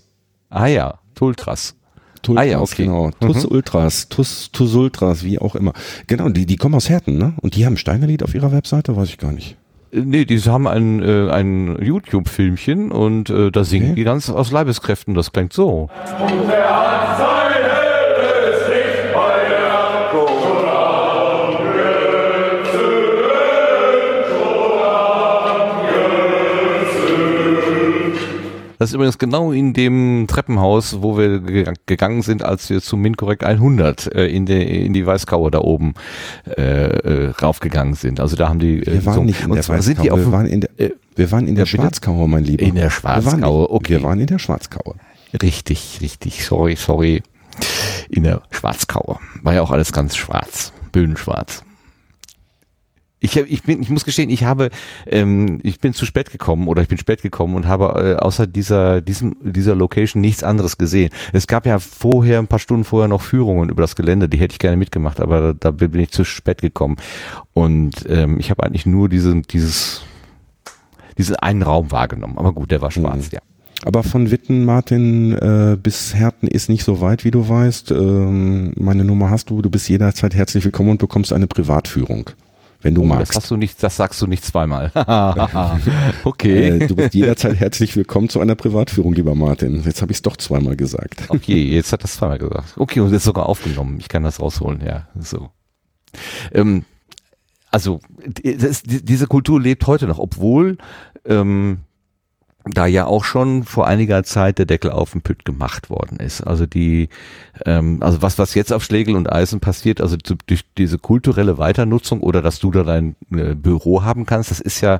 [SPEAKER 2] Ah ja, Tultras.
[SPEAKER 1] Tultras, ah ja, okay. genau. TUS mhm. Ultras, TUS, TUS Ultras, wie auch immer. Genau, die, die kommen aus Herten, ne? Und die haben Steinerlied auf ihrer Webseite, weiß ich gar nicht.
[SPEAKER 2] Äh, nee, die haben ein, äh, ein YouTube-Filmchen und äh, da singen okay. die ganz aus Leibeskräften. Das klingt so. Und der Das ist übrigens genau in dem Treppenhaus, wo wir gegangen sind, als wir zum MinCorrect 100 äh, in, die, in die Weißkauer da oben äh, äh, raufgegangen sind. Also da haben die.
[SPEAKER 1] Äh, wir waren so, nicht in der Weißkauer, wir waren in der, äh, wir waren in der Schwarzkauer, mein Lieber.
[SPEAKER 2] In der Schwarzkauer,
[SPEAKER 1] okay. Wir waren in der Schwarzkauer.
[SPEAKER 2] Richtig, richtig, sorry, sorry. In der Schwarzkauer. War ja auch alles ganz schwarz, bühnenschwarz. Ich, ich, bin, ich muss gestehen, ich habe, ähm, ich bin zu spät gekommen oder ich bin spät gekommen und habe äh, außer dieser, diesem, dieser Location nichts anderes gesehen. Es gab ja vorher, ein paar Stunden vorher noch Führungen über das Gelände, die hätte ich gerne mitgemacht, aber da, da bin ich zu spät gekommen. Und ähm, ich habe eigentlich nur diesen, dieses, diesen einen Raum wahrgenommen. Aber gut, der war schwarz, mhm. ja.
[SPEAKER 1] Aber von Witten, Martin, äh, bis Herten ist nicht so weit, wie du weißt. Ähm, meine Nummer hast du, du bist jederzeit herzlich willkommen und bekommst eine Privatführung wenn du oh, magst.
[SPEAKER 2] Das, hast du nicht, das sagst du nicht zweimal. okay.
[SPEAKER 1] Äh, du bist jederzeit herzlich willkommen zu einer Privatführung, lieber Martin. Jetzt habe ich es doch zweimal gesagt.
[SPEAKER 2] Okay, jetzt hat das zweimal gesagt. Okay, und jetzt sogar aufgenommen. Ich kann das rausholen, ja. So. Ähm, also das, diese Kultur lebt heute noch, obwohl ähm, da ja auch schon vor einiger Zeit der Deckel auf den Pütt gemacht worden ist. Also die, ähm, also was was jetzt auf Schlegel und Eisen passiert, also durch diese kulturelle Weiternutzung oder dass du da dein äh, Büro haben kannst, das ist ja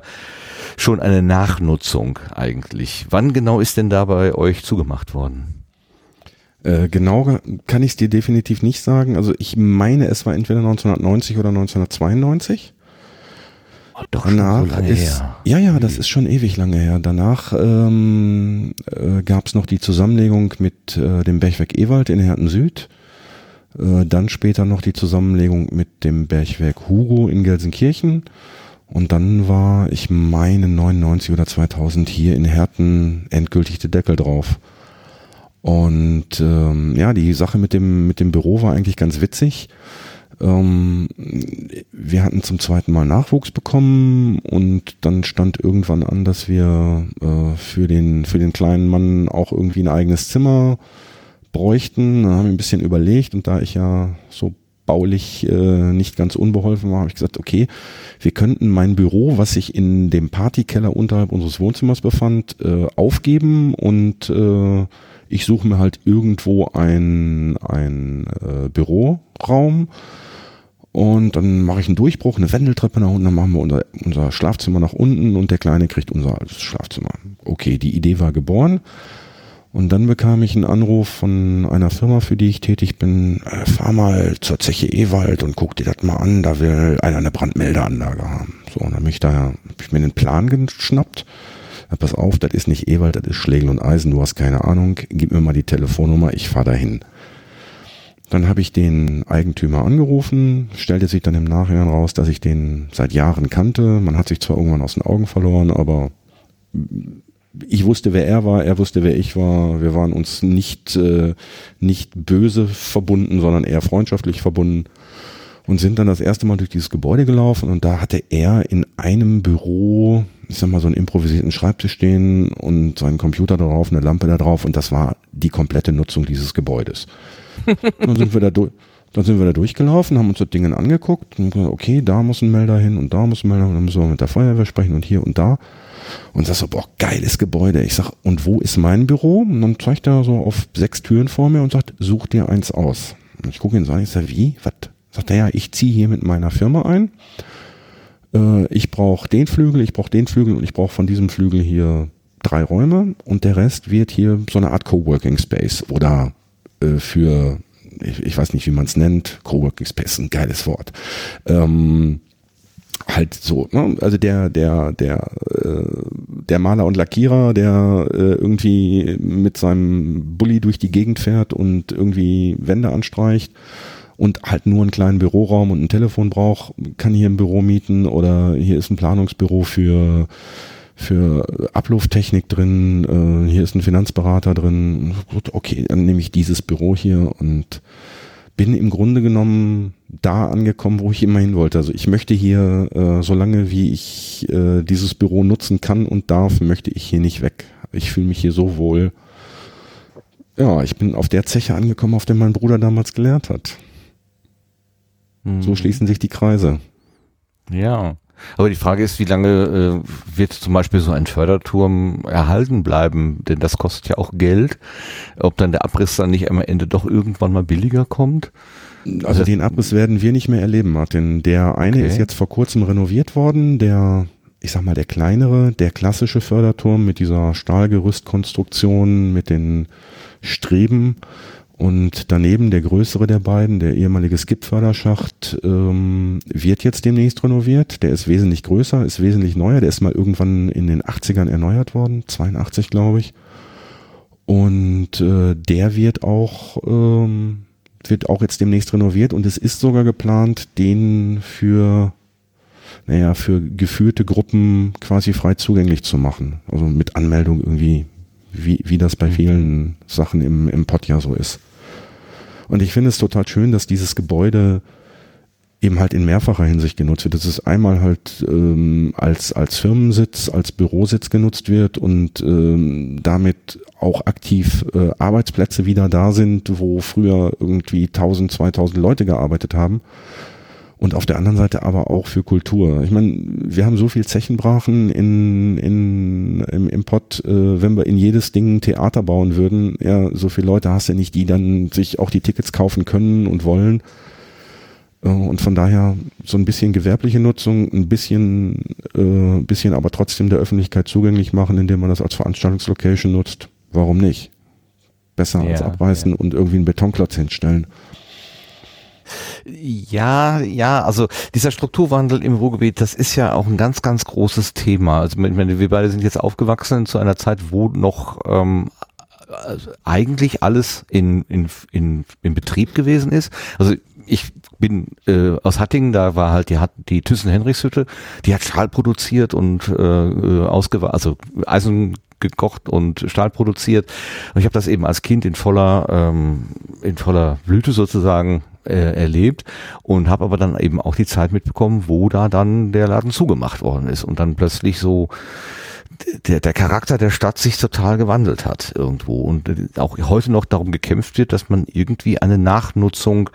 [SPEAKER 2] schon eine Nachnutzung eigentlich. Wann genau ist denn da bei euch zugemacht worden?
[SPEAKER 1] Äh, genau kann ich es dir definitiv nicht sagen. Also ich meine, es war entweder 1990 oder 1992. Doch Danach so ist, her. Ja, ja, das ist schon ewig lange her. Danach ähm, äh, gab es noch die Zusammenlegung mit äh, dem Bergwerk Ewald in Herten Süd. Äh, dann später noch die Zusammenlegung mit dem Bergwerk Hugo in Gelsenkirchen. Und dann war, ich meine, 99 oder 2000 hier in Herten endgültig der Deckel drauf. Und ähm, ja, die Sache mit dem, mit dem Büro war eigentlich ganz witzig. Ähm, wir hatten zum zweiten Mal Nachwuchs bekommen und dann stand irgendwann an, dass wir äh, für, den, für den kleinen Mann auch irgendwie ein eigenes Zimmer bräuchten. Da haben wir ein bisschen überlegt und da ich ja so baulich äh, nicht ganz unbeholfen war, habe ich gesagt, okay, wir könnten mein Büro, was sich in dem Partykeller unterhalb unseres Wohnzimmers befand, äh, aufgeben und äh, ich suche mir halt irgendwo ein, ein äh, Büroraum und dann mache ich einen Durchbruch, eine Wendeltreppe nach unten, dann machen wir unser, unser Schlafzimmer nach unten und der Kleine kriegt unser altes Schlafzimmer. Okay, die Idee war geboren. Und dann bekam ich einen Anruf von einer Firma, für die ich tätig bin. Äh, fahr mal zur Zeche Ewald und guck dir das mal an, da will einer eine Brandmeldeanlage haben. So, und dann bin ich da, hab ich mir den Plan geschnappt. Ja, pass auf, das ist nicht Ewald, das ist Schlegel und Eisen, du hast keine Ahnung, gib mir mal die Telefonnummer, ich fahr dahin. Dann habe ich den Eigentümer angerufen, stellte sich dann im Nachhinein raus, dass ich den seit Jahren kannte. Man hat sich zwar irgendwann aus den Augen verloren, aber ich wusste, wer er war, er wusste, wer ich war. Wir waren uns nicht, äh, nicht böse verbunden, sondern eher freundschaftlich verbunden und sind dann das erste Mal durch dieses Gebäude gelaufen und da hatte er in einem Büro, ich sag mal, so einen improvisierten Schreibtisch stehen und seinen Computer darauf, eine Lampe da drauf und das war die komplette Nutzung dieses Gebäudes. Dann sind wir da durch. Dann sind wir da durchgelaufen, haben uns das Ding angeguckt und gesagt, okay, da muss ein Melder hin und da muss ein Melder hin, dann müssen wir mit der Feuerwehr sprechen und hier und da. Und sag so, boah, geiles Gebäude. Ich sag, und wo ist mein Büro? Und dann zeigt er so auf sechs Türen vor mir und sagt, such dir eins aus. Und ich gucke ihn so an, ich sag, wie? Was? Sagt er, ja, ich ziehe hier mit meiner Firma ein. Äh, ich brauche den Flügel, ich brauche den Flügel und ich brauche von diesem Flügel hier drei Räume und der Rest wird hier so eine Art Coworking Space oder äh, für, ich, ich, weiß nicht, wie man es nennt, Coworking Space, ein geiles Wort. Ähm, halt so, ne? also der, der, der, äh, der Maler und Lackierer, der äh, irgendwie mit seinem Bulli durch die Gegend fährt und irgendwie Wände anstreicht und halt nur einen kleinen Büroraum und ein Telefon braucht, kann hier ein Büro mieten oder hier ist ein Planungsbüro für für Ablufttechnik drin, äh, hier ist ein Finanzberater drin. Gut, okay, dann nehme ich dieses Büro hier und bin im Grunde genommen da angekommen, wo ich immer hin wollte. Also ich möchte hier, äh, solange wie ich äh, dieses Büro nutzen kann und darf, möchte ich hier nicht weg. Ich fühle mich hier so wohl. Ja, ich bin auf der Zeche angekommen, auf der mein Bruder damals gelehrt hat. Mhm. So schließen sich die Kreise.
[SPEAKER 2] Ja. Aber die Frage ist, wie lange äh, wird zum Beispiel so ein Förderturm erhalten bleiben? Denn das kostet ja auch Geld. Ob dann der Abriss dann nicht am Ende doch irgendwann mal billiger kommt?
[SPEAKER 1] Also den Abriss werden wir nicht mehr erleben, Martin. Der eine okay. ist jetzt vor kurzem renoviert worden, der, ich sag mal, der kleinere, der klassische Förderturm mit dieser Stahlgerüstkonstruktion, mit den Streben und daneben der größere der beiden, der ehemalige Skip-Förderschacht, ähm, wird jetzt demnächst renoviert. Der ist wesentlich größer, ist wesentlich neuer. Der ist mal irgendwann in den 80ern erneuert worden, 82 glaube ich. Und äh, der wird auch, ähm, wird auch jetzt demnächst renoviert und es ist sogar geplant, den für naja, für geführte Gruppen quasi frei zugänglich zu machen. Also mit Anmeldung irgendwie, wie, wie das bei mhm. vielen Sachen im, im Pod ja so ist. Und ich finde es total schön, dass dieses Gebäude eben halt in mehrfacher Hinsicht genutzt wird. Dass es einmal halt ähm, als, als Firmensitz, als Bürositz genutzt wird und ähm, damit auch aktiv äh, Arbeitsplätze wieder da sind, wo früher irgendwie 1000, 2000 Leute gearbeitet haben und auf der anderen Seite aber auch für Kultur. Ich meine, wir haben so viel Zechenbrachen in, in, im, im Pott, äh, wenn wir in jedes Ding ein Theater bauen würden, ja, so viele Leute hast du nicht, die dann sich auch die Tickets kaufen können und wollen. Äh, und von daher so ein bisschen gewerbliche Nutzung, ein bisschen, äh, bisschen aber trotzdem der Öffentlichkeit zugänglich machen, indem man das als Veranstaltungslocation nutzt. Warum nicht? Besser ja, als abreißen ja. und irgendwie einen Betonklotz hinstellen.
[SPEAKER 2] Ja, ja, also dieser Strukturwandel im Ruhrgebiet, das ist ja auch ein ganz, ganz großes Thema. Also ich meine, wir beide sind jetzt aufgewachsen zu einer Zeit, wo noch ähm, eigentlich alles in, in, in, in Betrieb gewesen ist. Also ich bin äh, aus Hattingen, da war halt die, die Thyssen-Henrichshütte, die hat Stahl produziert und äh, äh ausgewa also Eisen gekocht und Stahl produziert. Und ich habe das eben als Kind in voller ähm, in voller Blüte sozusagen äh, erlebt und habe aber dann eben auch die Zeit mitbekommen, wo da dann der Laden zugemacht worden ist und dann plötzlich so der, der Charakter der Stadt sich total gewandelt hat irgendwo. Und auch heute noch darum gekämpft wird, dass man irgendwie eine Nachnutzung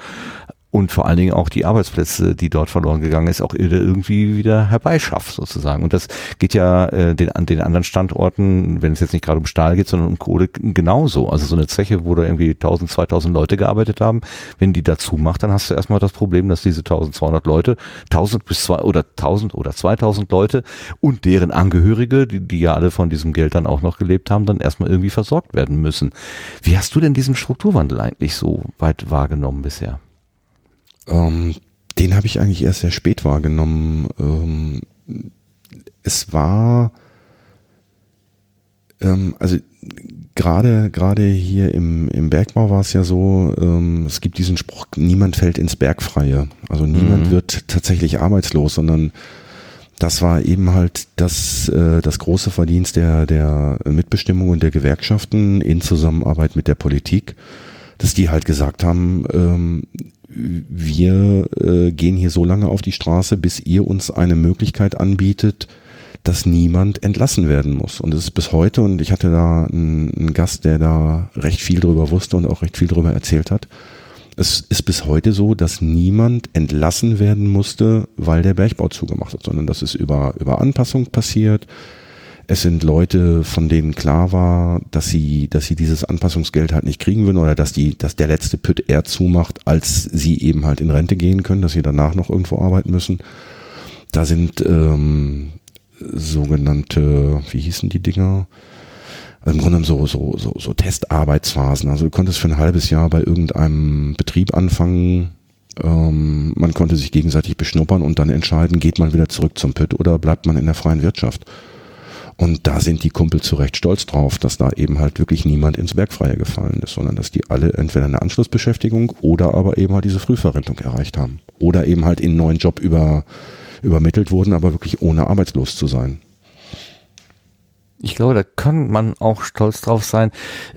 [SPEAKER 2] und vor allen Dingen auch die Arbeitsplätze, die dort verloren gegangen ist, auch irgendwie wieder herbeischafft sozusagen. Und das geht ja äh, den, an den anderen Standorten, wenn es jetzt nicht gerade um Stahl geht, sondern um Kohle genauso. Also so eine Zeche, wo da irgendwie 1000, 2000 Leute gearbeitet haben, wenn die dazu macht, dann hast du erstmal das Problem, dass diese 1200 Leute, 1000 bis zwei oder 1000 oder 2000 Leute und deren Angehörige, die, die ja alle von diesem Geld dann auch noch gelebt haben, dann erstmal irgendwie versorgt werden müssen. Wie hast du denn diesen Strukturwandel eigentlich so weit wahrgenommen bisher?
[SPEAKER 1] Ähm, den habe ich eigentlich erst sehr spät wahrgenommen. Ähm, es war, ähm, also gerade gerade hier im, im Bergbau war es ja so, ähm, es gibt diesen Spruch, niemand fällt ins Bergfreie. Also niemand mhm. wird tatsächlich arbeitslos, sondern das war eben halt das, äh, das große Verdienst der, der Mitbestimmung und der Gewerkschaften in Zusammenarbeit mit der Politik, dass die halt gesagt haben, ähm, wir äh, gehen hier so lange auf die Straße, bis ihr uns eine Möglichkeit anbietet, dass niemand entlassen werden muss. Und es ist bis heute, und ich hatte da einen, Gast, der da recht viel drüber wusste und auch recht viel drüber erzählt hat. Es ist bis heute so, dass niemand entlassen werden musste, weil der Bergbau zugemacht hat, sondern das ist über, über Anpassung passiert. Es sind Leute, von denen klar war, dass sie, dass sie dieses Anpassungsgeld halt nicht kriegen würden oder dass die, dass der letzte Püt eher zumacht, als sie eben halt in Rente gehen können, dass sie danach noch irgendwo arbeiten müssen. Da sind ähm, sogenannte, wie hießen die Dinger? Also Im Grunde so, so, so, so Testarbeitsphasen. Also du konntest für ein halbes Jahr bei irgendeinem Betrieb anfangen, ähm, man konnte sich gegenseitig beschnuppern und dann entscheiden, geht man wieder zurück zum Pit oder bleibt man in der freien Wirtschaft. Und da sind die Kumpel zu Recht stolz drauf, dass da eben halt wirklich niemand ins Bergfreie gefallen ist, sondern dass die alle entweder eine Anschlussbeschäftigung oder aber eben halt diese Frühverrentung erreicht haben. Oder eben halt in einen neuen Job über, übermittelt wurden, aber wirklich ohne arbeitslos zu sein.
[SPEAKER 2] Ich glaube, da kann man auch stolz drauf sein,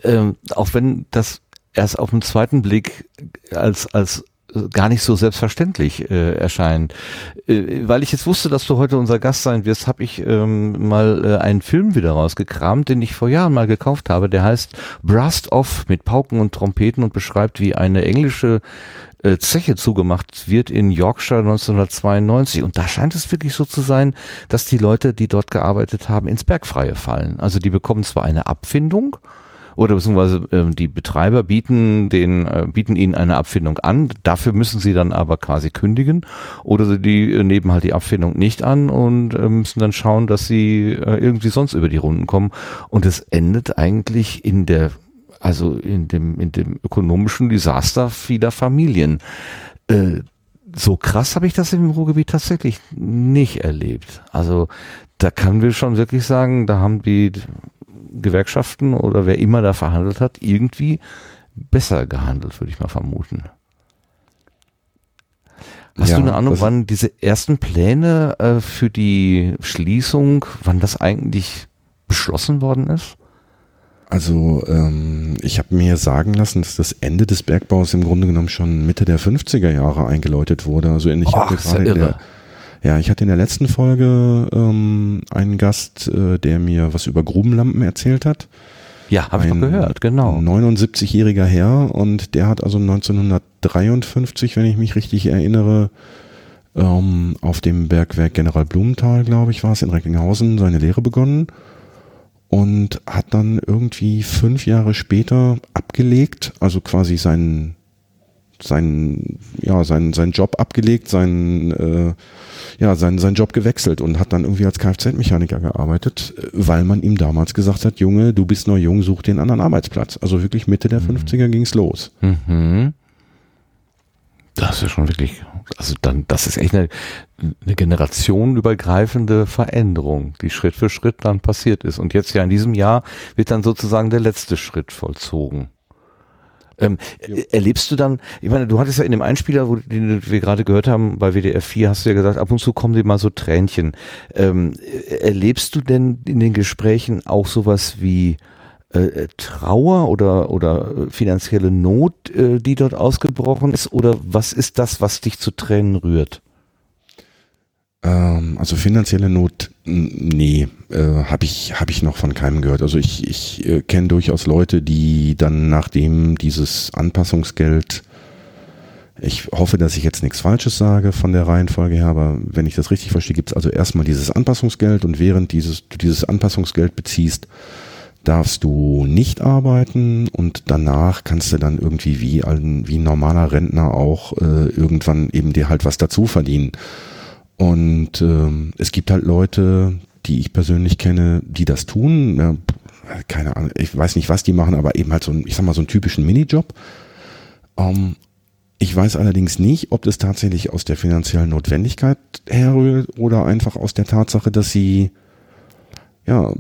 [SPEAKER 2] ähm, auch wenn das erst auf den zweiten Blick als, als gar nicht so selbstverständlich äh, erscheint. Äh, weil ich jetzt wusste, dass du heute unser Gast sein wirst, habe ich ähm, mal äh, einen Film wieder rausgekramt, den ich vor Jahren mal gekauft habe. Der heißt Brust Off mit Pauken und Trompeten und beschreibt, wie eine englische äh, Zeche zugemacht wird in Yorkshire 1992. Und da scheint es wirklich so zu sein, dass die Leute, die dort gearbeitet haben, ins Bergfreie fallen. Also die bekommen zwar eine Abfindung, oder beziehungsweise äh, die Betreiber bieten den äh, bieten ihnen eine Abfindung an. Dafür müssen sie dann aber quasi kündigen oder die äh, nehmen halt die Abfindung nicht an und äh, müssen dann schauen, dass sie äh, irgendwie sonst über die Runden kommen. Und es endet eigentlich in der also in dem, in dem ökonomischen Desaster vieler Familien. Äh, so krass habe ich das im Ruhrgebiet tatsächlich nicht erlebt. Also da kann wir schon wirklich sagen, da haben die Gewerkschaften oder wer immer da verhandelt hat, irgendwie besser gehandelt, würde ich mal vermuten. Hast ja, du eine Ahnung, wann diese ersten Pläne äh, für die Schließung, wann das eigentlich beschlossen worden ist?
[SPEAKER 1] Also ähm, ich habe mir sagen lassen, dass das Ende des Bergbaus im Grunde genommen schon Mitte der 50er Jahre eingeläutet wurde. Also ich hatte gerade ja, der, ja, ich hatte in der letzten Folge ähm, einen Gast, äh, der mir was über Grubenlampen erzählt hat.
[SPEAKER 2] Ja, habe ich noch gehört, genau.
[SPEAKER 1] 79-jähriger Herr und der hat also 1953, wenn ich mich richtig erinnere, ähm, auf dem Bergwerk General Blumenthal, glaube ich, war es in Recklinghausen, seine Lehre begonnen und hat dann irgendwie fünf Jahre später abgelegt, also quasi seinen seinen ja seinen seinen Job abgelegt, seinen äh, ja seinen seinen Job gewechselt und hat dann irgendwie als Kfz-Mechaniker gearbeitet, weil man ihm damals gesagt hat, Junge, du bist noch jung, such den anderen Arbeitsplatz. Also wirklich Mitte der mhm. 50er ging's los. Mhm.
[SPEAKER 2] Das ist schon wirklich, also dann, das ist echt eine, eine generationenübergreifende Veränderung, die Schritt für Schritt dann passiert ist. Und jetzt ja in diesem Jahr wird dann sozusagen der letzte Schritt vollzogen. Ähm, erlebst du dann, ich meine, du hattest ja in dem Einspieler, wo, den wir gerade gehört haben, bei WDR 4, hast du ja gesagt, ab und zu kommen dir mal so Tränchen. Ähm, erlebst du denn in den Gesprächen auch sowas wie äh, äh, Trauer oder, oder äh, finanzielle Not, äh, die dort ausgebrochen ist? Oder was ist das, was dich zu Tränen rührt?
[SPEAKER 1] Ähm, also finanzielle Not, nee, äh, habe ich, hab ich noch von keinem gehört. Also ich, ich äh, kenne durchaus Leute, die dann nachdem dieses Anpassungsgeld ich hoffe, dass ich jetzt nichts Falsches sage von der Reihenfolge her, aber wenn ich das richtig verstehe, gibt es also erstmal dieses Anpassungsgeld und während dieses, du dieses Anpassungsgeld beziehst, darfst du nicht arbeiten und danach kannst du dann irgendwie wie ein, wie ein normaler Rentner auch äh, irgendwann eben dir halt was dazu verdienen. Und ähm, es gibt halt Leute, die ich persönlich kenne, die das tun. Ja, keine Ahnung, ich weiß nicht, was die machen, aber eben halt so ein, ich sag mal, so einen typischen Minijob. Ähm, Ich weiß allerdings nicht, ob das tatsächlich aus der finanziellen Notwendigkeit herrührt oder einfach aus der Tatsache, dass sie, ja,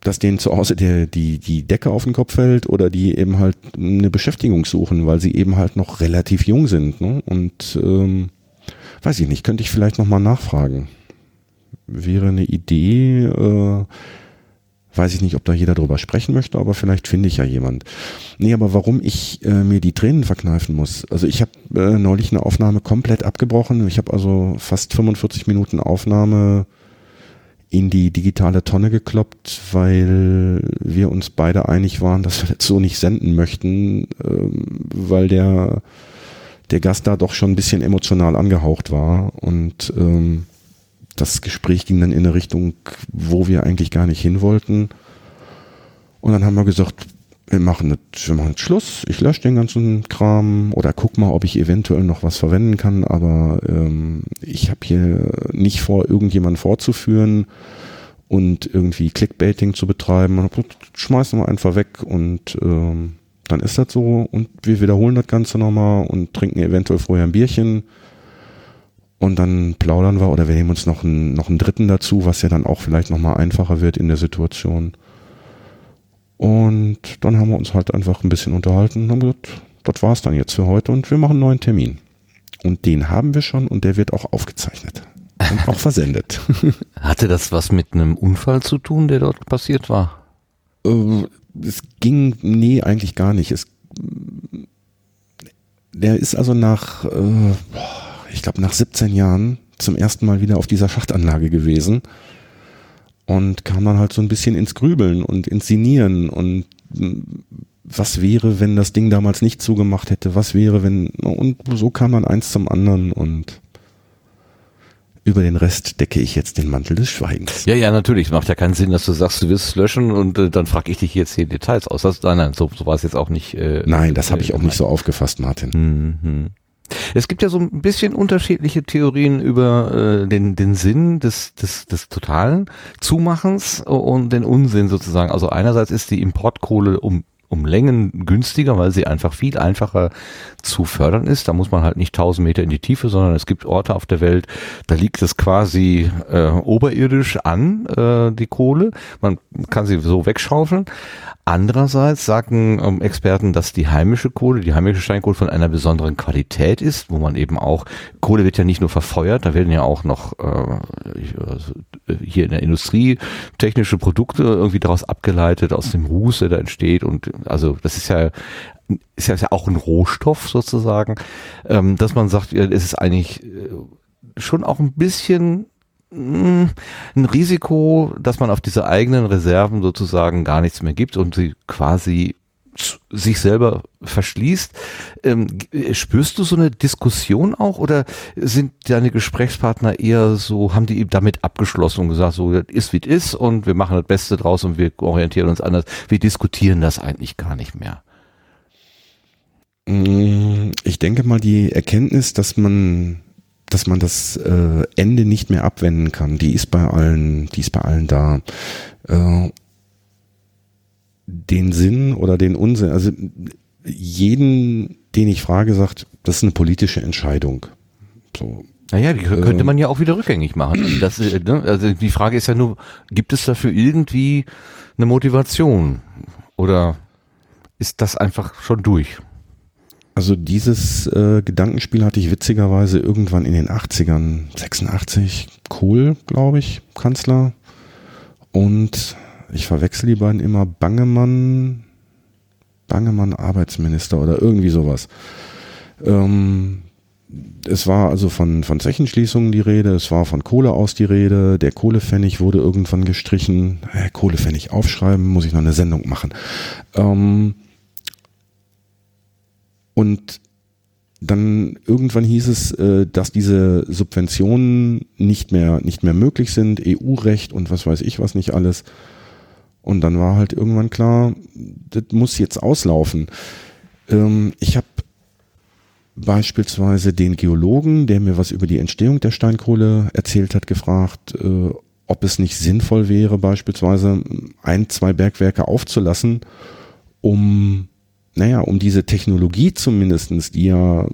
[SPEAKER 1] dass denen zu Hause der, die, die Decke auf den Kopf fällt oder die eben halt eine Beschäftigung suchen, weil sie eben halt noch relativ jung sind. Ne? Und ähm, weiß ich nicht, könnte ich vielleicht nochmal nachfragen. Wäre eine Idee, äh, weiß ich nicht, ob da jeder drüber sprechen möchte, aber vielleicht finde ich ja jemand. Nee, aber warum ich äh, mir die Tränen verkneifen muss. Also ich habe äh, neulich eine Aufnahme komplett abgebrochen. Ich habe also fast 45 Minuten Aufnahme in die digitale Tonne gekloppt, weil wir uns beide einig waren, dass wir das so nicht senden möchten, äh, weil der, der Gast da doch schon ein bisschen emotional angehaucht war und ähm, das Gespräch ging dann in eine Richtung, wo wir eigentlich gar nicht hin wollten. Und dann haben wir gesagt, wir machen, das, wir machen jetzt Schluss, ich lösche den ganzen Kram oder guck mal, ob ich eventuell noch was verwenden kann, aber ähm, ich habe hier nicht vor, irgendjemanden vorzuführen und irgendwie Clickbaiting zu betreiben. Schmeißen wir einfach weg und ähm, dann ist das so und wir wiederholen das Ganze nochmal und trinken eventuell vorher ein Bierchen und dann plaudern wir oder wir nehmen uns noch einen, noch einen dritten dazu, was ja dann auch vielleicht nochmal einfacher wird in der Situation. Und dann haben wir uns halt einfach ein bisschen unterhalten und haben gesagt, das war's dann jetzt für heute und wir machen einen neuen Termin. Und den haben wir schon und der wird auch aufgezeichnet und auch versendet.
[SPEAKER 2] Hatte das was mit einem Unfall zu tun, der dort passiert war?
[SPEAKER 1] Es ging, nee, eigentlich gar nicht. Es, der ist also nach, äh, ich glaube, nach 17 Jahren zum ersten Mal wieder auf dieser Schachtanlage gewesen und kam dann halt so ein bisschen ins Grübeln und ins Sinieren und hm, was wäre, wenn das Ding damals nicht zugemacht hätte, was wäre, wenn, und so kam dann eins zum anderen und über den Rest decke ich jetzt den Mantel des Schweigens.
[SPEAKER 2] Ja, ja, natürlich. Es macht ja keinen Sinn, dass du sagst, du wirst es löschen und äh, dann frage ich dich jetzt hier Details aus. Das, nein, nein, so, so war es jetzt auch nicht.
[SPEAKER 1] Äh, nein, das habe ich auch nicht so aufgefasst, Martin.
[SPEAKER 2] Mhm. Es gibt ja so ein bisschen unterschiedliche Theorien über äh, den, den Sinn des, des, des totalen Zumachens und den Unsinn sozusagen. Also einerseits ist die Importkohle um um Längen günstiger, weil sie einfach viel einfacher zu fördern ist. Da muss man halt nicht 1000 Meter in die Tiefe, sondern es gibt Orte auf der Welt, da liegt es quasi äh, oberirdisch an, äh, die Kohle. Man kann sie so wegschaufeln. Andererseits sagen ähm, Experten, dass die heimische Kohle, die heimische Steinkohle von einer besonderen Qualität ist, wo man eben auch, Kohle wird ja nicht nur verfeuert, da werden ja auch noch äh, also, hier in der Industrie technische Produkte irgendwie daraus abgeleitet, aus dem Ruß, der da entsteht und also das ist ja ist ja auch ein Rohstoff sozusagen, ähm, dass man sagt, ja, es ist eigentlich äh, schon auch ein bisschen ein Risiko, dass man auf diese eigenen Reserven sozusagen gar nichts mehr gibt und sie quasi sich selber verschließt. Ähm, spürst du so eine Diskussion auch oder sind deine Gesprächspartner eher so, haben die damit abgeschlossen und gesagt, so ist wie es ist und wir machen das Beste draus und wir orientieren uns anders. Wir diskutieren das eigentlich gar nicht mehr.
[SPEAKER 1] Mm, ich denke mal, die Erkenntnis, dass man dass man das äh, Ende nicht mehr abwenden kann. Die ist bei allen, die ist bei allen da. Äh, den Sinn oder den Unsinn, also jeden, den ich frage, sagt, das ist eine politische Entscheidung.
[SPEAKER 2] So. Naja, die könnte man ja auch wieder rückgängig machen. Das, äh, ne? Also die Frage ist ja nur, gibt es dafür irgendwie eine Motivation? Oder ist das einfach schon durch?
[SPEAKER 1] Also dieses äh, Gedankenspiel hatte ich witzigerweise irgendwann in den 80ern, 86, Kohl, glaube ich, Kanzler. Und ich verwechsel die beiden immer, Bangemann, Bangemann Arbeitsminister oder irgendwie sowas. Ähm, es war also von, von Zechenschließungen die Rede, es war von Kohle aus die Rede, der Kohlepfennig wurde irgendwann gestrichen. Äh, Kohlepfennig aufschreiben, muss ich noch eine Sendung machen. Ähm, und dann irgendwann hieß es, äh, dass diese Subventionen nicht mehr, nicht mehr möglich sind, EU-Recht und was weiß ich was nicht alles. Und dann war halt irgendwann klar, das muss jetzt auslaufen. Ähm, ich habe beispielsweise den Geologen, der mir was über die Entstehung der Steinkohle erzählt hat, gefragt, äh, ob es nicht sinnvoll wäre, beispielsweise ein, zwei Bergwerke aufzulassen, um naja, um diese Technologie zumindestens, die ja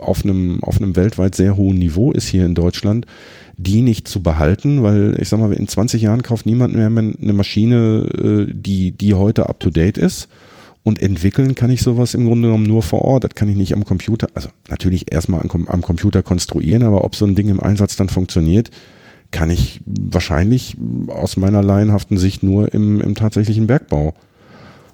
[SPEAKER 1] auf einem, auf einem weltweit sehr hohen Niveau ist hier in Deutschland, die nicht zu behalten, weil ich sag mal, in 20 Jahren kauft niemand mehr eine Maschine, äh, die, die heute up to date ist. Und entwickeln kann ich sowas im Grunde genommen nur vor Ort. Das kann ich nicht am Computer, also natürlich erstmal am, am Computer konstruieren, aber ob so ein Ding im Einsatz dann funktioniert, kann ich wahrscheinlich aus meiner laienhaften Sicht nur im, im tatsächlichen Bergbau.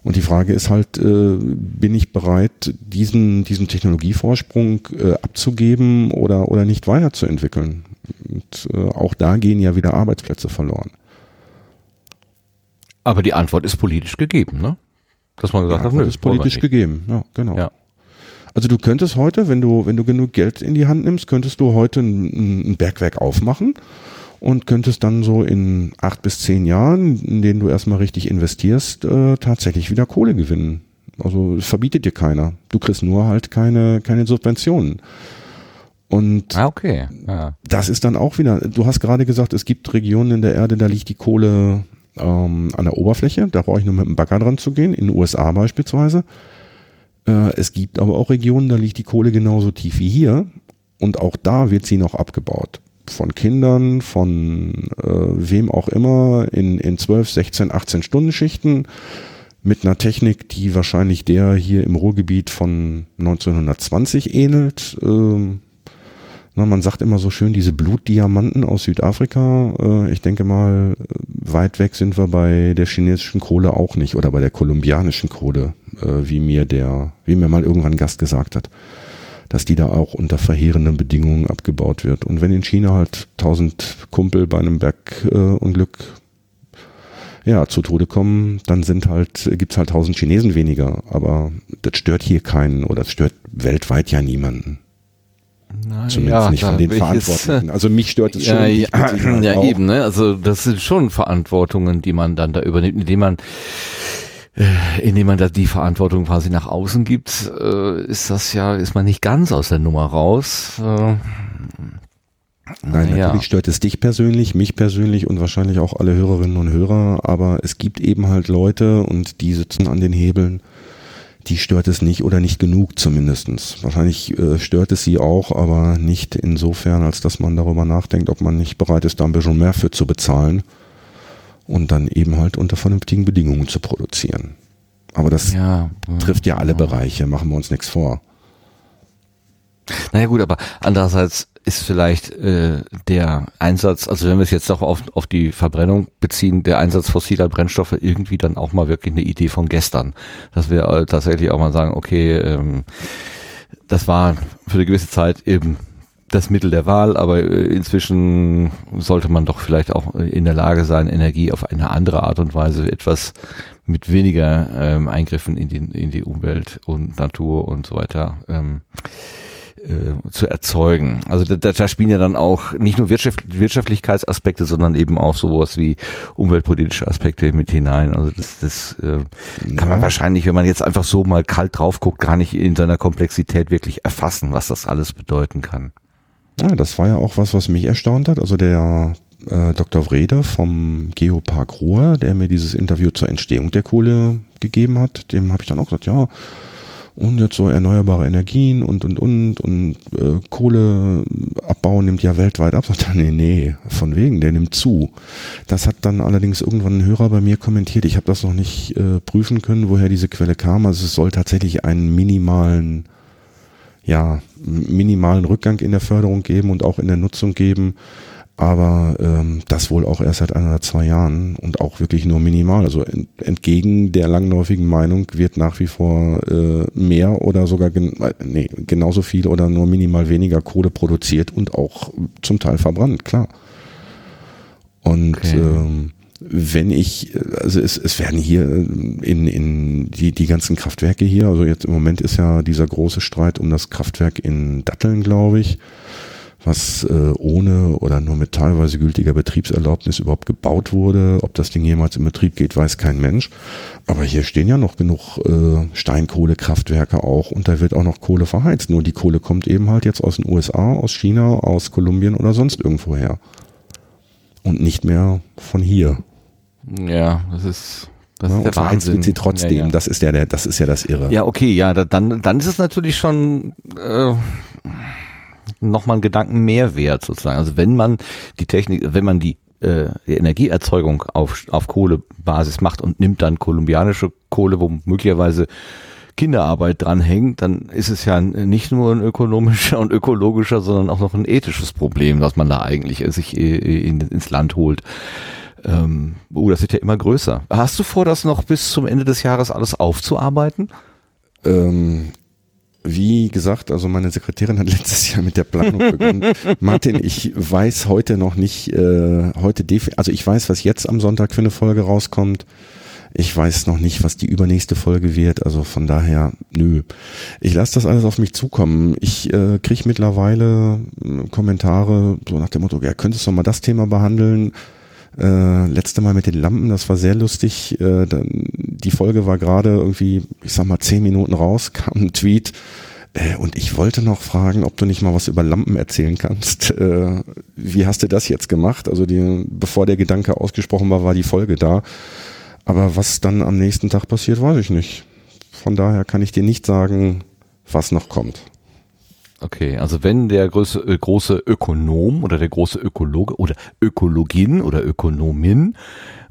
[SPEAKER 1] Und die Frage ist halt, äh, bin ich bereit, diesen, diesen Technologievorsprung äh, abzugeben oder, oder nicht weiterzuentwickeln? Und äh, auch da gehen ja wieder Arbeitsplätze verloren.
[SPEAKER 2] Aber die Antwort ist politisch gegeben, ne?
[SPEAKER 1] Dass man gesagt hat, nö, ist politisch gegeben, ja, genau. Ja. Also du könntest heute, wenn du, wenn du genug Geld in die Hand nimmst, könntest du heute ein, ein Bergwerk aufmachen und könntest dann so in acht bis zehn Jahren, in denen du erstmal richtig investierst, äh, tatsächlich wieder Kohle gewinnen. Also es verbietet dir keiner. Du kriegst nur halt keine, keine Subventionen. Und
[SPEAKER 2] ah, okay.
[SPEAKER 1] ja. das ist dann auch wieder, du hast gerade gesagt, es gibt Regionen in der Erde, da liegt die Kohle ähm, an der Oberfläche, da brauche ich nur mit dem Bagger dran zu gehen, in den USA beispielsweise. Äh, es gibt aber auch Regionen, da liegt die Kohle genauso tief wie hier und auch da wird sie noch abgebaut von Kindern, von äh, wem auch immer in, in 12, 16, 18 Stunden Schichten mit einer Technik, die wahrscheinlich der hier im Ruhrgebiet von 1920 ähnelt. Ähm, na, man sagt immer so schön, diese Blutdiamanten aus Südafrika. Äh, ich denke mal, weit weg sind wir bei der chinesischen Kohle auch nicht oder bei der kolumbianischen Kohle, äh, wie mir der, wie mir mal irgendwann ein Gast gesagt hat dass die da auch unter verheerenden Bedingungen abgebaut wird. Und wenn in China halt tausend Kumpel bei einem Bergunglück äh, ja, zu Tode kommen, dann sind halt, gibt's halt tausend Chinesen weniger. Aber das stört hier keinen oder das stört weltweit ja niemanden.
[SPEAKER 2] Na, Zumindest ja, nicht von den Verantwortlichen. also mich stört es schon. Ja, ja eben, ne? Also das sind schon Verantwortungen, die man dann da übernimmt, indem man indem man da die Verantwortung quasi nach außen gibt, äh, ist das ja, ist man nicht ganz aus der Nummer raus. Äh,
[SPEAKER 1] Nein, ja. natürlich stört es dich persönlich, mich persönlich und wahrscheinlich auch alle Hörerinnen und Hörer, aber es gibt eben halt Leute und die sitzen an den Hebeln, die stört es nicht oder nicht genug zumindestens. Wahrscheinlich äh, stört es sie auch, aber nicht insofern, als dass man darüber nachdenkt, ob man nicht bereit ist, da ein bisschen mehr für zu bezahlen und dann eben halt unter vernünftigen Bedingungen zu produzieren. Aber das ja, trifft ja alle ja. Bereiche, machen wir uns nichts vor.
[SPEAKER 2] Naja gut, aber andererseits ist vielleicht äh, der Einsatz, also wenn wir es jetzt doch auf, auf die Verbrennung beziehen, der Einsatz fossiler Brennstoffe irgendwie dann auch mal wirklich eine Idee von gestern. Dass wir äh, tatsächlich auch mal sagen, okay, ähm, das war für eine gewisse Zeit eben das Mittel der Wahl, aber äh, inzwischen sollte man doch vielleicht auch in der Lage sein, Energie auf eine andere Art und Weise etwas mit weniger ähm, Eingriffen in die, in die Umwelt und Natur und so weiter ähm, äh, zu erzeugen. Also da, da spielen ja dann auch nicht nur Wirtschaft, Wirtschaftlichkeitsaspekte, sondern eben auch sowas wie umweltpolitische Aspekte mit hinein. Also das, das äh, kann man wahrscheinlich, wenn man jetzt einfach so mal kalt drauf guckt, gar nicht in seiner Komplexität wirklich erfassen, was das alles bedeuten kann.
[SPEAKER 1] Ja, das war ja auch was, was mich erstaunt hat. Also der äh, Dr. Wrede vom Geopark Ruhr, der mir dieses Interview zur Entstehung der Kohle gegeben hat, dem habe ich dann auch gesagt, ja, und jetzt so erneuerbare Energien und und und und äh, Kohleabbau nimmt ja weltweit ab. Sagt er, nee, nee, von wegen, der nimmt zu. Das hat dann allerdings irgendwann ein Hörer bei mir kommentiert. Ich habe das noch nicht äh, prüfen können, woher diese Quelle kam. Also es soll tatsächlich einen minimalen ja, minimalen Rückgang in der Förderung geben und auch in der Nutzung geben. Aber ähm, das wohl auch erst seit ein oder zwei Jahren und auch wirklich nur minimal. Also entgegen der langläufigen Meinung wird nach wie vor äh, mehr oder sogar gen äh, nee, genauso viel oder nur minimal weniger Kohle produziert und auch zum Teil verbrannt, klar. Und okay. ähm, wenn ich, also es, es werden hier in, in die, die ganzen Kraftwerke hier, also jetzt im Moment ist ja dieser große Streit um das Kraftwerk in Datteln, glaube ich, was äh, ohne oder nur mit teilweise gültiger Betriebserlaubnis überhaupt gebaut wurde. Ob das Ding jemals in Betrieb geht, weiß kein Mensch. Aber hier stehen ja noch genug äh, Steinkohlekraftwerke auch und da wird auch noch Kohle verheizt. Nur die Kohle kommt eben halt jetzt aus den USA, aus China, aus Kolumbien oder sonst irgendwo her. Und nicht mehr von hier.
[SPEAKER 2] Ja, das ist
[SPEAKER 1] Das ist der Wahnsinn. sie trotzdem. Ja, ja. Das ist ja der, das ist ja das Irre.
[SPEAKER 2] Ja, okay, ja, dann, dann ist es natürlich schon äh, nochmal ein Gedanken mehr wert sozusagen. Also wenn man die Technik, wenn man die äh, Energieerzeugung auf, auf Kohlebasis macht und nimmt dann kolumbianische Kohle, wo möglicherweise Kinderarbeit dranhängt, dann ist es ja nicht nur ein ökonomischer und ökologischer, sondern auch noch ein ethisches Problem, was man da eigentlich sich in, ins Land holt. Ähm, oh, das wird ja immer größer. Hast du vor, das noch bis zum Ende des Jahres alles aufzuarbeiten?
[SPEAKER 1] Ähm, wie gesagt, also meine Sekretärin hat letztes Jahr mit der Planung begonnen. Martin, ich weiß heute noch nicht, äh, heute also ich weiß, was jetzt am Sonntag für eine Folge rauskommt. Ich weiß noch nicht, was die übernächste Folge wird. Also von daher, nö. Ich lasse das alles auf mich zukommen. Ich äh, kriege mittlerweile äh, Kommentare so nach dem Motto, ja, könntest du mal das Thema behandeln? Äh, letzte Mal mit den Lampen, das war sehr lustig. Äh, dann, die Folge war gerade irgendwie, ich sag mal, zehn Minuten raus, kam ein Tweet. Äh, und ich wollte noch fragen, ob du nicht mal was über Lampen erzählen kannst. Äh, wie hast du das jetzt gemacht? Also die, bevor der Gedanke ausgesprochen war, war die Folge da. Aber was dann am nächsten Tag passiert, weiß ich nicht. Von daher kann ich dir nicht sagen, was noch kommt.
[SPEAKER 2] Okay, also wenn der große, äh, große Ökonom oder der große Ökologe oder Ökologin oder Ökonomin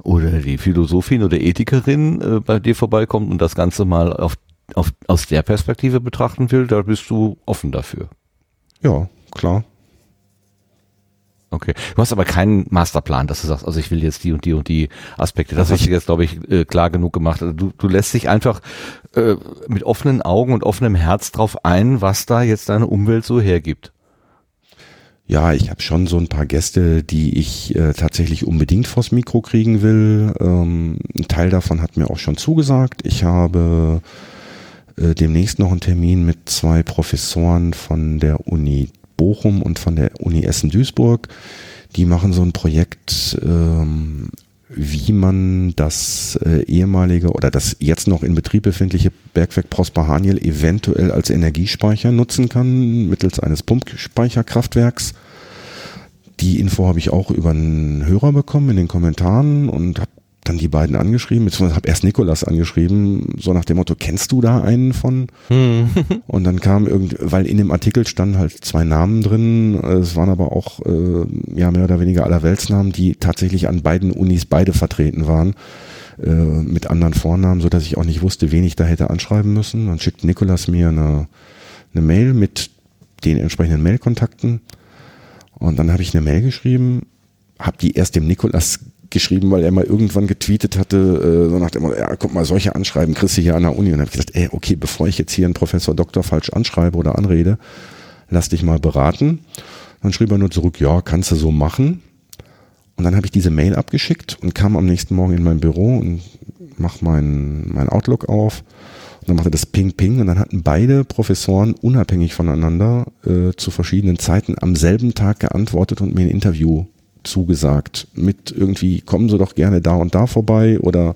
[SPEAKER 2] oder die Philosophin oder Ethikerin äh, bei dir vorbeikommt und das Ganze mal auf, auf, aus der Perspektive betrachten will, da bist du offen dafür.
[SPEAKER 1] Ja, klar.
[SPEAKER 2] Okay. Du hast aber keinen Masterplan, dass du sagst, also ich will jetzt die und die und die Aspekte. Das also hast du jetzt, glaube ich, äh, klar genug gemacht. Also du, du lässt dich einfach äh, mit offenen Augen und offenem Herz drauf ein, was da jetzt deine Umwelt so hergibt.
[SPEAKER 1] Ja, ich habe schon so ein paar Gäste, die ich äh, tatsächlich unbedingt vors Mikro kriegen will. Ähm, ein Teil davon hat mir auch schon zugesagt. Ich habe äh, demnächst noch einen Termin mit zwei Professoren von der Uni Bochum und von der Uni Essen-Duisburg. Die machen so ein Projekt, ähm, wie man das äh, ehemalige oder das jetzt noch in Betrieb befindliche Bergwerk Prosper Haniel eventuell als Energiespeicher nutzen kann, mittels eines Pumpspeicherkraftwerks. Die Info habe ich auch über einen Hörer bekommen in den Kommentaren und habe dann die beiden angeschrieben, beziehungsweise habe erst Nikolas angeschrieben, so nach dem Motto, kennst du da einen von? Hm. Und dann kam irgendwie, weil in dem Artikel standen halt zwei Namen drin, es waren aber auch äh, ja mehr oder weniger Allerweltsnamen, die tatsächlich an beiden Unis beide vertreten waren, äh, mit anderen Vornamen, so dass ich auch nicht wusste, wen ich da hätte anschreiben müssen. Dann schickt Nikolas mir eine, eine Mail mit den entsprechenden Mailkontakten und dann habe ich eine Mail geschrieben, habe die erst dem Nikolas geschrieben, weil er mal irgendwann getweetet hatte, äh, so nach dem ja, guck mal, solche Anschreiben kriegst du hier an der Uni. Und habe ich gesagt, ey, okay, bevor ich jetzt hier einen Professor Doktor falsch anschreibe oder anrede, lass dich mal beraten. Dann schrieb er nur zurück, ja, kannst du so machen. Und dann habe ich diese Mail abgeschickt und kam am nächsten Morgen in mein Büro und mach mein, mein Outlook auf. Und dann machte das Ping Ping und dann hatten beide Professoren unabhängig voneinander äh, zu verschiedenen Zeiten am selben Tag geantwortet und mir ein Interview zugesagt. Mit irgendwie, kommen Sie doch gerne da und da vorbei oder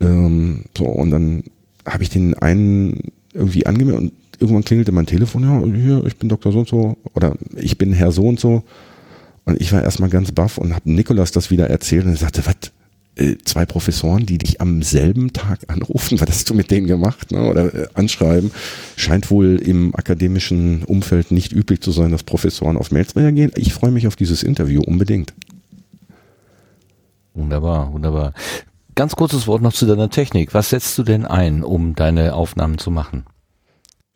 [SPEAKER 1] ähm, so. Und dann habe ich den einen irgendwie angemeldet und irgendwann klingelte mein Telefon, ja, hier, ich bin Dr. so und so oder ich bin Herr so und so. Und ich war erstmal ganz baff und habe Nikolas das wieder erzählt und er sagte, was, äh, zwei Professoren, die dich am selben Tag anrufen, was hast du mit denen gemacht, ne? oder äh, anschreiben, scheint wohl im akademischen Umfeld nicht üblich zu sein, dass Professoren auf Mails reagieren. Ich freue mich auf dieses Interview unbedingt.
[SPEAKER 2] Wunderbar, wunderbar. Ganz kurzes Wort noch zu deiner Technik. Was setzt du denn ein, um deine Aufnahmen zu machen?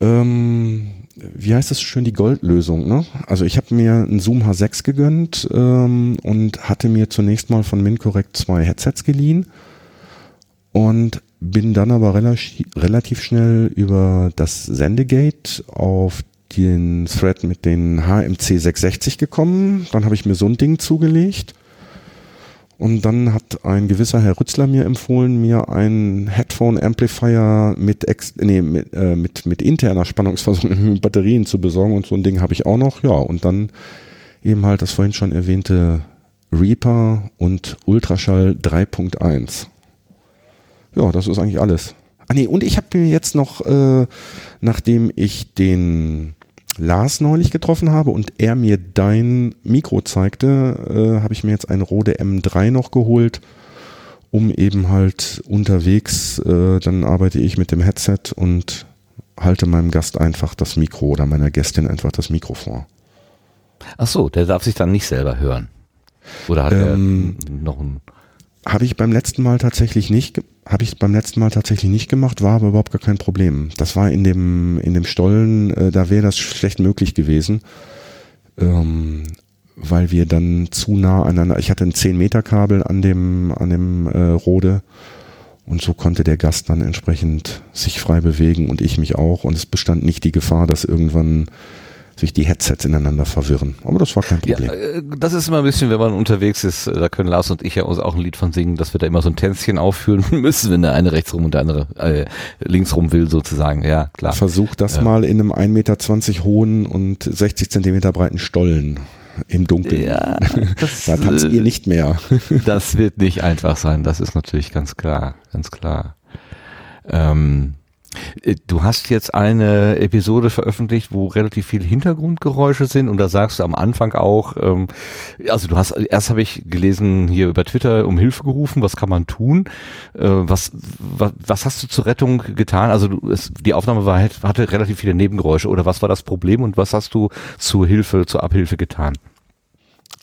[SPEAKER 1] Ähm, wie heißt das schön, die Goldlösung, ne? Also ich habe mir einen Zoom H6 gegönnt ähm, und hatte mir zunächst mal von MinCorrect zwei Headsets geliehen und bin dann aber relativ, relativ schnell über das Sendegate auf den Thread mit den HMC 660 gekommen. Dann habe ich mir so ein Ding zugelegt und dann hat ein gewisser Herr Rützler mir empfohlen, mir einen Headphone-Amplifier mit, ex nee, mit, äh, mit, mit interner Spannungsversorgung mit Batterien zu besorgen und so ein Ding habe ich auch noch. Ja, und dann eben halt das vorhin schon erwähnte Reaper und Ultraschall 3.1. Ja, das ist eigentlich alles. Ah nee, und ich habe mir jetzt noch, äh, nachdem ich den Lars neulich getroffen habe und er mir dein Mikro zeigte, äh, habe ich mir jetzt ein Rode M3 noch geholt um eben halt unterwegs, äh, dann arbeite ich mit dem Headset und halte meinem Gast einfach das Mikro oder meiner Gästin einfach das Mikro vor.
[SPEAKER 2] Ach so, der darf sich dann nicht selber hören. Oder hat ähm, er noch ein
[SPEAKER 1] habe ich beim letzten Mal tatsächlich nicht, habe ich beim letzten Mal tatsächlich nicht gemacht, war aber überhaupt gar kein Problem. Das war in dem in dem Stollen, äh, da wäre das schlecht möglich gewesen, ähm, weil wir dann zu nah aneinander. Ich hatte ein 10 Meter Kabel an dem an dem äh, Rode und so konnte der Gast dann entsprechend sich frei bewegen und ich mich auch und es bestand nicht die Gefahr, dass irgendwann sich die Headsets ineinander verwirren. Aber das war kein Problem. Ja,
[SPEAKER 2] äh, das ist immer ein bisschen, wenn man unterwegs ist, da können Lars und ich ja uns auch ein Lied von singen, dass wir da immer so ein Tänzchen aufführen müssen, wenn der eine rechts rum und der andere äh, links rum will sozusagen. Ja, klar.
[SPEAKER 1] Versuch das ja. mal in einem 1,20 Meter hohen und 60 Zentimeter breiten Stollen im Dunkeln. Ja, das, da tanzt ihr nicht mehr.
[SPEAKER 2] das wird nicht einfach sein, das ist natürlich ganz klar, ganz klar. Ähm, äh, du hast jetzt eine Episode veröffentlicht, wo relativ viel Hintergrundgeräusche sind und da sagst du am Anfang auch, ähm, also du hast, erst habe ich gelesen hier über Twitter um Hilfe gerufen, was kann man tun? Äh, was, was, was hast du zur Rettung getan? Also du, es, die Aufnahme war, hatte relativ viele Nebengeräusche oder was war das Problem und was hast du zur Hilfe, zur Abhilfe getan?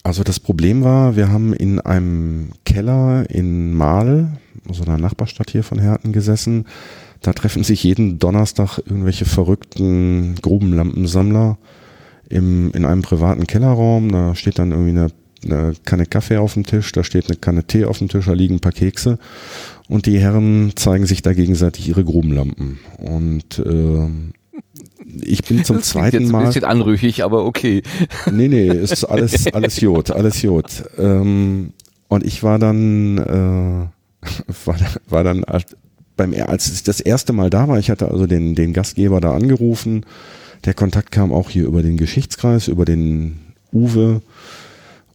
[SPEAKER 1] Also das Problem war, wir haben in einem Keller in Mahl, so einer Nachbarstadt hier von Herten gesessen, da treffen sich jeden Donnerstag irgendwelche verrückten Grubenlampensammler im, in einem privaten Kellerraum. Da steht dann irgendwie eine, eine Kanne Kaffee auf dem Tisch, da steht eine Kanne Tee auf dem Tisch, da liegen ein paar Kekse. Und die Herren zeigen sich da gegenseitig ihre Grubenlampen. Und äh, ich bin zum das zweiten jetzt Mal. Ein
[SPEAKER 2] bisschen anrüchig, aber okay.
[SPEAKER 1] Nee, nee, ist alles, alles Jod, alles Jod. Ähm, und ich war dann, äh, war, war dann beim, als ich das erste Mal da war, ich hatte also den, den Gastgeber da angerufen. Der Kontakt kam auch hier über den Geschichtskreis, über den Uwe.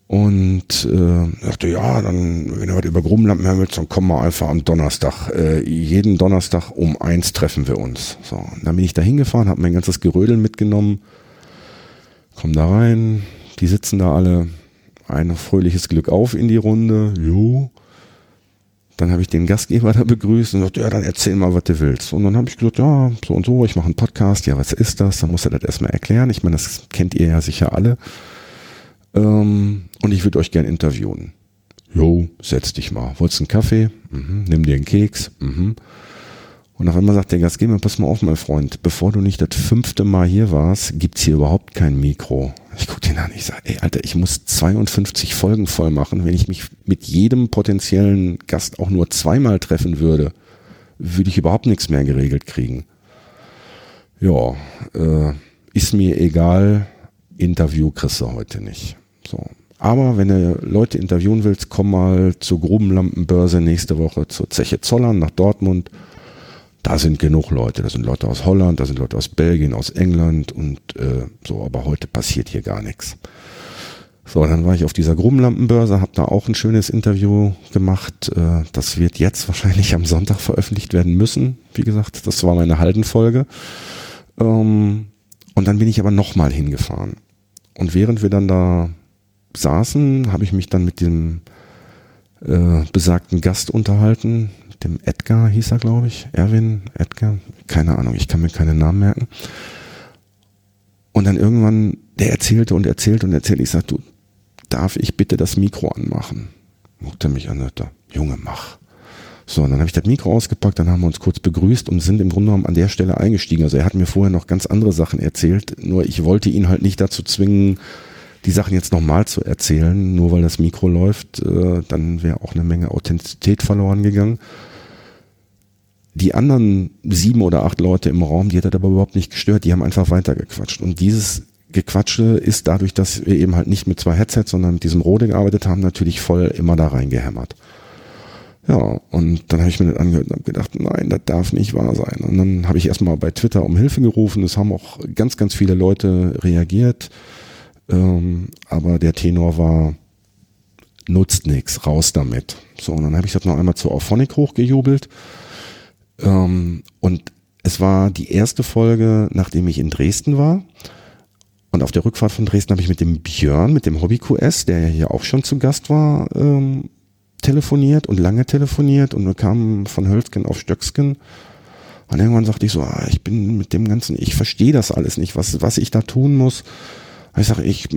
[SPEAKER 1] Und äh, dachte, ja, dann, wenn du heute über Grubenlampen hören willst, dann komm mal einfach am Donnerstag. Äh, jeden Donnerstag um eins treffen wir uns. So, und dann bin ich da hingefahren, habe mein ganzes Gerödel mitgenommen, komm da rein, die sitzen da alle, ein fröhliches Glück auf in die Runde, jo. Dann habe ich den Gastgeber da begrüßt und gesagt, ja, dann erzähl mal, was du willst. Und dann habe ich gesagt, ja, so und so, ich mache einen Podcast. Ja, was ist das? Dann muss er das erstmal erklären. Ich meine, das kennt ihr ja sicher alle. Ähm, und ich würde euch gern interviewen. Jo, setz dich mal. Wolltest einen Kaffee? Mhm. Nimm dir einen Keks? Mhm. Und auf einmal sagt der Gastgeber, pass mal auf, mein Freund, bevor du nicht das fünfte Mal hier warst, gibt's hier überhaupt kein Mikro. Ich guck den an, ich sage, ey, Alter, ich muss 52 Folgen voll machen. Wenn ich mich mit jedem potenziellen Gast auch nur zweimal treffen würde, würde ich überhaupt nichts mehr geregelt kriegen. Ja, äh, ist mir egal, Interview kriegst du heute nicht. So. Aber wenn du Leute interviewen willst, komm mal zur Grubenlampenbörse nächste Woche zur Zeche Zollern nach Dortmund da sind genug Leute. Da sind Leute aus Holland, da sind Leute aus Belgien, aus England und äh, so, aber heute passiert hier gar nichts. So, dann war ich auf dieser Grubenlampenbörse, habe da auch ein schönes Interview gemacht. Äh, das wird jetzt wahrscheinlich am Sonntag veröffentlicht werden müssen. Wie gesagt, das war meine Haldenfolge. Ähm, und dann bin ich aber nochmal hingefahren. Und während wir dann da saßen, habe ich mich dann mit dem äh, besagten Gast unterhalten, dem Edgar hieß er, glaube ich. Erwin, Edgar, keine Ahnung, ich kann mir keinen Namen merken. Und dann irgendwann, der erzählte und erzählte und erzählte, ich sagte, du, darf ich bitte das Mikro anmachen? Guckt er mich an, sagte, Junge, mach. So, und dann habe ich das Mikro ausgepackt, dann haben wir uns kurz begrüßt und sind im Grunde genommen an der Stelle eingestiegen. Also er hat mir vorher noch ganz andere Sachen erzählt, nur ich wollte ihn halt nicht dazu zwingen, die Sachen jetzt nochmal zu erzählen, nur weil das Mikro läuft, äh, dann wäre auch eine Menge Authentizität verloren gegangen. Die anderen sieben oder acht Leute im Raum, die hat das aber überhaupt nicht gestört, die haben einfach weitergequatscht. Und dieses Gequatsche ist dadurch, dass wir eben halt nicht mit zwei Headsets, sondern mit diesem Rode gearbeitet haben, natürlich voll immer da reingehämmert. Ja, und dann habe ich mir das angehört und habe gedacht, nein, das darf nicht wahr sein. Und dann habe ich erstmal bei Twitter um Hilfe gerufen. Es haben auch ganz, ganz viele Leute reagiert. Ähm, aber der Tenor war, nutzt nichts, raus damit. So, und dann habe ich das noch einmal zu Auphonic hochgejubelt. Ähm, und es war die erste Folge, nachdem ich in Dresden war. Und auf der Rückfahrt von Dresden habe ich mit dem Björn, mit dem Hobby QS, der ja hier auch schon zu Gast war, ähm, telefoniert und lange telefoniert und wir kamen von Hölzgen auf Stöcksken. Und irgendwann sagte ich so, ah, ich bin mit dem Ganzen, ich verstehe das alles nicht, was, was ich da tun muss. Ich sage, ich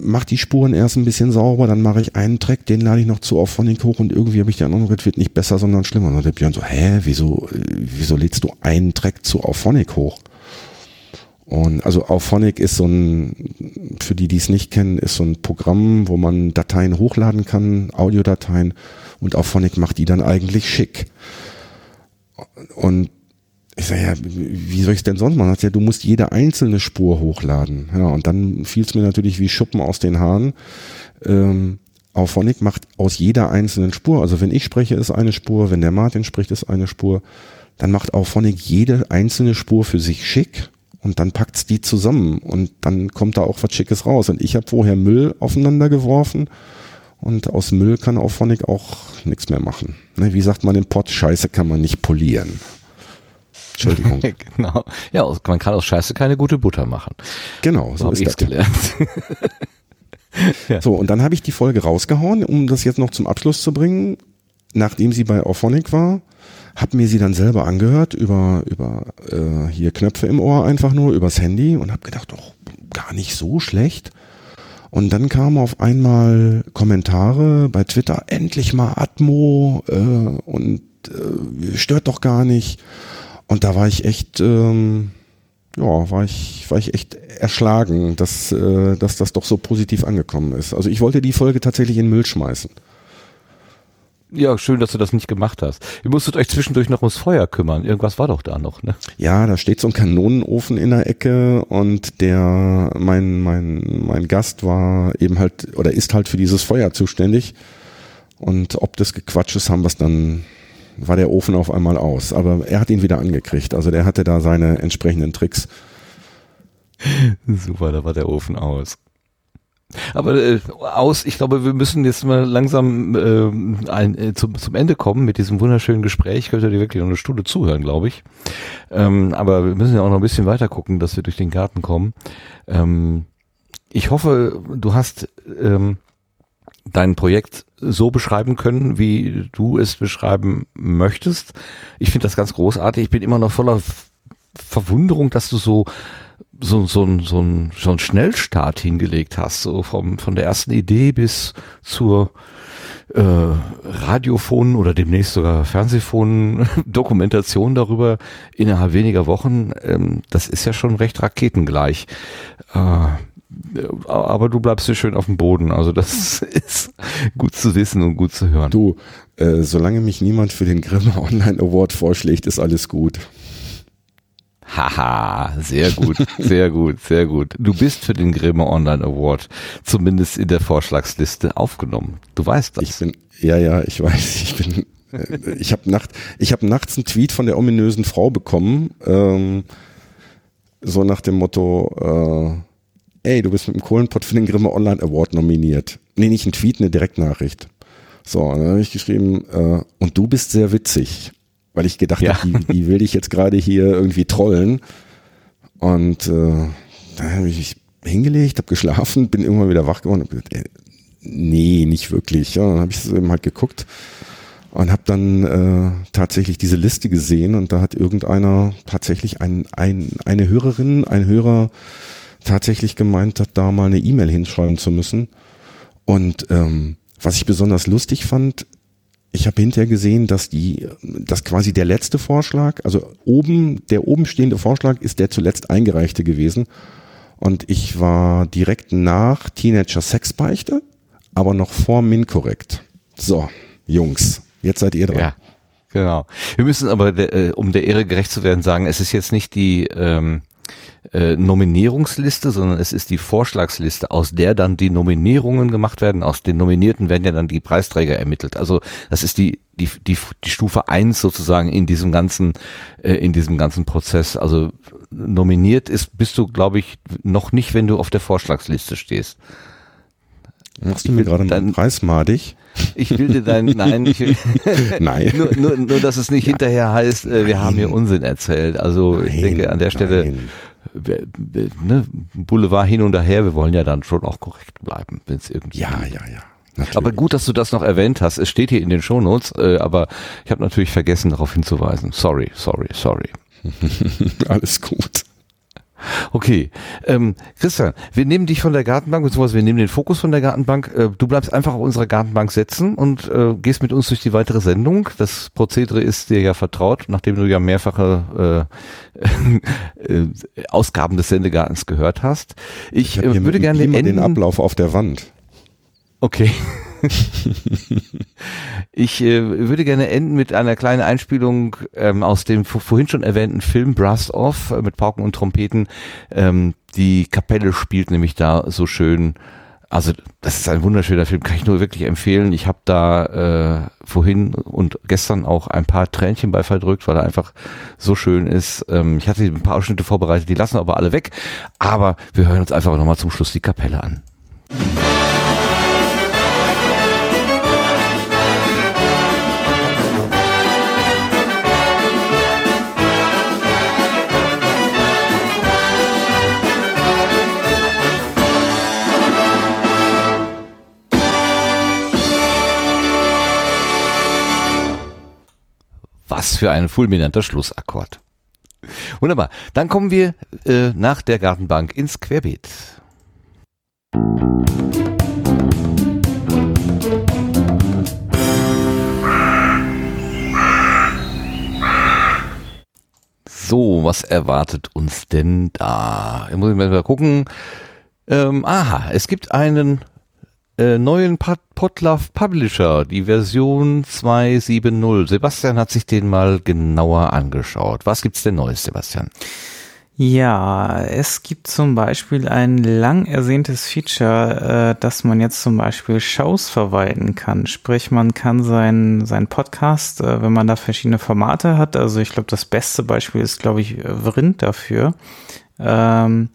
[SPEAKER 1] mache die Spuren erst ein bisschen sauber, dann mache ich einen Track, den lade ich noch zu Auphonic hoch und irgendwie habe ich den anderen, wird nicht besser, sondern schlimmer. Und der Björn so, hä, wieso, wieso lädst du einen Track zu Auphonic hoch? Und also Auphonic ist so ein, für die, die es nicht kennen, ist so ein Programm, wo man Dateien hochladen kann, Audiodateien, und Auphonic macht die dann eigentlich schick. Und ich sage, ja, wie soll ich es denn sonst machen? Hat ja, du musst jede einzelne Spur hochladen. Ja, und dann fiel es mir natürlich wie Schuppen aus den Haaren. Ähm, Auphonic macht aus jeder einzelnen Spur, also wenn ich spreche, ist eine Spur, wenn der Martin spricht, ist eine Spur, dann macht Auphonic jede einzelne Spur für sich schick und dann packt's die zusammen und dann kommt da auch was Schickes raus. Und ich habe vorher Müll aufeinander geworfen und aus Müll kann Auphonic auch nichts mehr machen. Ne, wie sagt man im Pott, Scheiße kann man nicht polieren. Entschuldigung.
[SPEAKER 2] genau. Ja, man kann aus Scheiße keine gute Butter machen.
[SPEAKER 1] Genau, so, so ist das gelernt. ja. So, und dann habe ich die Folge rausgehauen, um das jetzt noch zum Abschluss zu bringen. Nachdem sie bei Auphonic war, habe mir sie dann selber angehört über über äh, hier Knöpfe im Ohr einfach nur übers Handy und habe gedacht, doch gar nicht so schlecht. Und dann kamen auf einmal Kommentare bei Twitter, endlich mal Atmo äh, und äh, stört doch gar nicht. Und da war ich echt, ähm, ja, war ich, war ich echt erschlagen, dass, äh, dass das doch so positiv angekommen ist. Also ich wollte die Folge tatsächlich in Müll schmeißen.
[SPEAKER 2] Ja, schön, dass du das nicht gemacht hast. Ihr musstet euch zwischendurch noch ums Feuer kümmern. Irgendwas war doch da noch, ne?
[SPEAKER 1] Ja, da steht so ein Kanonenofen in der Ecke und der, mein, mein, mein Gast war eben halt, oder ist halt für dieses Feuer zuständig. Und ob des Gequatsches haben wir es dann war der Ofen auf einmal aus. Aber er hat ihn wieder angekriegt. Also der hatte da seine entsprechenden Tricks.
[SPEAKER 2] Super, da war der Ofen aus. Aber äh, aus, ich glaube, wir müssen jetzt mal langsam äh, ein, äh, zum, zum Ende kommen mit diesem wunderschönen Gespräch. Ich könnte dir wirklich noch eine Stunde zuhören, glaube ich. Ähm, aber wir müssen ja auch noch ein bisschen weiter gucken, dass wir durch den Garten kommen. Ähm, ich hoffe, du hast ähm, dein Projekt so beschreiben können, wie du es beschreiben möchtest. Ich finde das ganz großartig. Ich bin immer noch voller Verwunderung, dass du so so, so, so, ein, so einen Schnellstart hingelegt hast, so vom, von der ersten Idee bis zur äh, Radiofonen oder demnächst sogar Fernsehfonen Dokumentation darüber innerhalb weniger Wochen. Ähm, das ist ja schon recht raketengleich. Äh, aber du bleibst hier schön auf dem Boden. Also das ist gut zu wissen und gut zu hören.
[SPEAKER 1] Du, äh, solange mich niemand für den Grimme Online Award vorschlägt, ist alles gut.
[SPEAKER 2] Haha, sehr gut, sehr gut, sehr gut. Du bist für den Grimme Online Award zumindest in der Vorschlagsliste aufgenommen. Du weißt das.
[SPEAKER 1] Ich bin, ja, ja, ich weiß. Ich bin, äh, ich habe nacht, ich habe nachts einen Tweet von der ominösen Frau bekommen, ähm, so nach dem Motto. Äh, ey, du bist mit dem Kohlenpott für den Grimme Online Award nominiert. Nee, nicht ein Tweet, eine Direktnachricht. So, dann habe ich geschrieben, äh, und du bist sehr witzig, weil ich gedacht ja. habe, die, die will ich jetzt gerade hier irgendwie trollen. Und äh, dann habe ich mich hingelegt, habe geschlafen, bin irgendwann wieder wach geworden und gesagt, ey, nee, nicht wirklich. Ja, dann habe ich es eben halt geguckt und habe dann äh, tatsächlich diese Liste gesehen und da hat irgendeiner tatsächlich ein, ein, eine Hörerin, ein Hörer tatsächlich gemeint hat, da mal eine E-Mail hinschreiben zu müssen. Und ähm, was ich besonders lustig fand, ich habe hinterher gesehen, dass die, dass quasi der letzte Vorschlag, also oben, der oben stehende Vorschlag ist der zuletzt eingereichte gewesen. Und ich war direkt nach Teenager Sexbeichte, aber noch vor Minkorrekt. So, Jungs, jetzt seid ihr dran. Ja,
[SPEAKER 2] genau. Wir müssen aber, äh, um der Ehre gerecht zu werden, sagen, es ist jetzt nicht die, ähm, äh, Nominierungsliste, sondern es ist die Vorschlagsliste, aus der dann die Nominierungen gemacht werden. Aus den Nominierten werden ja dann die Preisträger ermittelt. Also das ist die die die, die Stufe eins sozusagen in diesem ganzen äh, in diesem ganzen Prozess. Also nominiert ist bist du, glaube ich, noch nicht, wenn du auf der Vorschlagsliste stehst.
[SPEAKER 1] Machst du mir gerade einen Preis madig?
[SPEAKER 2] Ich will dir dein, nein, ich,
[SPEAKER 1] nein.
[SPEAKER 2] Nur, nur, nur, dass es nicht hinterher heißt, äh, wir haben hier Unsinn erzählt. Also nein, ich denke an der Stelle, nein ne, Boulevard hin und her, wir wollen ja dann schon auch korrekt bleiben, wenn es irgendwie.
[SPEAKER 1] Ja, ja, ja.
[SPEAKER 2] Natürlich. Aber gut, dass du das noch erwähnt hast. Es steht hier in den Shownotes, äh, aber ich habe natürlich vergessen, darauf hinzuweisen. Sorry, sorry, sorry.
[SPEAKER 1] Alles gut.
[SPEAKER 2] Okay, ähm, Christian, wir nehmen dich von der Gartenbank, beziehungsweise wir nehmen den Fokus von der Gartenbank. Äh, du bleibst einfach auf unserer Gartenbank sitzen und äh, gehst mit uns durch die weitere Sendung. Das Prozedere ist dir ja vertraut, nachdem du ja mehrfache äh, äh, Ausgaben des Sendegartens gehört hast. Ich, ich äh, würde gerne
[SPEAKER 1] enden, den Ablauf auf der Wand.
[SPEAKER 2] Okay. ich äh, würde gerne enden mit einer kleinen Einspielung ähm, aus dem vorhin schon erwähnten Film Brass Off äh, mit Pauken und Trompeten. Ähm, die Kapelle spielt nämlich da so schön. Also das ist ein wunderschöner Film, kann ich nur wirklich empfehlen. Ich habe da äh, vorhin und gestern auch ein paar Tränchen bei verdrückt, weil er einfach so schön ist. Ähm, ich hatte ein paar Ausschnitte vorbereitet, die lassen aber alle weg. Aber wir hören uns einfach nochmal zum Schluss die Kapelle an. Was für ein fulminanter Schlussakkord. Wunderbar. Dann kommen wir äh, nach der Gartenbank ins Querbeet. So, was erwartet uns denn da? Ich muss mal gucken. Ähm, aha, es gibt einen äh, neuen Podlove Publisher, die Version 2.7.0. Sebastian hat sich den mal genauer angeschaut. Was gibt's denn Neues, Sebastian?
[SPEAKER 3] Ja, es gibt zum Beispiel ein lang ersehntes Feature, äh, dass man jetzt zum Beispiel Shows verwalten kann. Sprich, man kann seinen sein Podcast, äh, wenn man da verschiedene Formate hat, also ich glaube, das beste Beispiel ist, glaube ich, Vrind dafür. Ähm,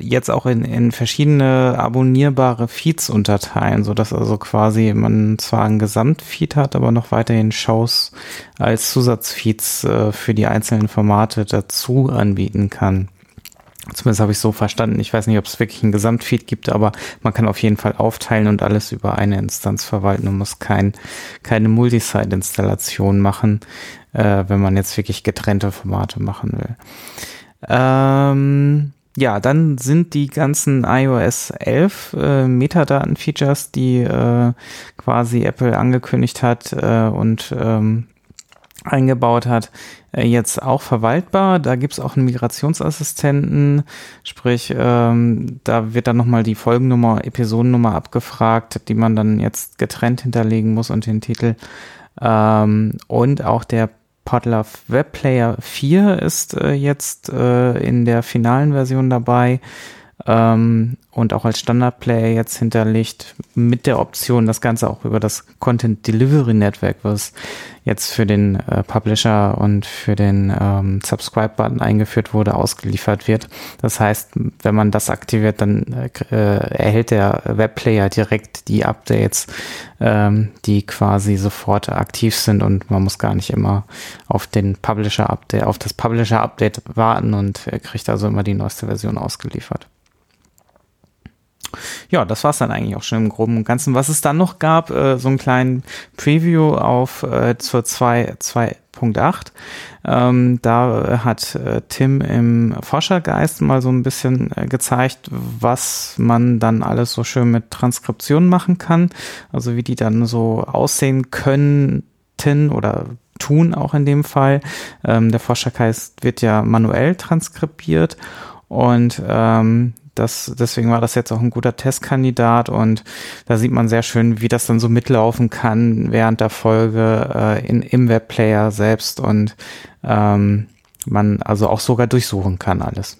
[SPEAKER 3] jetzt auch in, in verschiedene abonnierbare Feeds unterteilen, so dass also quasi man zwar ein Gesamtfeed hat, aber noch weiterhin Shows als Zusatzfeeds äh, für die einzelnen Formate dazu anbieten kann. Zumindest habe ich so verstanden. Ich weiß nicht, ob es wirklich ein Gesamtfeed gibt, aber man kann auf jeden Fall aufteilen und alles über eine Instanz verwalten und muss kein, keine Multisite-Installation machen, äh, wenn man jetzt wirklich getrennte Formate machen will. Ähm, ja, dann sind die ganzen iOS 11 äh, Metadaten-Features, die äh, quasi Apple angekündigt hat äh, und ähm, eingebaut hat, äh, jetzt auch verwaltbar. Da gibt's auch einen Migrationsassistenten, sprich, ähm, da wird dann nochmal die Folgennummer, Episodennummer abgefragt, die man dann jetzt getrennt hinterlegen muss und den Titel. Ähm, und auch der Podlove Web Player 4 ist äh, jetzt äh, in der finalen Version dabei ähm, und auch als Standard-Player jetzt hinterlegt mit der Option, das Ganze auch über das Content Delivery Network, was jetzt für den äh, Publisher und für den ähm, Subscribe-Button eingeführt wurde, ausgeliefert wird. Das heißt, wenn man das aktiviert, dann äh, erhält der Webplayer direkt die Updates, ähm, die quasi sofort aktiv sind und man muss gar nicht immer auf den Publisher-Update, auf das Publisher-Update warten und kriegt also immer die neueste Version ausgeliefert. Ja, das war's dann eigentlich auch schon im Groben und Ganzen. Was es dann noch gab, äh, so einen kleinen Preview auf äh, zur 2.8. Ähm, da hat äh, Tim im Forschergeist mal so ein bisschen äh, gezeigt, was man dann alles so schön mit Transkription machen kann. Also wie die dann so aussehen könnten oder tun auch in dem Fall. Ähm, der Forschergeist wird ja manuell transkribiert und ähm, das, deswegen war das jetzt auch ein guter Testkandidat und da sieht man sehr schön, wie das dann so mitlaufen kann während der Folge äh, in, im Webplayer selbst und ähm, man also auch sogar durchsuchen kann alles.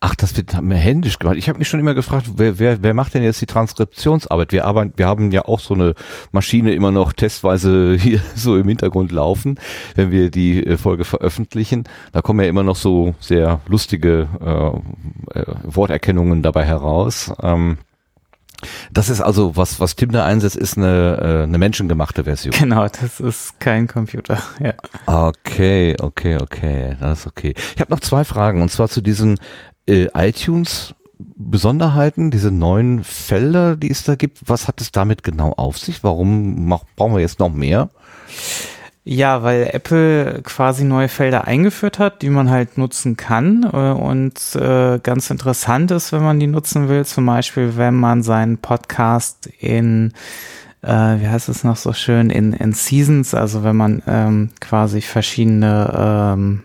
[SPEAKER 2] Ach, das wird mir händisch gemacht. Ich habe mich schon immer gefragt, wer, wer, wer macht denn jetzt die Transkriptionsarbeit? Wir, arbeiten, wir haben ja auch so eine Maschine immer noch testweise hier so im Hintergrund laufen, wenn wir die äh, Folge veröffentlichen. Da kommen ja immer noch so sehr lustige äh, äh, Worterkennungen dabei heraus. Ähm, das ist also, was, was Tim da einsetzt, ist eine, äh, eine menschengemachte Version.
[SPEAKER 3] Genau, das ist kein Computer, ja.
[SPEAKER 2] Okay, okay, okay, das ist okay. Ich habe noch zwei Fragen, und zwar zu diesen äh, iTunes Besonderheiten, diese neuen Felder, die es da gibt? Was hat es damit genau auf sich? Warum mach, brauchen wir jetzt noch mehr?
[SPEAKER 3] Ja, weil Apple quasi neue Felder eingeführt hat, die man halt nutzen kann. Äh, und äh, ganz interessant ist, wenn man die nutzen will, zum Beispiel, wenn man seinen Podcast in, äh, wie heißt es noch so schön, in, in Seasons, also wenn man ähm, quasi verschiedene ähm,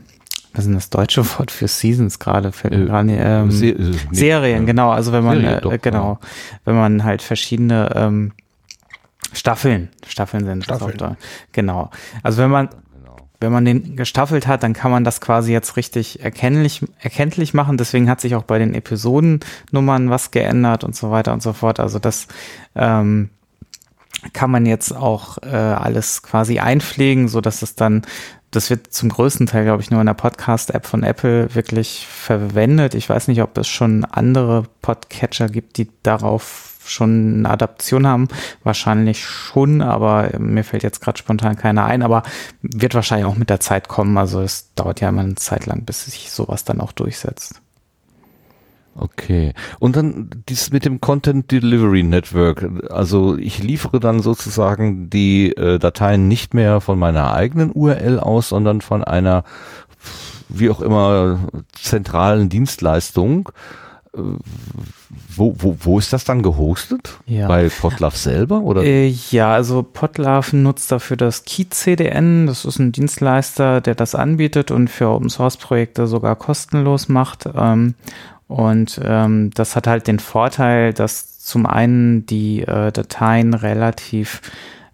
[SPEAKER 3] was ist denn das deutsche Wort für Seasons gerade? Äh, ähm, Se äh, Serien, ja. genau. Also wenn man, Serie, äh, genau, wenn man halt verschiedene ähm, Staffeln, Staffeln sind Staffeln. Das genau. Also wenn man genau. wenn man den gestaffelt hat, dann kann man das quasi jetzt richtig erkennlich, erkenntlich machen. Deswegen hat sich auch bei den Episodennummern was geändert und so weiter und so fort. Also das ähm, kann man jetzt auch äh, alles quasi einpflegen, so dass es dann das wird zum größten Teil, glaube ich, nur in der Podcast-App von Apple wirklich verwendet. Ich weiß nicht, ob es schon andere Podcatcher gibt, die darauf schon eine Adaption haben. Wahrscheinlich schon, aber mir fällt jetzt gerade spontan keiner ein. Aber wird wahrscheinlich auch mit der Zeit kommen. Also es dauert ja immer eine Zeit lang, bis sich sowas dann auch durchsetzt.
[SPEAKER 2] Okay. Und dann dies mit dem Content Delivery Network. Also ich liefere dann sozusagen die äh, Dateien nicht mehr von meiner eigenen URL aus, sondern von einer wie auch immer zentralen Dienstleistung. Äh, wo, wo, wo ist das dann gehostet? Ja. Bei Potlove selber? Oder?
[SPEAKER 3] Äh, ja, also Potlove nutzt dafür das KeyCDN. Das ist ein Dienstleister, der das anbietet und für Open Source Projekte sogar kostenlos macht. Ähm, und ähm, das hat halt den Vorteil, dass zum einen die äh, Dateien relativ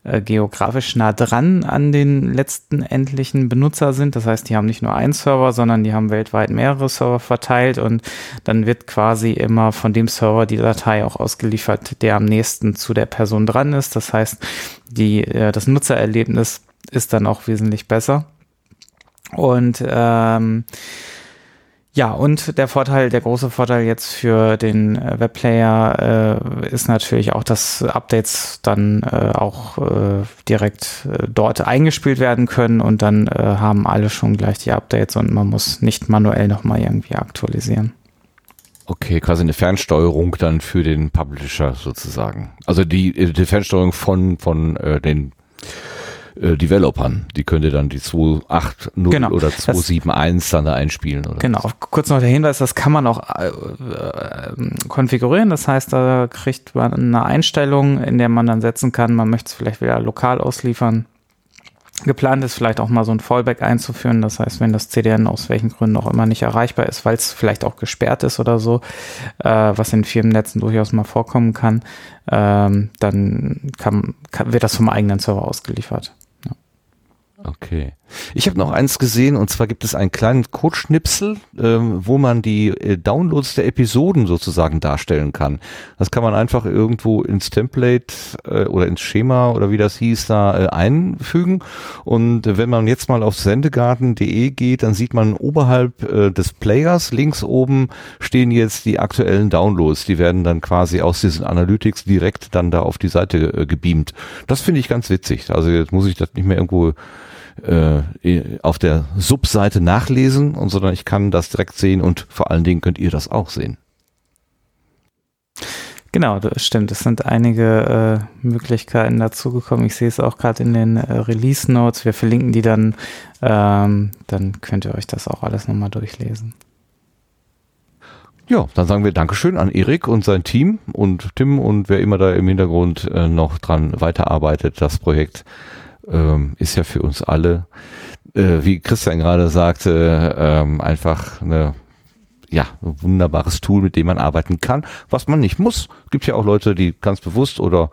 [SPEAKER 3] äh, geografisch nah dran an den letzten endlichen Benutzer sind. Das heißt, die haben nicht nur einen Server, sondern die haben weltweit mehrere Server verteilt und dann wird quasi immer von dem Server die Datei auch ausgeliefert, der am nächsten zu der Person dran ist. Das heißt, die, äh, das Nutzererlebnis ist dann auch wesentlich besser. Und ähm, ja, und der Vorteil, der große Vorteil jetzt für den äh, Webplayer äh, ist natürlich auch, dass Updates dann äh, auch äh, direkt äh, dort eingespielt werden können und dann äh, haben alle schon gleich die Updates und man muss nicht manuell nochmal irgendwie aktualisieren.
[SPEAKER 2] Okay, quasi eine Fernsteuerung dann für den Publisher sozusagen. Also die, die Fernsteuerung von, von äh, den äh, Developern. Die könnt ihr dann die 2.8.0 genau. oder 2.7.1 dann da einspielen. Oder
[SPEAKER 3] genau, was? kurz noch der Hinweis, das kann man auch äh, äh, konfigurieren. Das heißt, da kriegt man eine Einstellung, in der man dann setzen kann, man möchte es vielleicht wieder lokal ausliefern. Geplant ist vielleicht auch mal so ein Fallback einzuführen. Das heißt, wenn das CDN aus welchen Gründen auch immer nicht erreichbar ist, weil es vielleicht auch gesperrt ist oder so, äh, was in Firmennetzen durchaus mal vorkommen kann, ähm, dann kann, kann, wird das vom eigenen Server ausgeliefert.
[SPEAKER 2] Okay. Ich habe noch eins gesehen und zwar gibt es einen kleinen Codeschnipsel, ähm, wo man die äh, Downloads der Episoden sozusagen darstellen kann. Das kann man einfach irgendwo ins Template äh, oder ins Schema oder wie das hieß da äh, einfügen. Und wenn man jetzt mal auf sendegarten.de geht, dann sieht man oberhalb äh, des Players links oben stehen jetzt die aktuellen Downloads. Die werden dann quasi aus diesen Analytics direkt dann da auf die Seite äh, gebeamt. Das finde ich ganz witzig. Also jetzt muss ich das nicht mehr irgendwo äh, auf der Subseite nachlesen, und sondern ich kann das direkt sehen und vor allen Dingen könnt ihr das auch sehen.
[SPEAKER 3] Genau, das stimmt. Es sind einige äh, Möglichkeiten dazugekommen. Ich sehe es auch gerade in den äh, Release Notes. Wir verlinken die dann. Ähm, dann könnt ihr euch das auch alles nochmal durchlesen.
[SPEAKER 2] Ja, dann sagen wir Dankeschön an Erik und sein Team und Tim und wer immer da im Hintergrund äh, noch dran weiterarbeitet, das Projekt ähm, ist ja für uns alle, äh, wie Christian gerade sagte, ähm, einfach eine ja, ein wunderbares Tool, mit dem man arbeiten kann, was man nicht muss. Gibt ja auch Leute, die ganz bewusst oder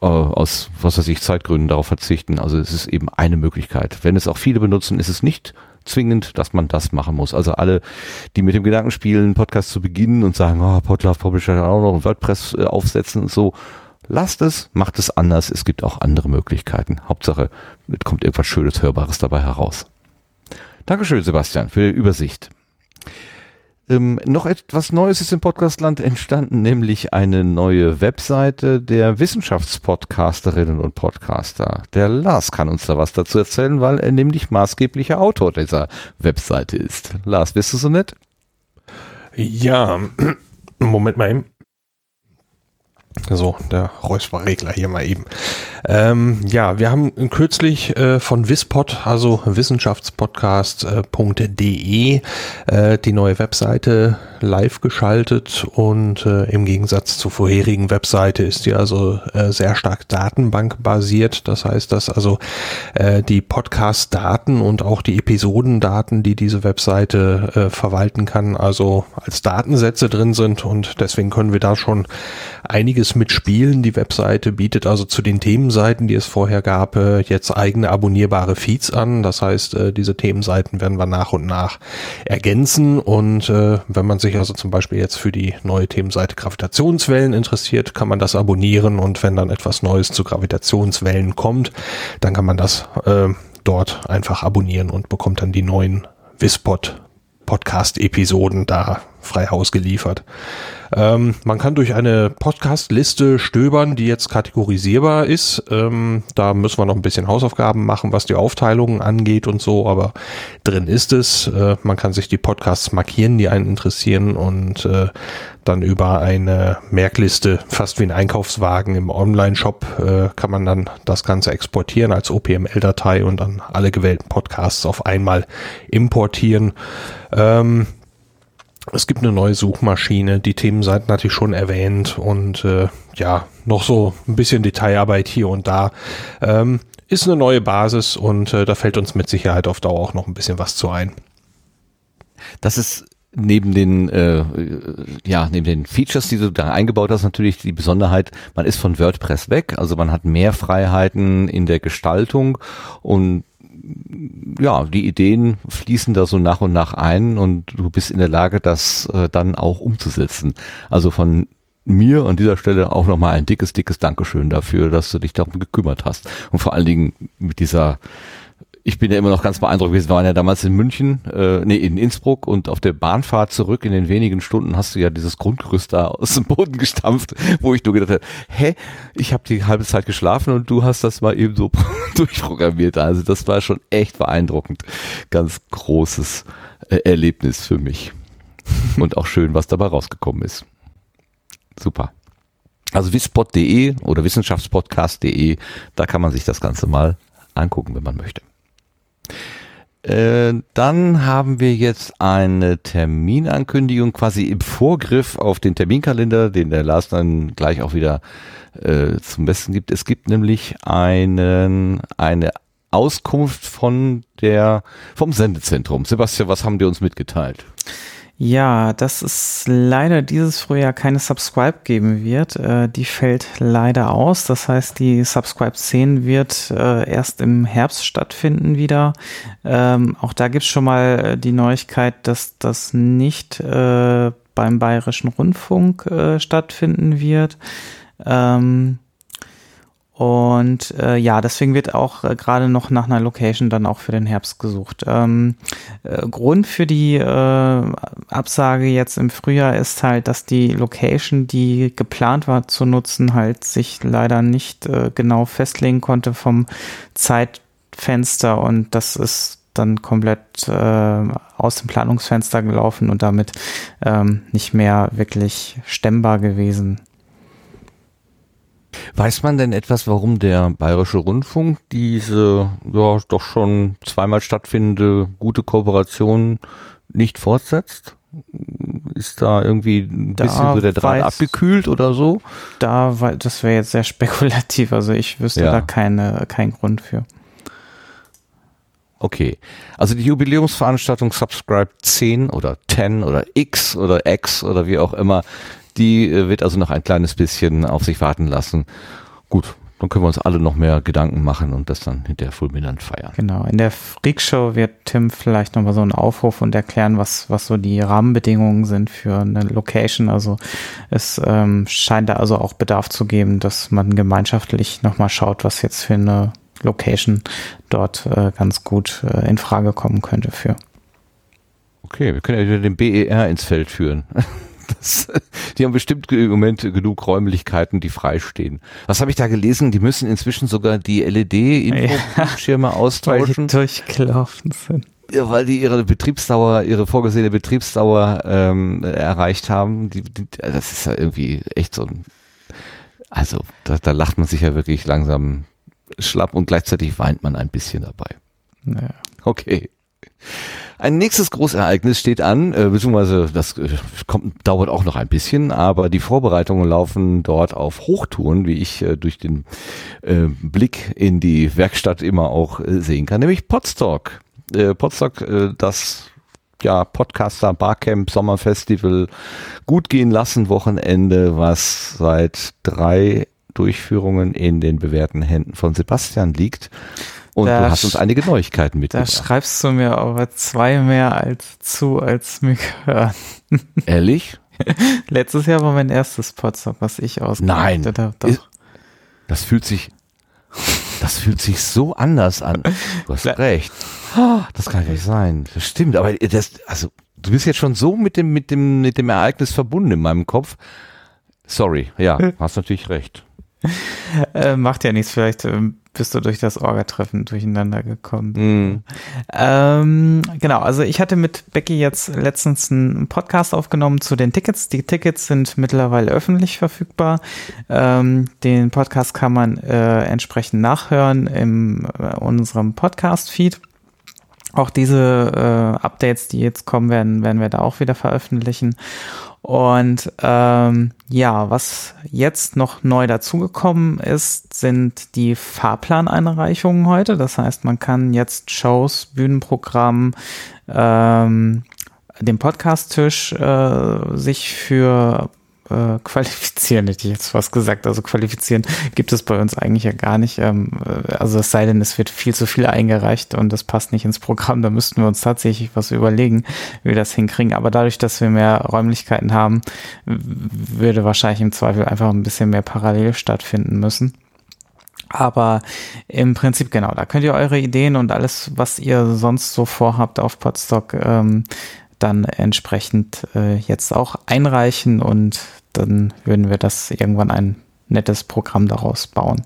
[SPEAKER 2] äh, aus, was weiß ich, Zeitgründen darauf verzichten. Also es ist eben eine Möglichkeit. Wenn es auch viele benutzen, ist es nicht zwingend, dass man das machen muss. Also alle, die mit dem Gedanken spielen, Podcast zu beginnen und sagen, oh, Podlove Publisher auch noch WordPress äh, aufsetzen und so, Lasst es, macht es anders. Es gibt auch andere Möglichkeiten. Hauptsache, es kommt irgendwas Schönes, Hörbares dabei heraus. Dankeschön, Sebastian, für die Übersicht. Ähm, noch etwas Neues ist im Podcastland entstanden, nämlich eine neue Webseite der Wissenschaftspodcasterinnen und Podcaster. Der Lars kann uns da was dazu erzählen, weil er nämlich maßgeblicher Autor dieser Webseite ist. Lars, bist du so nett?
[SPEAKER 14] Ja, Moment mal eben. So, der Räusperregler hier mal eben. Ähm, ja, wir haben kürzlich äh, von Wispod, also wissenschaftspodcast.de, äh, die neue Webseite live geschaltet und äh, im Gegensatz zur vorherigen Webseite ist die also äh, sehr stark datenbankbasiert. Das heißt, dass also äh, die Podcast-Daten und auch die Episodendaten, die diese Webseite äh, verwalten kann, also als Datensätze drin sind und deswegen können wir da schon einiges mitspielen. Die Webseite bietet also zu den Themenseiten, die es vorher gab, äh, jetzt eigene abonnierbare Feeds an. Das heißt, äh, diese Themenseiten werden wir nach und nach ergänzen und äh, wenn man sich also zum Beispiel jetzt für die neue Themenseite Gravitationswellen interessiert, kann man das abonnieren und wenn dann etwas Neues zu Gravitationswellen kommt, dann kann man das dort einfach abonnieren und bekommt dann die neuen Wispod Podcast-Episoden da frei Haus geliefert. Ähm, man kann durch eine Podcast-Liste stöbern, die jetzt kategorisierbar ist. Ähm, da müssen wir noch ein bisschen Hausaufgaben machen, was die Aufteilungen angeht und so, aber drin ist es. Äh, man kann sich die Podcasts markieren, die einen interessieren und äh, dann über eine Merkliste, fast wie ein Einkaufswagen im Online-Shop, äh, kann man dann das Ganze exportieren als OPML-Datei und dann alle gewählten Podcasts auf einmal importieren. Ähm, es gibt eine neue Suchmaschine, die Themenseiten hatte ich schon erwähnt und äh, ja, noch so ein bisschen Detailarbeit hier und da. Ähm, ist eine neue Basis und äh, da fällt uns mit Sicherheit auf Dauer auch noch ein bisschen was zu ein.
[SPEAKER 2] Das ist neben den äh, ja neben den Features, die du da eingebaut hast, natürlich die Besonderheit, man ist von WordPress weg, also man hat mehr Freiheiten in der Gestaltung und ja, die Ideen fließen da so nach und nach ein und du bist in der Lage, das äh, dann auch umzusetzen. Also von mir an dieser Stelle auch nochmal ein dickes, dickes Dankeschön dafür, dass du dich darum gekümmert hast. Und vor allen Dingen mit dieser ich bin ja immer noch ganz beeindruckt gewesen. Wir waren ja damals in München, äh, nee, in Innsbruck und auf der Bahnfahrt zurück in den wenigen Stunden hast du ja dieses Grundgerüst da aus dem Boden gestampft, wo ich nur gedacht habe, hä, ich habe die halbe Zeit geschlafen und du hast das mal eben so durchprogrammiert. Also das war schon echt beeindruckend. Ganz großes äh, Erlebnis für mich. und auch schön, was dabei rausgekommen ist. Super. Also wispod.de oder wissenschaftspodcast.de, da kann man sich das Ganze mal angucken, wenn man möchte. Äh, dann haben wir jetzt eine Terminankündigung quasi im Vorgriff auf den Terminkalender, den der Lars dann gleich auch wieder äh, zum Besten gibt. Es gibt nämlich einen, eine Auskunft von der, vom Sendezentrum. Sebastian, was haben die uns mitgeteilt?
[SPEAKER 3] Ja, dass es leider dieses Frühjahr keine Subscribe geben wird. Äh, die fällt leider aus. Das heißt, die Subscribe 10 wird äh, erst im Herbst stattfinden wieder. Ähm, auch da gibt's schon mal äh, die Neuigkeit, dass das nicht äh, beim Bayerischen Rundfunk äh, stattfinden wird. Ähm, und äh, ja, deswegen wird auch äh, gerade noch nach einer Location dann auch für den Herbst gesucht. Ähm, äh, Grund für die äh, Absage jetzt im Frühjahr ist halt, dass die Location, die geplant war zu nutzen, halt sich leider nicht äh, genau festlegen konnte vom Zeitfenster und das ist dann komplett äh, aus dem Planungsfenster gelaufen und damit ähm, nicht mehr wirklich stemmbar gewesen.
[SPEAKER 2] Weiß man denn etwas, warum der Bayerische Rundfunk diese ja doch schon zweimal stattfindende gute Kooperation nicht fortsetzt? Ist da irgendwie ein da bisschen so der Draht abgekühlt oder so?
[SPEAKER 3] Da, weil das wäre jetzt sehr spekulativ. Also ich wüsste ja. da keine, keinen Grund für.
[SPEAKER 2] Okay. Also die Jubiläumsveranstaltung Subscribe 10 oder 10 oder X oder X oder wie auch immer die äh, wird also noch ein kleines bisschen auf sich warten lassen. Gut, dann können wir uns alle noch mehr Gedanken machen und das dann hinterher fulminant feiern.
[SPEAKER 3] Genau. In der Freakshow wird Tim vielleicht nochmal so einen Aufruf und erklären, was, was so die Rahmenbedingungen sind für eine Location. Also es ähm, scheint da also auch Bedarf zu geben, dass man gemeinschaftlich nochmal schaut, was jetzt für eine Location dort äh, ganz gut äh, in Frage kommen könnte für.
[SPEAKER 2] Okay, wir können ja wieder den BER ins Feld führen. Das, die haben bestimmt im Moment genug Räumlichkeiten, die freistehen. Was habe ich da gelesen? Die müssen inzwischen sogar die LED-Infobildschirme ja, austauschen.
[SPEAKER 3] Weil die durchgelaufen sind.
[SPEAKER 2] ja, weil die ihre Betriebsdauer, ihre vorgesehene Betriebsdauer ähm, erreicht haben. Die, die, das ist ja irgendwie echt so ein, also da, da lacht man sich ja wirklich langsam schlapp und gleichzeitig weint man ein bisschen dabei.
[SPEAKER 3] Naja.
[SPEAKER 2] Okay. Ein nächstes Großereignis steht an, äh, beziehungsweise das äh, kommt, dauert auch noch ein bisschen, aber die Vorbereitungen laufen dort auf Hochtouren, wie ich äh, durch den äh, Blick in die Werkstatt immer auch äh, sehen kann, nämlich Podstock. Äh, Podstock, äh, das ja, Podcaster Barcamp Sommerfestival gut gehen lassen Wochenende, was seit drei Durchführungen in den bewährten Händen von Sebastian liegt. Und
[SPEAKER 3] Da
[SPEAKER 2] du hast uns einige Neuigkeiten
[SPEAKER 3] Da
[SPEAKER 2] mitgebracht.
[SPEAKER 3] schreibst du mir aber zwei mehr als zu, als mir gehört.
[SPEAKER 2] Ehrlich?
[SPEAKER 3] Letztes Jahr war mein erstes Podstock, was ich
[SPEAKER 2] Nein.
[SPEAKER 3] ausgerichtet habe. Doch.
[SPEAKER 2] Ist- Das fühlt sich, das fühlt sich so anders an. Du hast recht. Das kann ja nicht sein. Das stimmt. Aber das, also, du bist jetzt schon so mit dem, mit dem, mit dem Ereignis verbunden in meinem Kopf. Sorry. Ja, hast natürlich recht.
[SPEAKER 3] Äh, macht ja nichts, vielleicht ähm, bist du durch das Orga-Treffen durcheinander gekommen.
[SPEAKER 2] Mhm.
[SPEAKER 3] Ähm, genau, also ich hatte mit Becky jetzt letztens einen Podcast aufgenommen zu den Tickets. Die Tickets sind mittlerweile öffentlich verfügbar. Ähm, den Podcast kann man äh, entsprechend nachhören in äh, unserem Podcast-Feed. Auch diese äh, Updates, die jetzt kommen werden, werden wir da auch wieder veröffentlichen. Und ähm, ja, was jetzt noch neu dazugekommen ist, sind die Fahrplaneinreichungen heute. Das heißt, man kann jetzt Shows, Bühnenprogramm, ähm, den Podcast-Tisch äh, sich für äh, qualifizieren, hätte ich jetzt fast gesagt. Also qualifizieren gibt es bei uns eigentlich ja gar nicht. Ähm, äh, also es sei denn, es wird viel zu viel eingereicht und das passt nicht ins Programm. Da müssten wir uns tatsächlich was überlegen, wie wir das hinkriegen. Aber dadurch, dass wir mehr Räumlichkeiten haben, würde wahrscheinlich im Zweifel einfach ein bisschen mehr parallel stattfinden müssen. Aber im Prinzip genau, da könnt ihr eure Ideen und alles, was ihr sonst so vorhabt auf Podstock, ähm, dann entsprechend äh, jetzt auch einreichen und dann würden wir das irgendwann ein nettes Programm daraus bauen.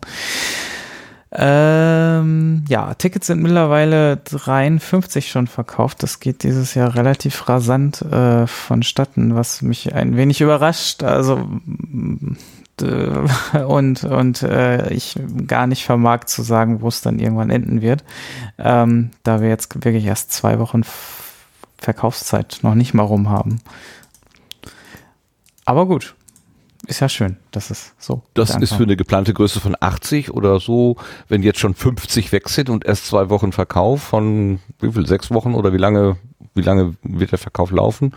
[SPEAKER 3] Ähm, ja, Tickets sind mittlerweile 53 schon verkauft. Das geht dieses Jahr relativ rasant äh, vonstatten, was mich ein wenig überrascht. Also d- und und äh, ich gar nicht vermag zu sagen, wo es dann irgendwann enden wird, ähm, da wir jetzt wirklich erst zwei Wochen Verkaufszeit noch nicht mal rum haben. Aber gut, ist ja schön, dass es so.
[SPEAKER 2] Das ist für eine geplante Größe von 80 oder so, wenn jetzt schon 50 weg sind und erst zwei Wochen Verkauf von wie viel, sechs Wochen oder wie lange, wie lange wird der Verkauf laufen?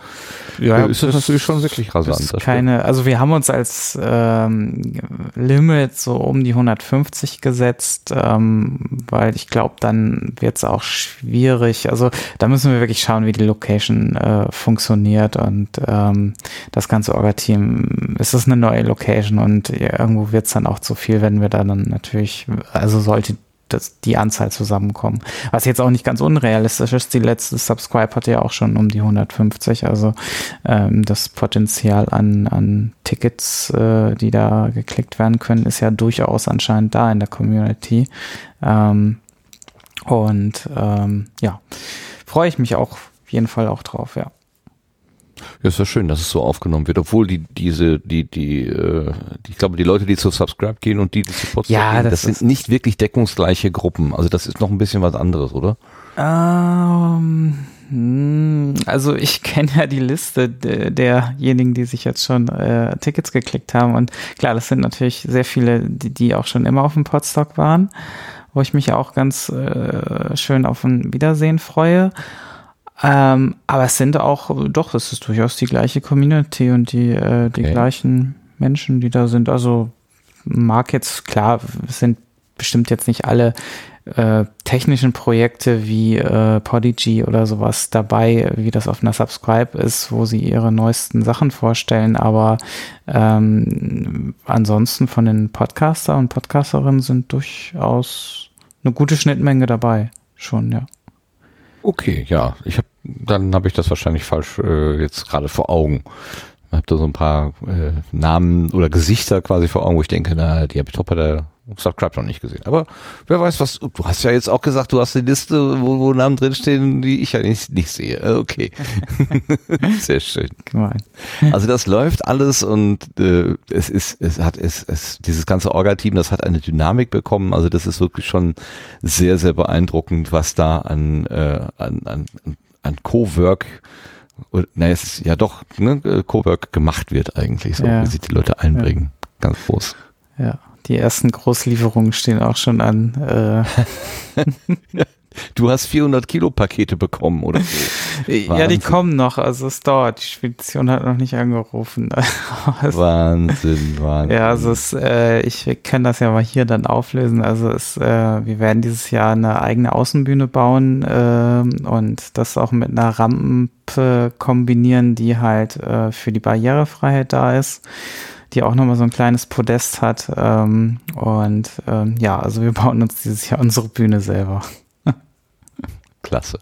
[SPEAKER 3] Ja,
[SPEAKER 2] Äh, ist das, natürlich schon wirklich rasant.
[SPEAKER 3] ist
[SPEAKER 2] das
[SPEAKER 3] keine, also wir haben uns als ähm, Limit so um die 150 gesetzt, ähm, weil ich glaube, dann wird es auch schwierig. Also da müssen wir wirklich schauen, wie die Location äh, funktioniert und ähm, das ganze Orga-Team, es ist eine neue Location und irgendwo wird es dann auch zu viel, wenn wir da dann natürlich, also sollte das, die Anzahl zusammenkommen. Was jetzt auch nicht ganz unrealistisch ist. Die letzte Subscribe hatte ja auch schon um die 150. Also ähm, das Potenzial an, an Tickets, äh, die da geklickt werden können, ist ja durchaus anscheinend da in der Community. Ähm, und ähm, ja, freue ich mich auch auf jeden Fall auch drauf, ja.
[SPEAKER 2] Ja, ist ja schön, dass es so aufgenommen wird, obwohl die diese die die äh, ich glaube die Leute, die zu Subscribe gehen und die, die zu Podstar
[SPEAKER 3] Ja,
[SPEAKER 2] gehen,
[SPEAKER 3] das
[SPEAKER 2] das, sind nicht wirklich deckungsgleiche Gruppen. Also das ist noch ein bisschen was anderes, oder?
[SPEAKER 3] Ähm, hm, also ich kenne ja die Liste de- derjenigen, die sich jetzt schon äh, Tickets geklickt haben. Und klar, das sind natürlich sehr viele, die, die auch schon immer auf dem Podstock waren, wo ich mich auch ganz äh, schön auf ein Wiedersehen freue. Ähm, aber es sind auch, doch, es ist durchaus die gleiche Community und die, äh, die
[SPEAKER 2] Okay.
[SPEAKER 3] gleichen Menschen, die da sind. Also mag jetzt, klar, es sind bestimmt jetzt nicht alle äh, technischen Projekte wie äh, Podigy oder sowas dabei, wie das auf einer Subscribe ist, wo sie ihre neuesten Sachen vorstellen. Aber ähm, ansonsten von den Podcaster und Podcasterinnen sind durchaus eine gute Schnittmenge dabei. Schon, ja.
[SPEAKER 2] Okay, ja, ich habe dann habe ich das wahrscheinlich falsch äh, jetzt gerade vor Augen. Ich habe da so ein paar äh, Namen oder Gesichter quasi vor Augen, wo ich denke, na, die habe ich doch bei der Subscribe noch nicht gesehen. Aber wer weiß was, du hast ja jetzt auch gesagt, du hast eine Liste, wo, wo Namen drinstehen, die ich ja nicht, nicht sehe. Äh, Okay. Sehr schön.
[SPEAKER 3] Gemein.
[SPEAKER 2] Also das läuft alles und äh, es ist, es hat, es, es, dieses ganze Orga-Team, das hat eine Dynamik bekommen. Also das ist wirklich schon sehr, sehr beeindruckend, was da an, äh, an, an, an Co-Work oder, naja, es ist ja doch, ne, Cowork gemacht wird eigentlich, so
[SPEAKER 3] Ja.
[SPEAKER 2] wie sich die Leute einbringen. Ganz groß.
[SPEAKER 3] Ja, die ersten Großlieferungen stehen auch schon an. Äh,
[SPEAKER 2] Du hast 400 Kilo Pakete bekommen, oder so.
[SPEAKER 3] ja, die kommen noch, also es dauert. Die Spedition hat noch nicht angerufen. Es-
[SPEAKER 2] Wahnsinn, Wahnsinn.
[SPEAKER 3] Ja, also es, äh, ich kann das ja mal hier dann auflösen. Also es, äh, wir werden dieses Jahr eine eigene Außenbühne bauen ähm, und das auch mit einer Rampe kombinieren, die halt äh, für die Barrierefreiheit da ist, die auch nochmal so ein kleines Podest hat. Ähm, und ähm, ja, also wir bauen uns dieses Jahr unsere Bühne selber.
[SPEAKER 2] Klasse.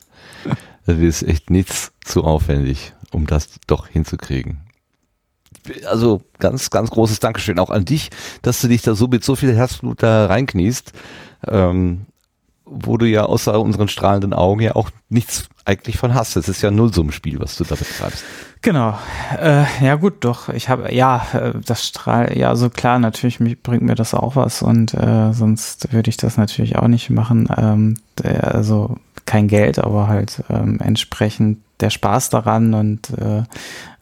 [SPEAKER 2] Das ist echt nichts zu aufwendig, um das doch hinzukriegen. Also ganz, ganz großes Dankeschön auch an dich, dass du dich da so mit so viel Herzblut da reinkniest, ähm, wo du ja außer unseren strahlenden Augen ja auch nichts eigentlich von hast. Es ist ja ein Nullsummenspiel, was du da betreibst.
[SPEAKER 3] Genau. Äh, ja gut, doch. Ich habe ja äh, das Strahl. Ja, so klar. Natürlich bringt mir das auch was und äh, sonst würde ich das natürlich auch nicht machen. Ähm, der, also kein Geld, aber halt ähm, entsprechend der Spaß daran und äh,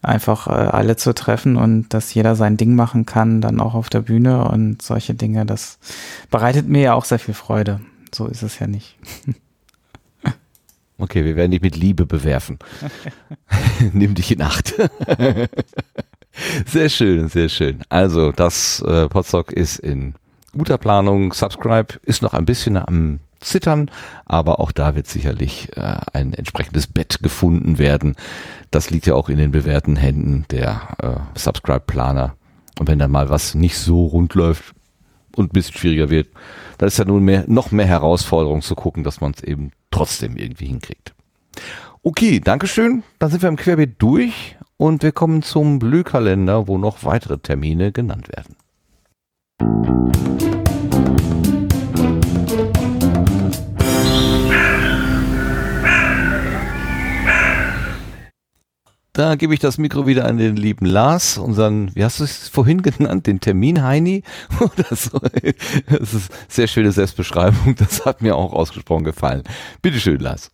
[SPEAKER 3] einfach äh, alle zu treffen und dass jeder sein Ding machen kann, dann auch auf der Bühne und solche Dinge. Das bereitet mir ja auch sehr viel Freude. So ist es ja nicht.
[SPEAKER 2] Okay, wir werden dich mit Liebe bewerfen. Nimm dich in Acht. sehr schön, sehr schön. Also, das äh, Podstock ist in guter Planung. Subscribe ist noch ein bisschen am Zittern, aber auch da wird sicherlich äh, ein entsprechendes Bett gefunden werden. Das liegt ja auch in den bewährten Händen der äh, Subscribe-Planer. Und wenn dann mal was nicht so rund läuft und ein bisschen schwieriger wird, dann ist ja nun mehr, noch mehr Herausforderung zu gucken, dass man es eben trotzdem irgendwie hinkriegt. Okay, Dankeschön. Dann sind wir im Querbeet durch und wir kommen zum Blühkalender, wo noch weitere Termine genannt werden. Da gebe ich das Mikro wieder an den lieben Lars, unseren, wie hast du es vorhin genannt, den Termin Heini oder so. Das ist sehr schöne Selbstbeschreibung, das hat mir auch ausgesprochen gefallen. Bitteschön, Lars.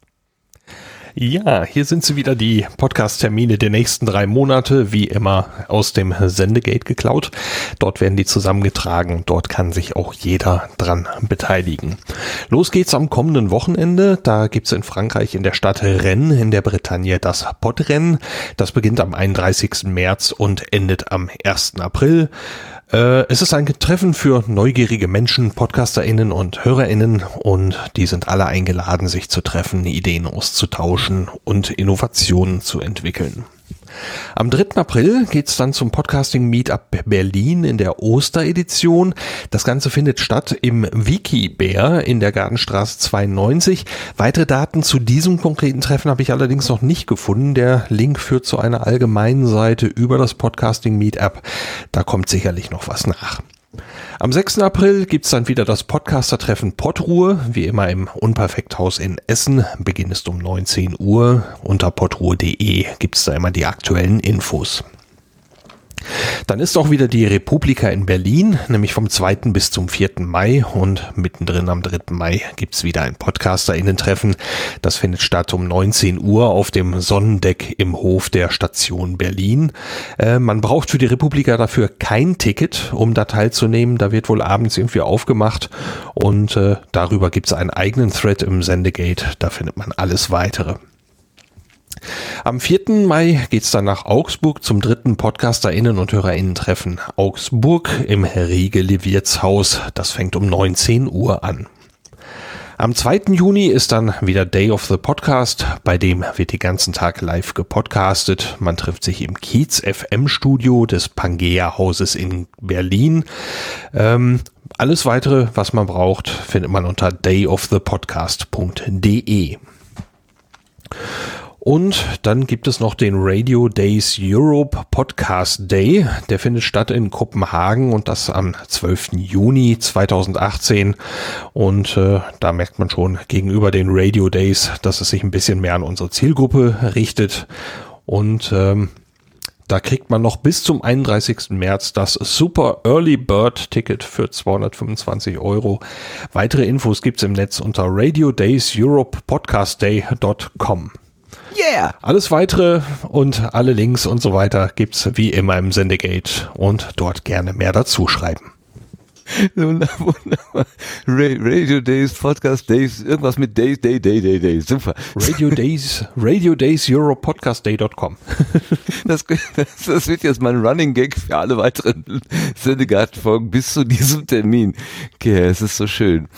[SPEAKER 14] Ja, hier sind sie wieder, die Podcast-Termine der nächsten drei Monate, wie immer aus dem Sendegate geklaut. Dort werden die zusammengetragen, dort kann sich auch jeder dran beteiligen. Los geht's am kommenden Wochenende, da gibt's in Frankreich in der Stadt Rennes in der Bretagne das Podrennen. Das beginnt am 31. März und endet am 1. April. Äh, es ist ein Treffen für neugierige Menschen, PodcasterInnen und HörerInnen und die sind alle eingeladen, sich zu treffen, Ideen auszutauschen und Innovationen zu entwickeln. Am 3. April geht's dann zum Podcasting Meetup Berlin in der Osteredition. Das Ganze findet statt im Wikibär in der Gartenstraße 92. Weitere Daten zu diesem konkreten Treffen habe ich allerdings noch nicht gefunden. Der Link führt zu einer allgemeinen Seite über das Podcasting Meetup. Da kommt sicherlich noch was nach. Am 6. April gibt's dann wieder das Podcaster-Treffen Pottruhe, wie immer im Unperfekthaus in Essen. Beginn ist um 19 Uhr. Unter pottruhe.de gibt's da immer die aktuellen Infos. Dann ist auch wieder die Republika in Berlin, nämlich vom 2. bis zum 4. Mai und mittendrin am 3. Mai gibt's wieder ein Podcaster-Innen-Treffen. Das findet statt um 19 Uhr auf dem Sonnendeck im Hof der Station Berlin. Äh, man braucht für die Republika dafür kein Ticket, um da teilzunehmen. Da wird wohl abends irgendwie aufgemacht und äh, darüber gibt's einen eigenen Thread im Sendegate. Da findet man alles weitere. Am 4. Mai geht's dann nach Augsburg zum dritten PodcasterInnen und HörerInnen-Treffen Augsburg im Riegele Wirtshaus. Das fängt um 19 Uhr an. Am 2. Juni ist dann wieder Day of the Podcast, bei dem wird den ganzen Tag live gepodcastet. Man trifft sich im Kiez FM Studio des Pangea Hauses in Berlin. Ähm, alles weitere, was man braucht, findet man unter dayofthepodcast.de. Und dann gibt es noch den Radio Days Europe Podcast Day. Der findet statt in Kopenhagen und das am 12. Juni 2018. Und äh, da merkt man schon gegenüber den Radio Days, dass es sich ein bisschen mehr an unsere Zielgruppe richtet. Und ähm, da kriegt man noch bis zum 31. März das Super Early Bird Ticket für 225 Euro. Weitere Infos gibt's im Netz unter radiodayseuropepodcastday.com.
[SPEAKER 2] Yeah!
[SPEAKER 14] Alles weitere und alle Links und so weiter gibt's wie immer im Sendegate und dort gerne mehr dazu schreiben.
[SPEAKER 2] Wunderbar. Radio Days, Podcast Days, irgendwas mit Days, Day, Day, Day, Day. Super.
[SPEAKER 14] Radio Days, Radio Days Euro Podcast Day.com.
[SPEAKER 2] Das, das, das wird jetzt mein Running Gag für alle weiteren Sendegartenfolgen bis zu diesem Termin. Okay, es ist so schön.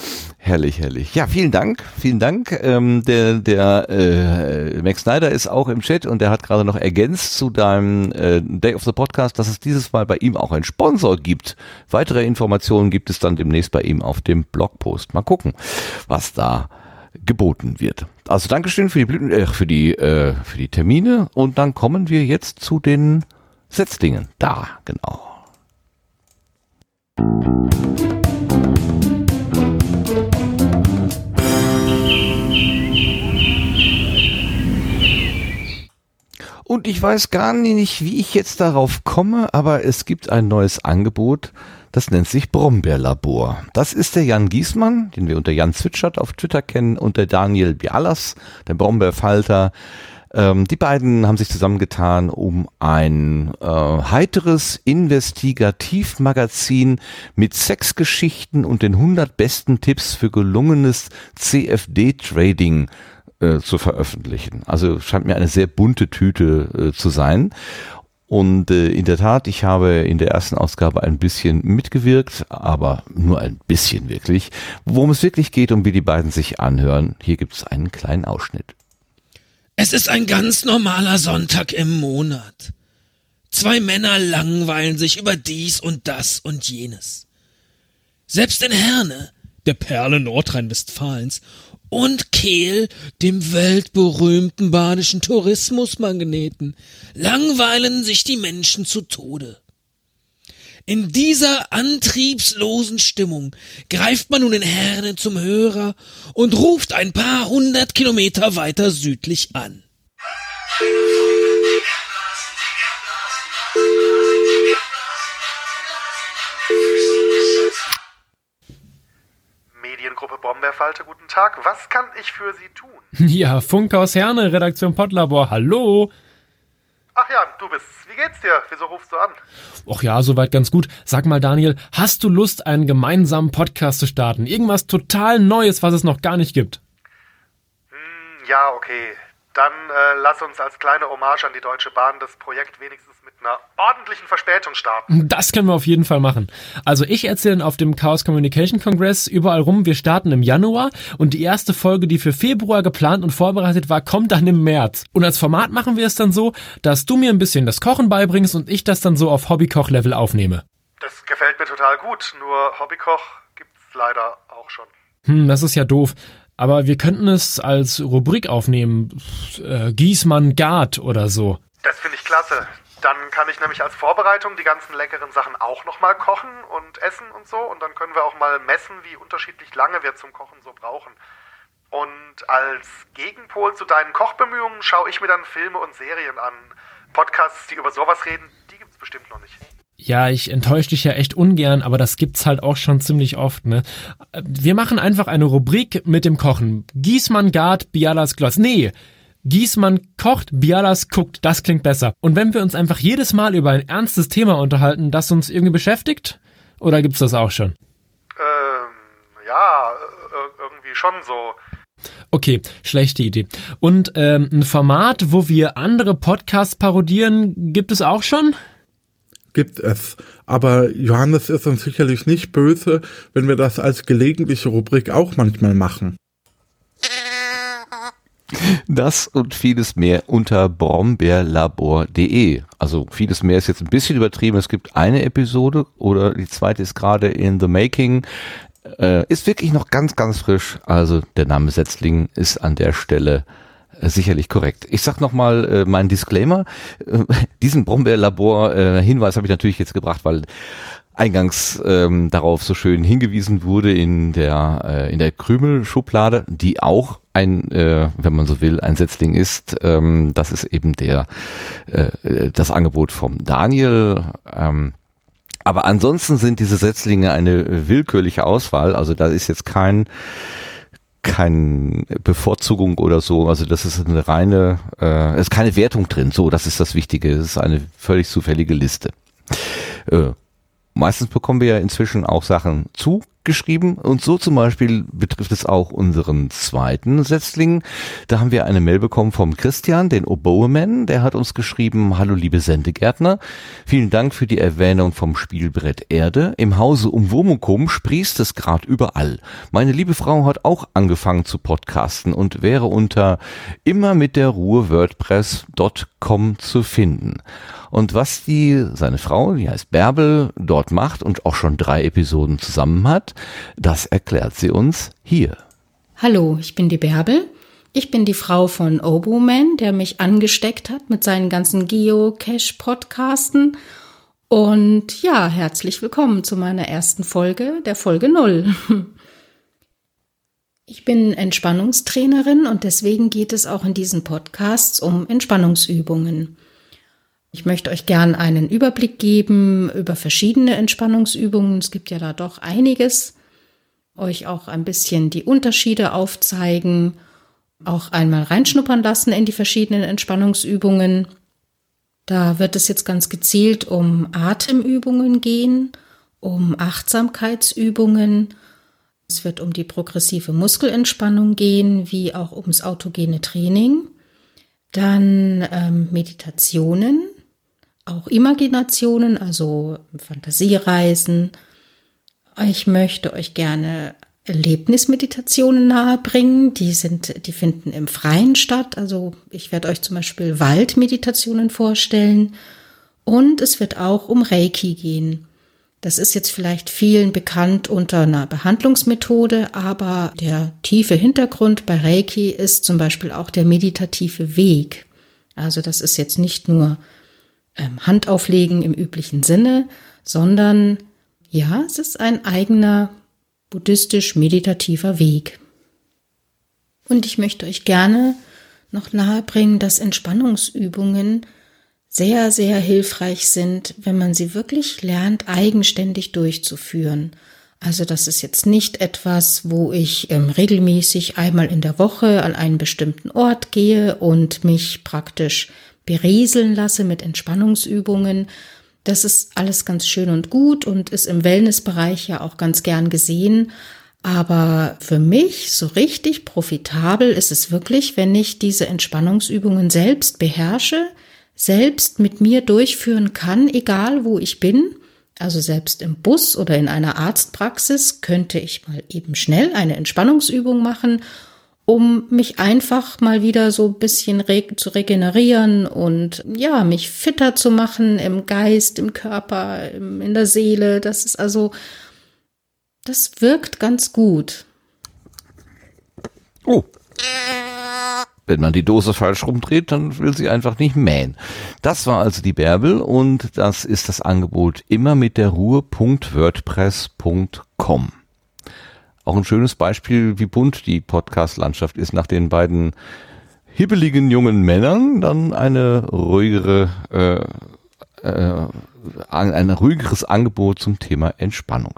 [SPEAKER 2] Herrlich, herrlich. Ja, vielen Dank, vielen Dank. Ähm, der der äh, Max Snyder ist auch im Chat und der hat gerade noch ergänzt zu deinem äh, Day of the Podcast, dass es dieses Mal bei ihm auch einen Sponsor gibt. Weitere Informationen gibt es dann demnächst bei ihm auf dem Blogpost. Mal gucken, was da geboten wird. Also Dankeschön für die Blüten, äh, für die äh, für die Termine und dann kommen wir jetzt zu den Setzdingen. Da, genau. Und ich weiß gar nicht, wie ich jetzt darauf komme, aber es gibt ein neues Angebot, das nennt sich Brombeerlabor. Das ist der Jan Giesmann, den wir unter Jan Zwitschert auf Twitter kennen, und der Daniel Bialas, der Brombeerfalter. Ähm, die beiden haben sich zusammengetan, um ein äh, heiteres Investigativmagazin mit Sexgeschichten und den 100 besten Tipps für gelungenes CFD-Trading äh, zu veröffentlichen. Also scheint mir eine sehr bunte Tüte äh, zu sein. Und äh, in der Tat, ich habe in der ersten Ausgabe ein bisschen mitgewirkt, aber nur ein bisschen wirklich. Worum es wirklich geht und wie die beiden sich anhören, hier gibt es einen kleinen Ausschnitt.
[SPEAKER 15] Es ist ein ganz normaler Sonntag im Monat. Zwei Männer langweilen sich über dies und das und jenes. Selbst in Herne, der Perle Nordrhein-Westfalens, und Kehl, dem weltberühmten badischen Tourismusmagneten, langweilen sich die Menschen zu Tode. In dieser antriebslosen Stimmung greift man nun in Herne zum Hörer und ruft ein paar hundert Kilometer weiter südlich an.
[SPEAKER 4] Brombeerfalte, guten Tag. Was kann ich für Sie tun?
[SPEAKER 16] Ja, Funk aus Herne, Redaktion Pottlabor, hallo.
[SPEAKER 4] Ach ja, du bist's. Wie geht's dir? Wieso rufst du an?
[SPEAKER 16] Och ja, soweit ganz gut. Sag mal, Daniel, hast du Lust, einen gemeinsamen Podcast zu starten? Irgendwas total Neues, was es noch gar nicht gibt?
[SPEAKER 4] Hm, ja, okay. Dann äh, lass uns als kleine Hommage an die Deutsche Bahn das Projekt wenigstens einer ordentlichen Verspätung starten.
[SPEAKER 16] Das können wir auf jeden Fall machen. Also ich erzähle auf dem Chaos Communication Congress überall rum, wir starten im Januar und die erste Folge, die für Februar geplant und vorbereitet war, kommt dann im März. Und als Format machen wir es dann so, dass du mir ein bisschen das Kochen beibringst und ich das dann so auf Hobbykoch-Level aufnehme.
[SPEAKER 4] Das gefällt mir total gut, nur Hobbykoch gibt's leider auch schon.
[SPEAKER 16] Hm, das ist ja doof. Aber wir könnten es als Rubrik aufnehmen. Äh, Giesmann Gard oder so.
[SPEAKER 4] Das finde ich klasse. Dann kann ich nämlich als Vorbereitung die ganzen leckeren Sachen auch nochmal kochen und essen und so. Und dann können wir auch mal messen, wie unterschiedlich lange wir zum Kochen so brauchen. Und als Gegenpol zu deinen Kochbemühungen schaue ich mir dann Filme und Serien an. Podcasts, die über sowas reden, die gibt's bestimmt noch nicht.
[SPEAKER 16] Ja, ich enttäusche dich ja echt ungern, aber das gibt's halt auch schon ziemlich oft, ne? Wir machen einfach eine Rubrik mit dem Kochen. Giesmann gart, Bialas Gloss. Nee, Giesmann kocht, Bialas guckt. Das klingt besser. Und wenn wir uns einfach jedes Mal über ein ernstes Thema unterhalten, das uns irgendwie beschäftigt? Oder gibt's das auch schon?
[SPEAKER 4] Ähm, ja, irgendwie schon so.
[SPEAKER 16] Okay, schlechte Idee. Und ähm, ein Format, wo wir andere Podcasts parodieren, gibt es auch schon?
[SPEAKER 17] gibt es. Aber Johannes ist uns sicherlich nicht böse, wenn wir das als gelegentliche Rubrik auch manchmal machen.
[SPEAKER 2] Das und vieles mehr unter brombeerlabor.de. Also vieles mehr ist jetzt ein bisschen übertrieben. Es gibt eine Episode oder die zweite ist gerade in the making. Äh, ist wirklich noch ganz, ganz frisch. Also der Name Setzling ist an der Stelle sicherlich korrekt. Ich sag nochmal äh, meinen Disclaimer. Äh, diesen Brombeerlabor-Hinweis habe ich natürlich jetzt gebracht, weil eingangs ähm, darauf so schön hingewiesen wurde in der äh, in der Krümelschublade, die auch ein, äh, wenn man so will, ein Setzling ist. Ähm, das ist eben der äh, das Angebot vom Daniel. Ähm, aber ansonsten sind diese Setzlinge eine willkürliche Auswahl. Also da ist jetzt kein keine Bevorzugung oder so. Also das ist eine reine, äh, ist keine Wertung drin. So, das ist das Wichtige. Es ist eine völlig zufällige Liste. Äh, meistens bekommen wir ja inzwischen auch Sachen zu geschrieben und so zum Beispiel betrifft es auch unseren zweiten Setzling. Da haben wir eine Mail bekommen vom Christian, den Oboeman, der hat uns geschrieben, hallo liebe Sendegärtner, vielen Dank für die Erwähnung vom Spielbrett Erde. Im Hause um Womukum sprießt es gerade überall. Meine liebe Frau hat auch angefangen zu podcasten und wäre unter immer mit der Ruhe WordPress.com zu finden. Und was die, seine Frau, die heißt Bärbel, dort macht und auch schon drei Episoden zusammen hat, das erklärt sie uns hier.
[SPEAKER 18] Hallo, ich bin die Bärbel. Ich bin die Frau von Oboman, der mich angesteckt hat mit seinen ganzen Geocache-Podcasten. Und ja, herzlich willkommen zu meiner ersten Folge, der Folge null. Ich bin Entspannungstrainerin und deswegen geht es auch in diesen Podcasts um Entspannungsübungen. Ich möchte euch gern einen Überblick geben über verschiedene Entspannungsübungen. Es gibt ja da doch einiges. Euch auch ein bisschen die Unterschiede aufzeigen, auch einmal reinschnuppern lassen in die verschiedenen Entspannungsübungen. Da wird es jetzt ganz gezielt um Atemübungen gehen, um Achtsamkeitsübungen. Es wird um die progressive Muskelentspannung gehen, wie auch ums autogene Training. Dann ähm, Meditationen, auch Imaginationen, also Fantasiereisen. Ich möchte euch gerne Erlebnismeditationen nahebringen. Die sind, die finden im Freien statt. Also ich werde euch zum Beispiel Waldmeditationen vorstellen. Und es wird auch um Reiki gehen. Das ist jetzt vielleicht vielen bekannt unter einer Behandlungsmethode, aber der tiefe Hintergrund bei Reiki ist zum Beispiel auch der meditative Weg. Also das ist jetzt nicht nur ähm, Handauflegen im üblichen Sinne, sondern ja, es ist ein eigener buddhistisch-meditativer Weg. Und ich möchte euch gerne noch nahebringen, dass Entspannungsübungen sehr, sehr hilfreich sind, wenn man sie wirklich lernt, eigenständig durchzuführen. Also das ist jetzt nicht etwas, wo ich ähm, regelmäßig einmal in der Woche an einen bestimmten Ort gehe und mich praktisch berieseln lasse mit Entspannungsübungen. Das ist alles ganz schön und gut und ist im Wellnessbereich ja auch ganz gern gesehen. Aber für mich so richtig profitabel ist es wirklich, wenn ich diese Entspannungsübungen selbst beherrsche, selbst mit mir durchführen kann, egal wo ich bin. Also selbst im Bus oder in einer Arztpraxis könnte ich mal eben schnell eine Entspannungsübung machen um mich einfach mal wieder so ein bisschen re zu regenerieren und ja, mich fitter zu machen im Geist, im Körper, im, in der Seele. Das ist also, das wirkt ganz gut.
[SPEAKER 2] Oh. Wenn man die Dose falsch rumdreht, dann will sie einfach nicht mähen. Das war also die Bärbel und das ist das Angebot immer mit der Ruhe.wordpress.com. Auch ein schönes Beispiel, wie bunt die Podcast-Landschaft ist, nach den beiden hibbeligen jungen Männern dann eine ruhigere, äh, äh, ein ruhigeres Angebot zum Thema Entspannung.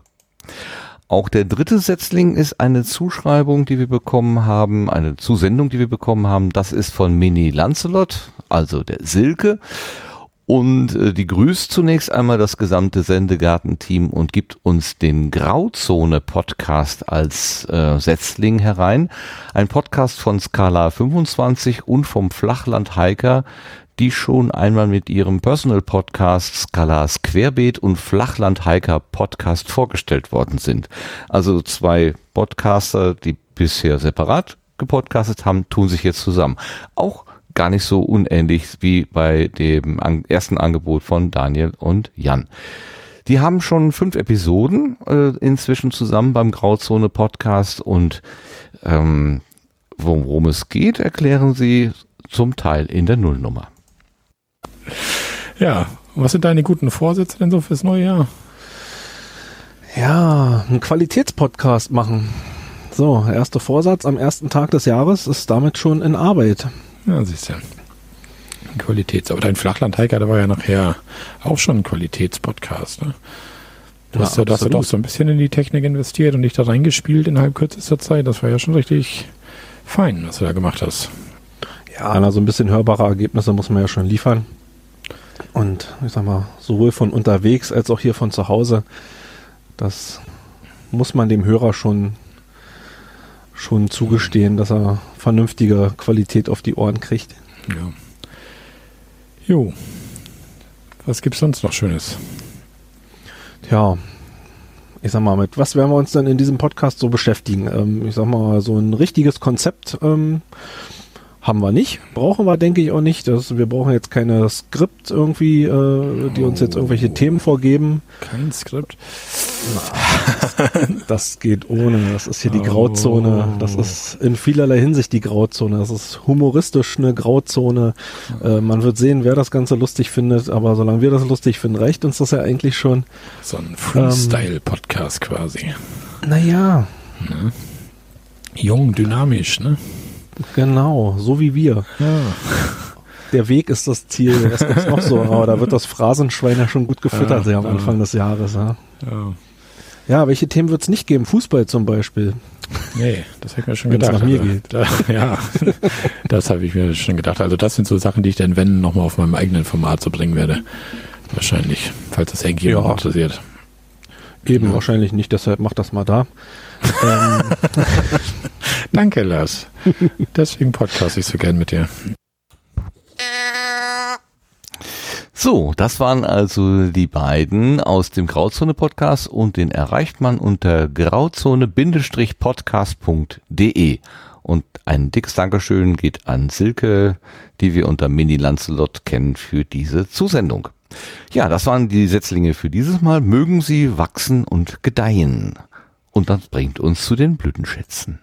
[SPEAKER 2] Auch der dritte Setzling ist eine Zuschreibung, die wir bekommen haben, eine Zusendung, die wir bekommen haben. Das ist von Mini Lancelot, also der Silke. Und äh, die grüßt zunächst einmal das gesamte Sendegarten-Team und gibt uns den Grauzone-Podcast als äh, Setzling herein. Ein Podcast von Skala 25 und vom Flachland Hiker, die schon einmal mit ihrem Personal-Podcast Skalas Querbeet und Flachland Hiker Podcast vorgestellt worden sind. Also zwei Podcaster, die bisher separat gepodcastet haben, tun sich jetzt zusammen. Auch gar nicht so unähnlich wie bei dem ersten Angebot von Daniel und Jan. Die haben schon fünf Episoden äh, inzwischen zusammen beim Grauzone Podcast und ähm, worum es geht, erklären Sie zum Teil in der Nullnummer.
[SPEAKER 19] Ja, was sind deine guten Vorsätze denn so fürs neue Jahr?
[SPEAKER 20] Ja, einen Qualitätspodcast machen. So, erster Vorsatz am ersten Tag des Jahres ist damit schon in Arbeit.
[SPEAKER 19] Ja, siehst du. Qualitäts, aber dein Flachland-Hiker, der war ja nachher auch schon ein Qualitätspodcast, ne? Du
[SPEAKER 20] Ja,
[SPEAKER 19] hast ja, du hast
[SPEAKER 20] absolut.
[SPEAKER 19] doch so ein bisschen in die Technik investiert und dich da reingespielt innerhalb kürzester Zeit. Das war ja schon richtig fein, was du da gemacht hast.
[SPEAKER 20] Ja, also ein bisschen hörbare Ergebnisse muss man ja schon liefern. Und ich sag mal, sowohl von unterwegs als auch hier von zu Hause, das muss man dem Hörer schon, schon zugestehen, dass er vernünftige Qualität auf die Ohren kriegt.
[SPEAKER 19] Ja. Jo. Was gibt's sonst noch Schönes?
[SPEAKER 20] Tja, ich sag mal, mit was werden wir uns denn in diesem Podcast so beschäftigen? Ähm, ich sag mal, so ein richtiges Konzept ähm, haben wir nicht. Brauchen wir, denke ich, auch nicht. Das, wir brauchen jetzt keine Skript irgendwie, äh, die uns jetzt irgendwelche Themen vorgeben.
[SPEAKER 19] Kein Skript?
[SPEAKER 20] Das geht ohne. Das ist hier die
[SPEAKER 19] Oh.
[SPEAKER 20] Grauzone. Das ist in vielerlei Hinsicht die Grauzone. Das ist humoristisch eine Grauzone. Äh, man wird sehen, wer das Ganze lustig findet. Aber solange wir das lustig finden, reicht uns das ja eigentlich schon.
[SPEAKER 19] So ein Freestyle-Podcast quasi.
[SPEAKER 20] Naja.
[SPEAKER 19] Ne? Jung, dynamisch, ne?
[SPEAKER 20] Genau, so wie wir. Der Weg ist das Ziel. Was gibt's noch so? Aber da wird das Phrasenschwein ja schon gut gefüttert
[SPEAKER 19] Ja,
[SPEAKER 20] ja, am
[SPEAKER 19] ja.
[SPEAKER 20] Anfang des Jahres. Ja,
[SPEAKER 19] Ja.
[SPEAKER 20] ja welche Themen wird's nicht geben? Fußball zum Beispiel.
[SPEAKER 19] Nee, das hätte ich mir schon
[SPEAKER 20] Wenn's
[SPEAKER 19] gedacht.
[SPEAKER 20] nach mir
[SPEAKER 19] also,
[SPEAKER 20] geht.
[SPEAKER 19] Da, ja, das habe ich mir schon gedacht. Also das sind so Sachen, die ich dann, wenn, nochmal auf meinem eigenen Format so bringen werde. Wahrscheinlich, falls das irgendjemand
[SPEAKER 20] Ja.
[SPEAKER 19] interessiert.
[SPEAKER 20] Eben wahrscheinlich nicht, deshalb mach das mal da. ähm,
[SPEAKER 19] Danke, Lars. Deswegen podcast ich so gern mit dir.
[SPEAKER 2] So, das waren also die beiden aus dem Grauzone-Podcast und den erreicht man unter grauzone-podcast.de. Und ein dickes Dankeschön geht an Silke, die wir unter Mini Lancelot kennen für diese Zusendung. Ja, das waren die Setzlinge für dieses Mal. Mögen sie wachsen und gedeihen. Und das bringt uns zu den Blütenschätzen.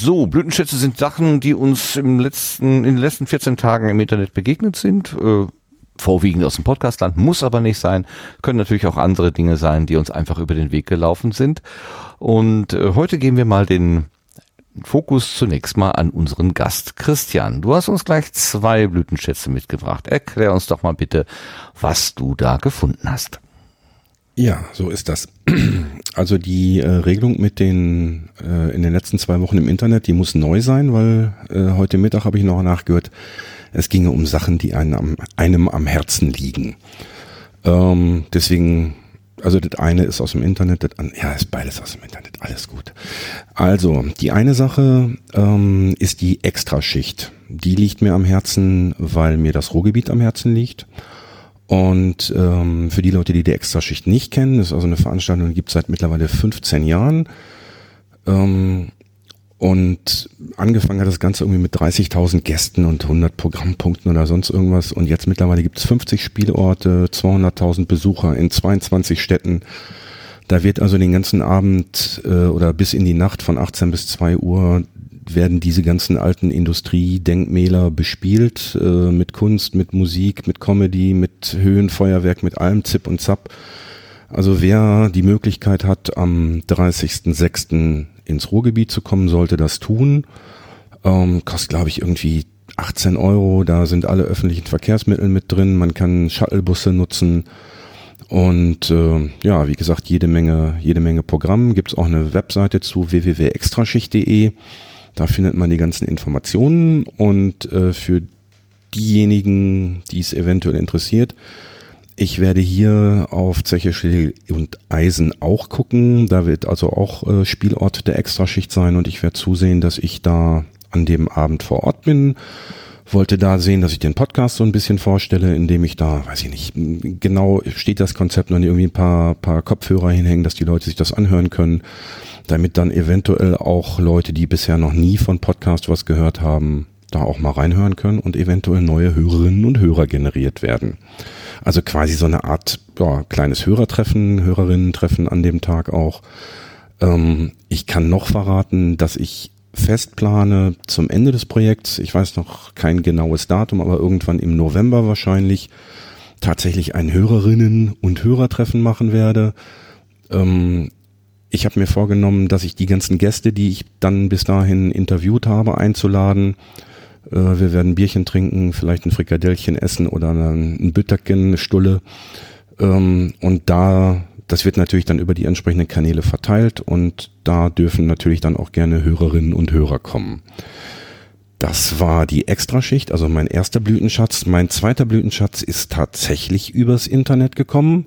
[SPEAKER 2] So, Blütenschätze sind Sachen, die uns im letzten, in den letzten 14 Tagen im Internet begegnet sind. Äh, vorwiegend aus dem Podcastland, muss aber nicht sein. Können natürlich auch andere Dinge sein, die uns einfach über den Weg gelaufen sind. Und äh, heute geben wir mal den Fokus zunächst mal an unseren Gast Christian. Du hast uns gleich zwei Blütenschätze mitgebracht. Erklär uns doch mal bitte, was du da gefunden hast.
[SPEAKER 1] Ja, so ist das. Also die äh, Regelung mit den äh, in den letzten zwei Wochen im Internet, die muss neu sein, weil äh, heute Mittag habe ich noch nachgehört, es ginge um Sachen, die einem am, einem am Herzen liegen. Ähm, deswegen, also das eine ist aus dem Internet, das an, ja, ist beides aus dem Internet, alles gut. Also die eine Sache ähm, ist die Extraschicht. Die liegt mir am Herzen, weil mir das Ruhrgebiet am Herzen liegt. Und ähm, für die Leute, die die Extraschicht nicht kennen, ist also eine Veranstaltung, die gibt es seit mittlerweile 15 Jahren. Ähm, und angefangen hat das Ganze irgendwie mit 30.000 Gästen und 100 Programmpunkten oder sonst irgendwas. Und jetzt mittlerweile gibt es 50 Spielorte, 200.000 Besucher in 22 Städten. Da wird also den ganzen Abend äh, oder bis in die Nacht von 18 bis 2 Uhr werden diese ganzen alten Industriedenkmäler bespielt äh, mit Kunst, mit Musik, mit Comedy, mit Höhenfeuerwerk, mit allem Zip und Zap. Also wer die Möglichkeit hat, am 30.06. ins Ruhrgebiet zu kommen, sollte das tun. Ähm, kostet, glaube ich, irgendwie 18 Euro. Da sind alle öffentlichen Verkehrsmittel mit drin. Man kann Shuttlebusse nutzen. Und äh, ja, wie gesagt, jede Menge, jede Menge Programm. Gibt es auch eine Webseite zu www.extraschicht.de. Da findet man die ganzen Informationen und äh, für diejenigen, die es eventuell interessiert, ich werde hier auf Zeche Schädel und Eisen auch gucken. Da wird also auch äh, Spielort der Extraschicht sein und ich werde zusehen, dass ich da an dem Abend vor Ort bin. Wollte da sehen, dass ich den Podcast so ein bisschen vorstelle, indem ich da, weiß ich nicht, genau steht das Konzept noch irgendwie ein paar, paar Kopfhörer hinhängen, dass die Leute sich das anhören können, damit dann eventuell auch Leute, die bisher noch nie von Podcast was gehört haben, da auch mal reinhören können und eventuell neue Hörerinnen und Hörer generiert werden. Also quasi so eine Art ja, kleines Hörertreffen, Hörerinnen-Treffen an dem Tag auch. Ähm, ich kann noch verraten, dass ich fest plane zum Ende des Projekts, ich weiß noch kein genaues Datum, aber irgendwann im November wahrscheinlich, tatsächlich ein Hörerinnen- und Hörertreffen machen werde. Ähm, ich habe mir vorgenommen, dass ich die ganzen Gäste, die ich dann bis dahin interviewt habe, einzuladen. Äh, wir werden Bierchen trinken, vielleicht ein Frikadellchen essen oder ein Bütterchen, eine Stulle. Ähm, und da, das wird natürlich dann über die entsprechenden Kanäle verteilt und da dürfen natürlich dann auch gerne Hörerinnen und Hörer kommen. Das war die Extraschicht, also mein erster Blütenschatz. Mein zweiter Blütenschatz ist tatsächlich übers Internet gekommen.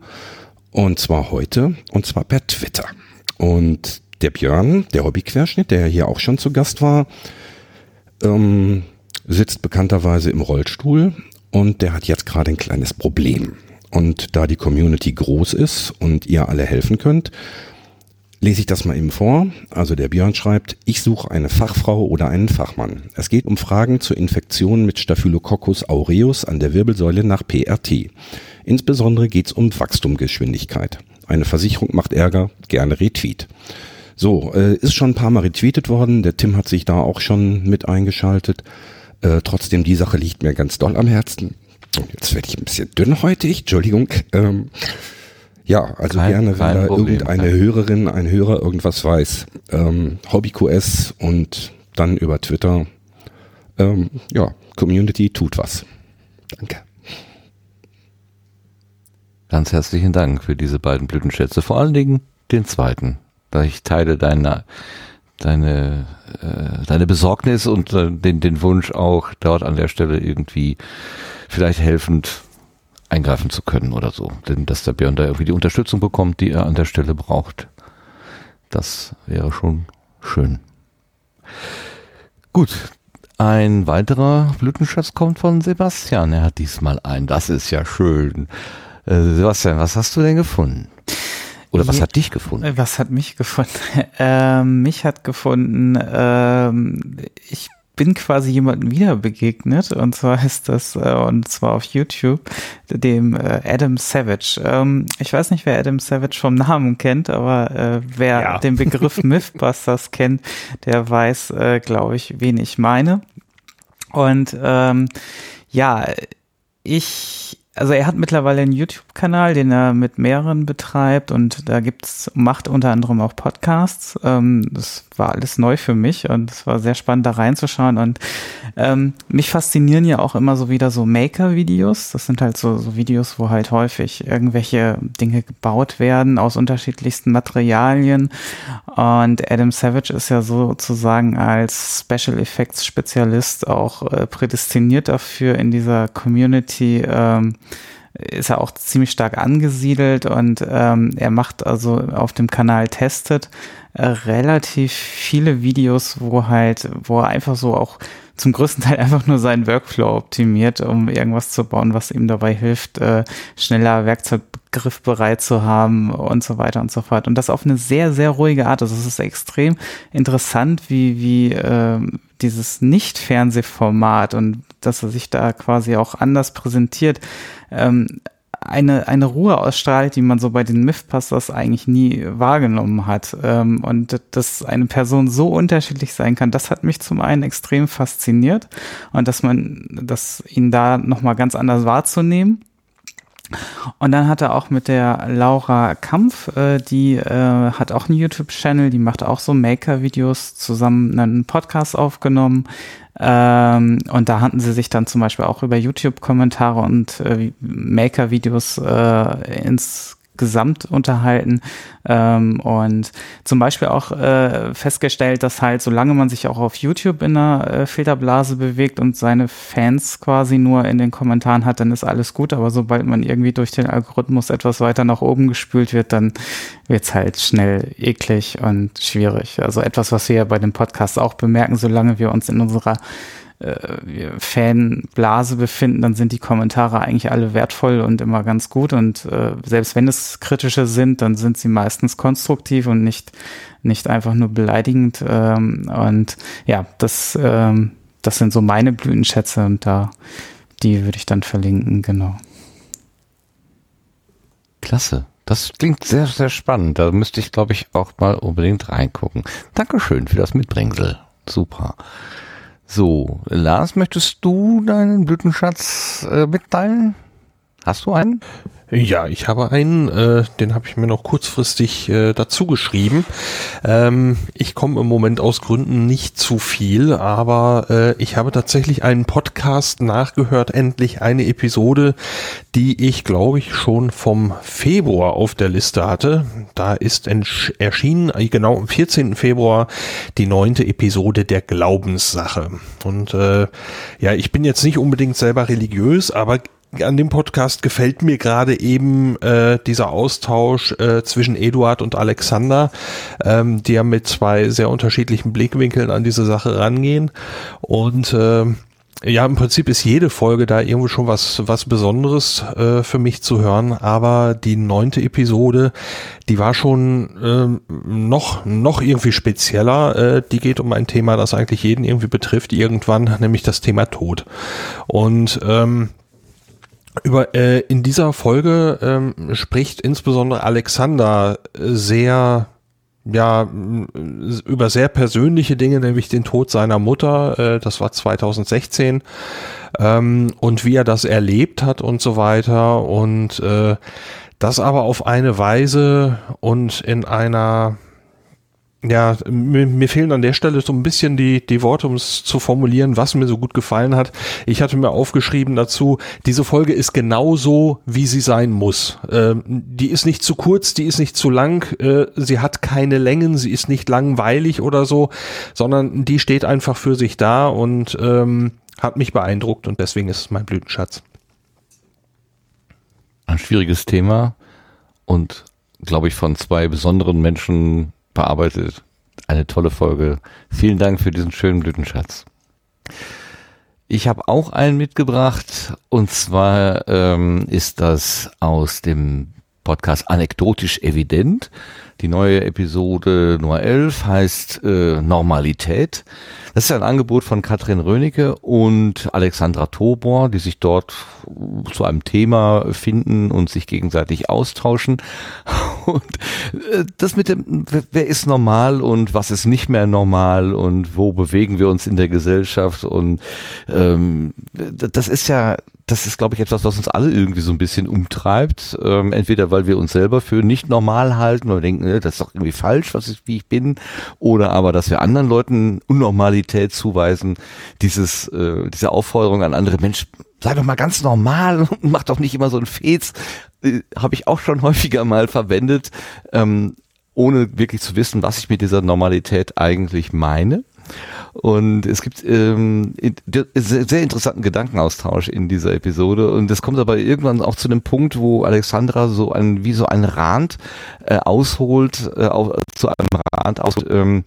[SPEAKER 1] Und zwar heute, und zwar per Twitter. Und der Björn, der Hobbyquerschnitt, der hier auch schon zu Gast war, ähm, sitzt bekannterweise im Rollstuhl und der hat jetzt gerade ein kleines Problem. Und da die Community groß ist und ihr alle helfen könnt, lese ich das mal eben vor. Also der Björn schreibt, ich suche eine Fachfrau oder einen Fachmann. Es geht um Fragen zur Infektion mit Staphylococcus aureus an der Wirbelsäule nach PRT. Insbesondere geht es um Wachstumgeschwindigkeit. Eine Versicherung macht Ärger, gerne Retweet. So, äh, ist schon ein paar Mal retweetet worden. Der Tim hat sich da auch schon mit eingeschaltet. Äh, trotzdem, die Sache liegt mir ganz doll am Herzen. Jetzt werde ich ein bisschen dünnhäutig, Entschuldigung. Ähm, ja, also kein, gerne, wenn da Problem, irgendeine kein. Hörerin, ein Hörer irgendwas weiß. Ähm, HobbyQS und dann über Twitter. Ähm, ja, Community tut was. Danke.
[SPEAKER 2] Ganz herzlichen Dank für diese beiden Blütenschätze. Vor allen Dingen den zweiten. Da ich teile deine, deine, äh, deine Besorgnis und äh, den, den Wunsch auch dort an der Stelle irgendwie vielleicht helfend eingreifen zu können oder so. Denn dass der Björn da irgendwie die Unterstützung bekommt, die er an der Stelle braucht, das wäre schon schön. Gut, ein weiterer Blütenschatz kommt von Sebastian. Er hat diesmal einen. Das ist ja schön. Äh, Sebastian, was hast du denn gefunden? Oder was hat dich gefunden?
[SPEAKER 3] Was hat mich gefunden? Ähm, mich hat gefunden, ähm, ich bin quasi jemandem wieder begegnet und zwar ist das äh, und zwar auf YouTube dem äh, Adam Savage. Ähm, ich weiß nicht, wer Adam Savage vom Namen kennt, aber äh, wer ja. den Begriff Mythbusters kennt, der weiß, äh, glaube ich, wen ich meine. Und ähm, ja, ich also er hat mittlerweile einen YouTube-Kanal, den er mit mehreren betreibt und da gibt's, macht unter anderem auch Podcasts. Ähm, das war alles neu für mich und es war sehr spannend da reinzuschauen und ähm, mich faszinieren ja auch immer so wieder so Maker-Videos. Das sind halt so, so Videos, wo halt häufig irgendwelche Dinge gebaut werden aus unterschiedlichsten Materialien und Adam Savage ist ja sozusagen als Special Effects Spezialist auch äh, prädestiniert dafür in dieser Community ähm, ist er auch ziemlich stark angesiedelt und ähm, er macht also auf dem Kanal Testet äh, relativ viele Videos, wo halt, wo er einfach so auch zum größten Teil einfach nur seinen Workflow optimiert, um irgendwas zu bauen, was ihm dabei hilft, äh, schneller Werkzeuggriff bereit zu haben und so weiter und so fort. Und das auf eine sehr, sehr ruhige Art. Also es ist extrem interessant, wie, wie äh, dieses Nicht-Fernsehformat und dass er sich da quasi auch anders präsentiert, ähm, eine, eine Ruhe ausstrahlt, die man so bei den Mythbusters eigentlich nie wahrgenommen hat. Ähm, und dass eine Person so unterschiedlich sein kann, das hat mich zum einen extrem fasziniert und dass man, dass ihn da nochmal ganz anders wahrzunehmen. Und dann hat er auch mit der Laura Kampf, äh, die äh, hat auch einen YouTube-Channel, die macht auch so Maker-Videos, zusammen einen Podcast aufgenommen. Ähm, und da hatten sie sich dann zum Beispiel auch über YouTube-Kommentare und äh, Maker-Videos äh, ins gesamt unterhalten ähm, und zum Beispiel auch äh, festgestellt, dass halt, solange man sich auch auf YouTube in einer äh, Filterblase bewegt und seine Fans quasi nur in den Kommentaren hat, dann ist alles gut, aber sobald man irgendwie durch den Algorithmus etwas weiter nach oben gespült wird, dann wird's halt schnell eklig und schwierig. Also etwas, was wir ja bei dem Podcast auch bemerken, solange wir uns in unserer äh, Fanblase befinden, dann sind die Kommentare eigentlich alle wertvoll und immer ganz gut. Und äh, selbst wenn es kritische sind, dann sind sie meistens konstruktiv und nicht, nicht einfach nur beleidigend. Ähm, und ja, das, ähm, das sind so meine Blütenschätze und da, die würde ich dann verlinken, genau.
[SPEAKER 2] Klasse. Das klingt sehr, sehr spannend. Da müsste ich, glaube ich, auch mal unbedingt reingucken. Dankeschön für das Mitbringsel. Super. So, Lars, möchtest du deinen Blütenschatz äh, mitteilen? Hast du einen?
[SPEAKER 14] Ja, ich habe einen, äh, den habe ich mir noch kurzfristig äh, dazu geschrieben. Ähm, ich komme im Moment aus Gründen nicht zu viel, aber äh, ich habe tatsächlich einen Podcast nachgehört, endlich eine Episode, die ich, glaube ich, schon vom Februar auf der Liste hatte. Da ist erschienen, äh, genau am 14. Februar, die neunte Episode der Glaubenssache. Und äh, ja, ich bin jetzt nicht unbedingt selber religiös, aber an dem Podcast gefällt mir gerade eben äh, dieser Austausch äh, zwischen Eduard und Alexander, ähm, die ja mit zwei sehr unterschiedlichen Blickwinkeln an diese Sache rangehen. Und äh, ja, im Prinzip ist jede Folge da irgendwo schon was, was Besonderes äh, für mich zu hören, aber die neunte Episode, die war schon äh, noch, noch irgendwie spezieller. Äh, die geht um ein Thema, das eigentlich jeden irgendwie betrifft, irgendwann, nämlich das Thema Tod. Und ähm, über, äh, in dieser Folge ähm, spricht insbesondere Alexander sehr, ja, über sehr persönliche Dinge, nämlich den Tod seiner Mutter, äh, das war 2016, ähm, und wie er das erlebt hat und so weiter. Und äh, das aber auf eine Weise und in einer ja, mir, mir fehlen an der Stelle so ein bisschen die, die Worte, um es zu formulieren, was mir so gut gefallen hat. Ich hatte mir aufgeschrieben dazu, diese Folge ist genauso, wie sie sein muss. Ähm, die ist nicht zu kurz, die ist nicht zu lang, äh, sie hat keine Längen, sie ist nicht langweilig oder so, sondern die steht einfach für sich da und ähm, hat mich beeindruckt und deswegen ist es mein Blütenschatz.
[SPEAKER 2] Ein schwieriges Thema und glaube ich von zwei besonderen Menschen bearbeitet. Eine tolle Folge. Vielen Dank für diesen schönen Blütenschatz. Ich habe auch einen mitgebracht und zwar ähm, ist das aus dem Podcast Anekdotisch Evident. Die neue Episode Nummer 11 heißt äh, Normalität. Das ist ein Angebot von Katrin Rönecke und Alexandra Tobor, die sich dort zu einem Thema finden und sich gegenseitig austauschen. Und äh, das mit dem, wer ist normal und was ist nicht mehr normal und wo bewegen wir uns in der Gesellschaft und ähm, das ist ja das ist, glaube ich, etwas, was uns alle irgendwie so ein bisschen umtreibt. Ähm, entweder weil wir uns selber für nicht normal halten oder denken, ne, das ist doch irgendwie falsch, was ich, wie ich bin, oder aber, dass wir anderen Leuten Unnormalität zuweisen. Dieses, äh, diese Aufforderung an andere Menschen, sei doch mal ganz normal und mach doch nicht immer so ein Fez, äh, habe ich auch schon häufiger mal verwendet, ähm, ohne wirklich zu wissen, was ich mit dieser Normalität eigentlich meine. Und es gibt ähm, sehr interessanten Gedankenaustausch in dieser Episode. Und es kommt aber irgendwann auch zu einem Punkt, wo Alexandra so ein, wie so ein Rand äh, ausholt, äh, auf, zu einem Rand aus ähm,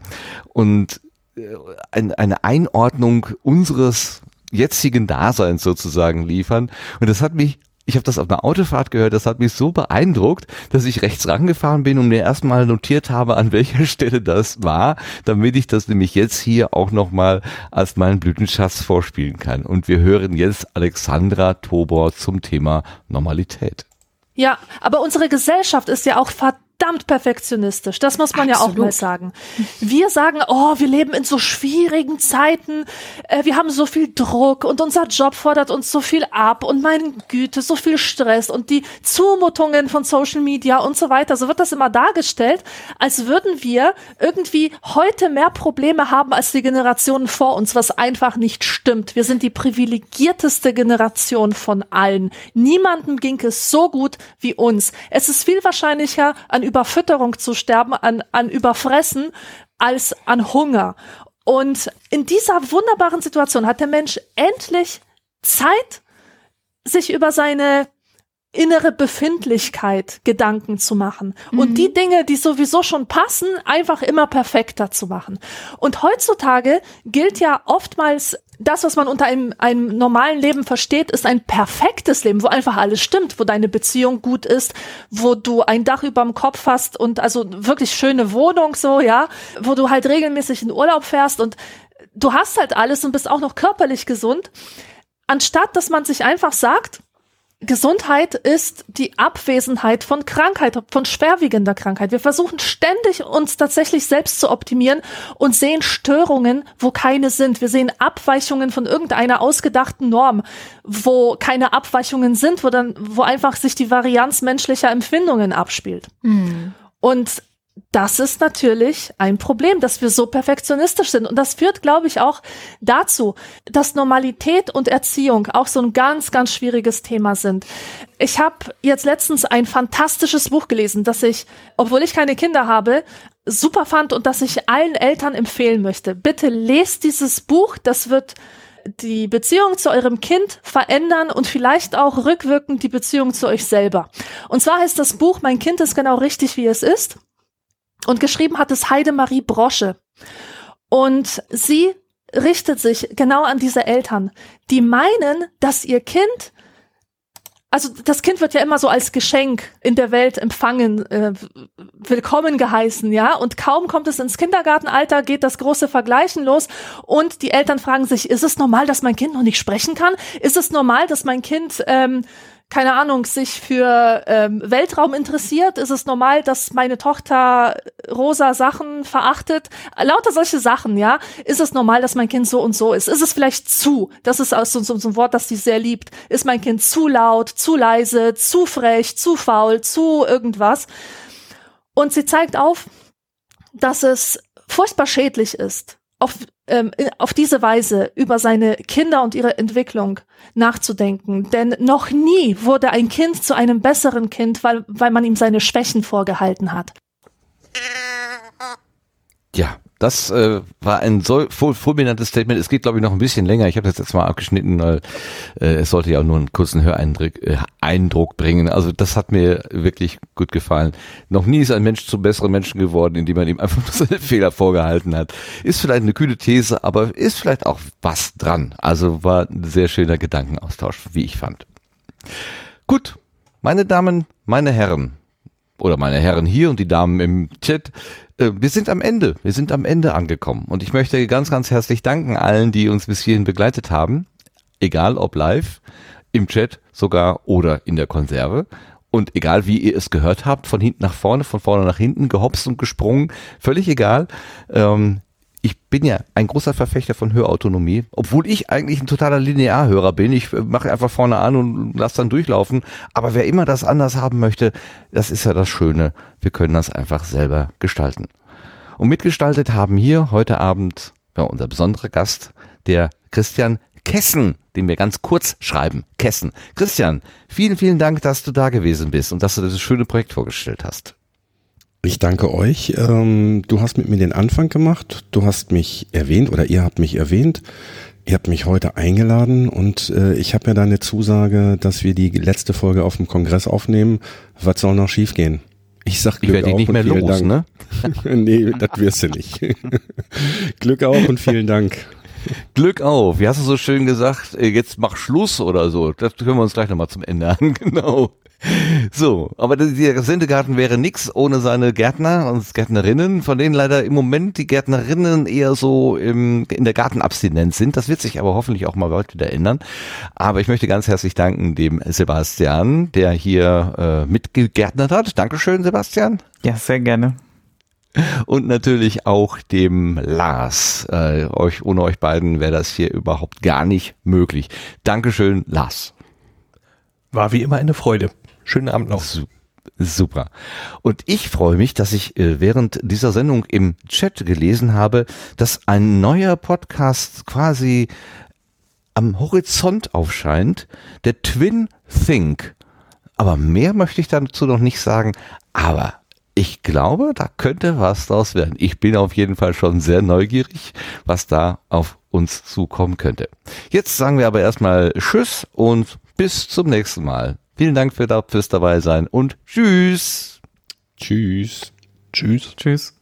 [SPEAKER 2] und äh, ein, eine Einordnung unseres jetzigen Daseins sozusagen liefern. Und das hat mich ich habe das auf einer Autofahrt gehört, das hat mich so beeindruckt, dass ich rechts rangefahren bin und mir erstmal notiert habe, an welcher Stelle das war, damit ich das nämlich jetzt hier auch nochmal als meinen Blütenschatz vorspielen kann. Und wir hören jetzt Alexandra Tobor zum Thema Normalität.
[SPEAKER 21] Ja, aber unsere Gesellschaft ist ja auch verdammt perfektionistisch. Das muss man Absolut. ja auch mal sagen. Wir sagen, oh, wir leben in so schwierigen Zeiten. Äh, wir haben so viel Druck und unser Job fordert uns so viel ab und meine Güte, so viel Stress und die Zumutungen von Social Media und so weiter. So wird das immer dargestellt, als würden wir irgendwie heute mehr Probleme haben als die Generationen vor uns, was einfach nicht stimmt. Wir sind die privilegierteste Generation von allen. Niemandem ging es so gut wie uns. Es ist viel wahrscheinlicher, an Überfütterung zu sterben, an, an Überfressen, als an Hunger. Und in dieser wunderbaren Situation hat der Mensch endlich Zeit, sich über seine innere Befindlichkeit Gedanken zu machen mhm. und die Dinge, die sowieso schon passen, einfach immer perfekter zu machen. Und heutzutage gilt ja oftmals das, was man unter einem, einem normalen Leben versteht, ist ein perfektes Leben, wo einfach alles stimmt, wo deine Beziehung gut ist, wo du ein Dach über dem Kopf hast und also wirklich schöne Wohnung so, ja, wo du halt regelmäßig in Urlaub fährst und du hast halt alles und bist auch noch körperlich gesund, anstatt dass man sich einfach sagt, Gesundheit ist die Abwesenheit von Krankheit, von schwerwiegender Krankheit. Wir versuchen ständig uns tatsächlich selbst zu optimieren und sehen Störungen, wo keine sind. Wir sehen Abweichungen von irgendeiner ausgedachten Norm, wo keine Abweichungen sind, wo dann, wo einfach sich die Varianz menschlicher Empfindungen abspielt. Mhm. Und das ist natürlich ein Problem, dass wir so perfektionistisch sind. Und das führt, glaube ich, auch dazu, dass Normalität und Erziehung auch so ein ganz, ganz schwieriges Thema sind. Ich habe jetzt letztens ein fantastisches Buch gelesen, das ich, obwohl ich keine Kinder habe, super fand und das ich allen Eltern empfehlen möchte. Bitte lest dieses Buch, das wird die Beziehung zu eurem Kind verändern und vielleicht auch rückwirkend die Beziehung zu euch selber. Und zwar heißt das Buch Mein Kind ist genau richtig, wie es ist. Und geschrieben hat es Heidemarie Brosche. Und sie richtet sich genau an diese Eltern, die meinen, dass ihr Kind also das Kind wird ja immer so als Geschenk in der Welt empfangen, äh, willkommen geheißen, ja. Und kaum kommt es ins Kindergartenalter, geht das große Vergleichen los und die Eltern fragen sich: Ist es normal, dass mein Kind noch nicht sprechen kann? Ist es normal, dass mein Kind ähm, keine Ahnung, sich für ähm, Weltraum interessiert? Ist es normal, dass meine Tochter rosa Sachen verachtet? Lauter solche Sachen, ja. Ist es normal, dass mein Kind so und so ist? Ist es vielleicht zu? Das ist auch so, so, so ein Wort, das sie sehr liebt. Ist mein Kind zu laut, zu leise, zu frech, zu faul, zu irgendwas? Und sie zeigt auf, dass es furchtbar schädlich ist, auf, ähm, auf diese Weise über seine Kinder und ihre Entwicklung nachzudenken. Denn noch nie wurde ein Kind zu einem besseren Kind, weil, weil man ihm seine Schwächen vorgehalten hat.
[SPEAKER 2] Ja, das äh, war ein so fulminantes Statement. Es geht, glaube ich, noch ein bisschen länger. Ich habe das jetzt mal abgeschnitten, weil äh, es sollte ja auch nur einen kurzen Höreindruck äh, Eindruck bringen. Also das hat mir wirklich gut gefallen. Noch nie ist ein Mensch zum besseren Menschen geworden, indem man ihm einfach nur seine Fehler vorgehalten hat. Ist vielleicht eine kühle These, aber ist vielleicht auch was dran. Also war ein sehr schöner Gedankenaustausch, wie ich fand. Gut, meine Damen, meine Herren, oder meine Herren hier und die Damen im Chat, äh, wir sind am Ende. Wir sind am Ende angekommen. Und ich möchte ganz, ganz herzlich danken allen, die uns bis hierhin begleitet haben. Egal ob live, im Chat sogar oder in der Konserve. Und egal wie ihr es gehört habt, von hinten nach vorne, von vorne nach hinten, gehopst und gesprungen, völlig egal. Ähm, ich bin ja ein großer Verfechter von Hörautonomie, obwohl ich eigentlich ein totaler Linearhörer bin. Ich äh, mache einfach vorne an und lasse dann durchlaufen. Aber wer immer das anders haben möchte, das ist ja das Schöne. Wir können das einfach selber gestalten. Und mitgestaltet haben hier heute Abend ja, unser besonderer Gast, der Christian Kessen, den wir ganz kurz schreiben. Kessen. Christian, vielen, vielen Dank, dass du da gewesen bist und dass du dieses schöne Projekt vorgestellt hast.
[SPEAKER 1] Ich danke euch. Ähm, du hast mit mir den Anfang gemacht. Du hast mich erwähnt oder ihr habt mich erwähnt. Ihr habt mich heute eingeladen und äh, ich habe ja deine Zusage, dass wir die letzte Folge auf dem Kongress aufnehmen. Was soll noch schiefgehen? Ich sag Glück
[SPEAKER 2] ich werde
[SPEAKER 1] auf
[SPEAKER 2] nicht mehr los,
[SPEAKER 1] Dank.
[SPEAKER 2] ne?
[SPEAKER 1] nee, das wirst du nicht. Glück auf und vielen Dank.
[SPEAKER 2] Glück auf. Wie hast du so schön gesagt? Äh, jetzt mach Schluss oder so. Das können wir uns gleich nochmal zum Ende an. Genau. So, aber der Sendegarten wäre nix ohne seine Gärtner und Gärtnerinnen, von denen leider im Moment die Gärtnerinnen eher so im, in der Gartenabstinenz sind. Das wird sich aber hoffentlich auch mal bald wieder ändern. Aber ich möchte ganz herzlich danken dem Sebastian, der hier äh, mitgegärtnert hat. Dankeschön, Sebastian.
[SPEAKER 3] Ja, sehr gerne.
[SPEAKER 2] Und natürlich auch dem Lars. Äh, euch, ohne euch beiden wäre das hier überhaupt gar nicht möglich. Dankeschön, Lars.
[SPEAKER 14] War wie immer eine Freude. Schönen Abend noch.
[SPEAKER 2] Super. Und ich freue mich, dass ich äh, während dieser Sendung im Chat gelesen habe, dass ein neuer Podcast quasi am Horizont aufscheint, der Twin Think. Aber mehr möchte ich dazu noch nicht sagen. Aber ich glaube, da könnte was draus werden. Ich bin auf jeden Fall schon sehr neugierig, was da auf uns zukommen könnte. Jetzt sagen wir aber erstmal Tschüss und bis zum nächsten Mal. Vielen Dank für, fürs dabei sein und tschüss.
[SPEAKER 1] Tschüss.
[SPEAKER 3] Tschüss. Tschüss.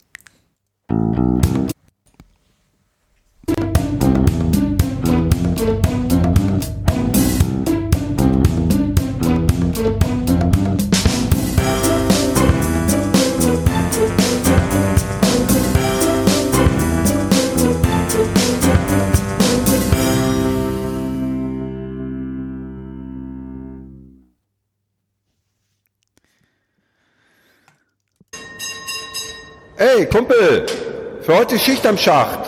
[SPEAKER 8] Ey, Kumpel, für heute Schicht am Schacht.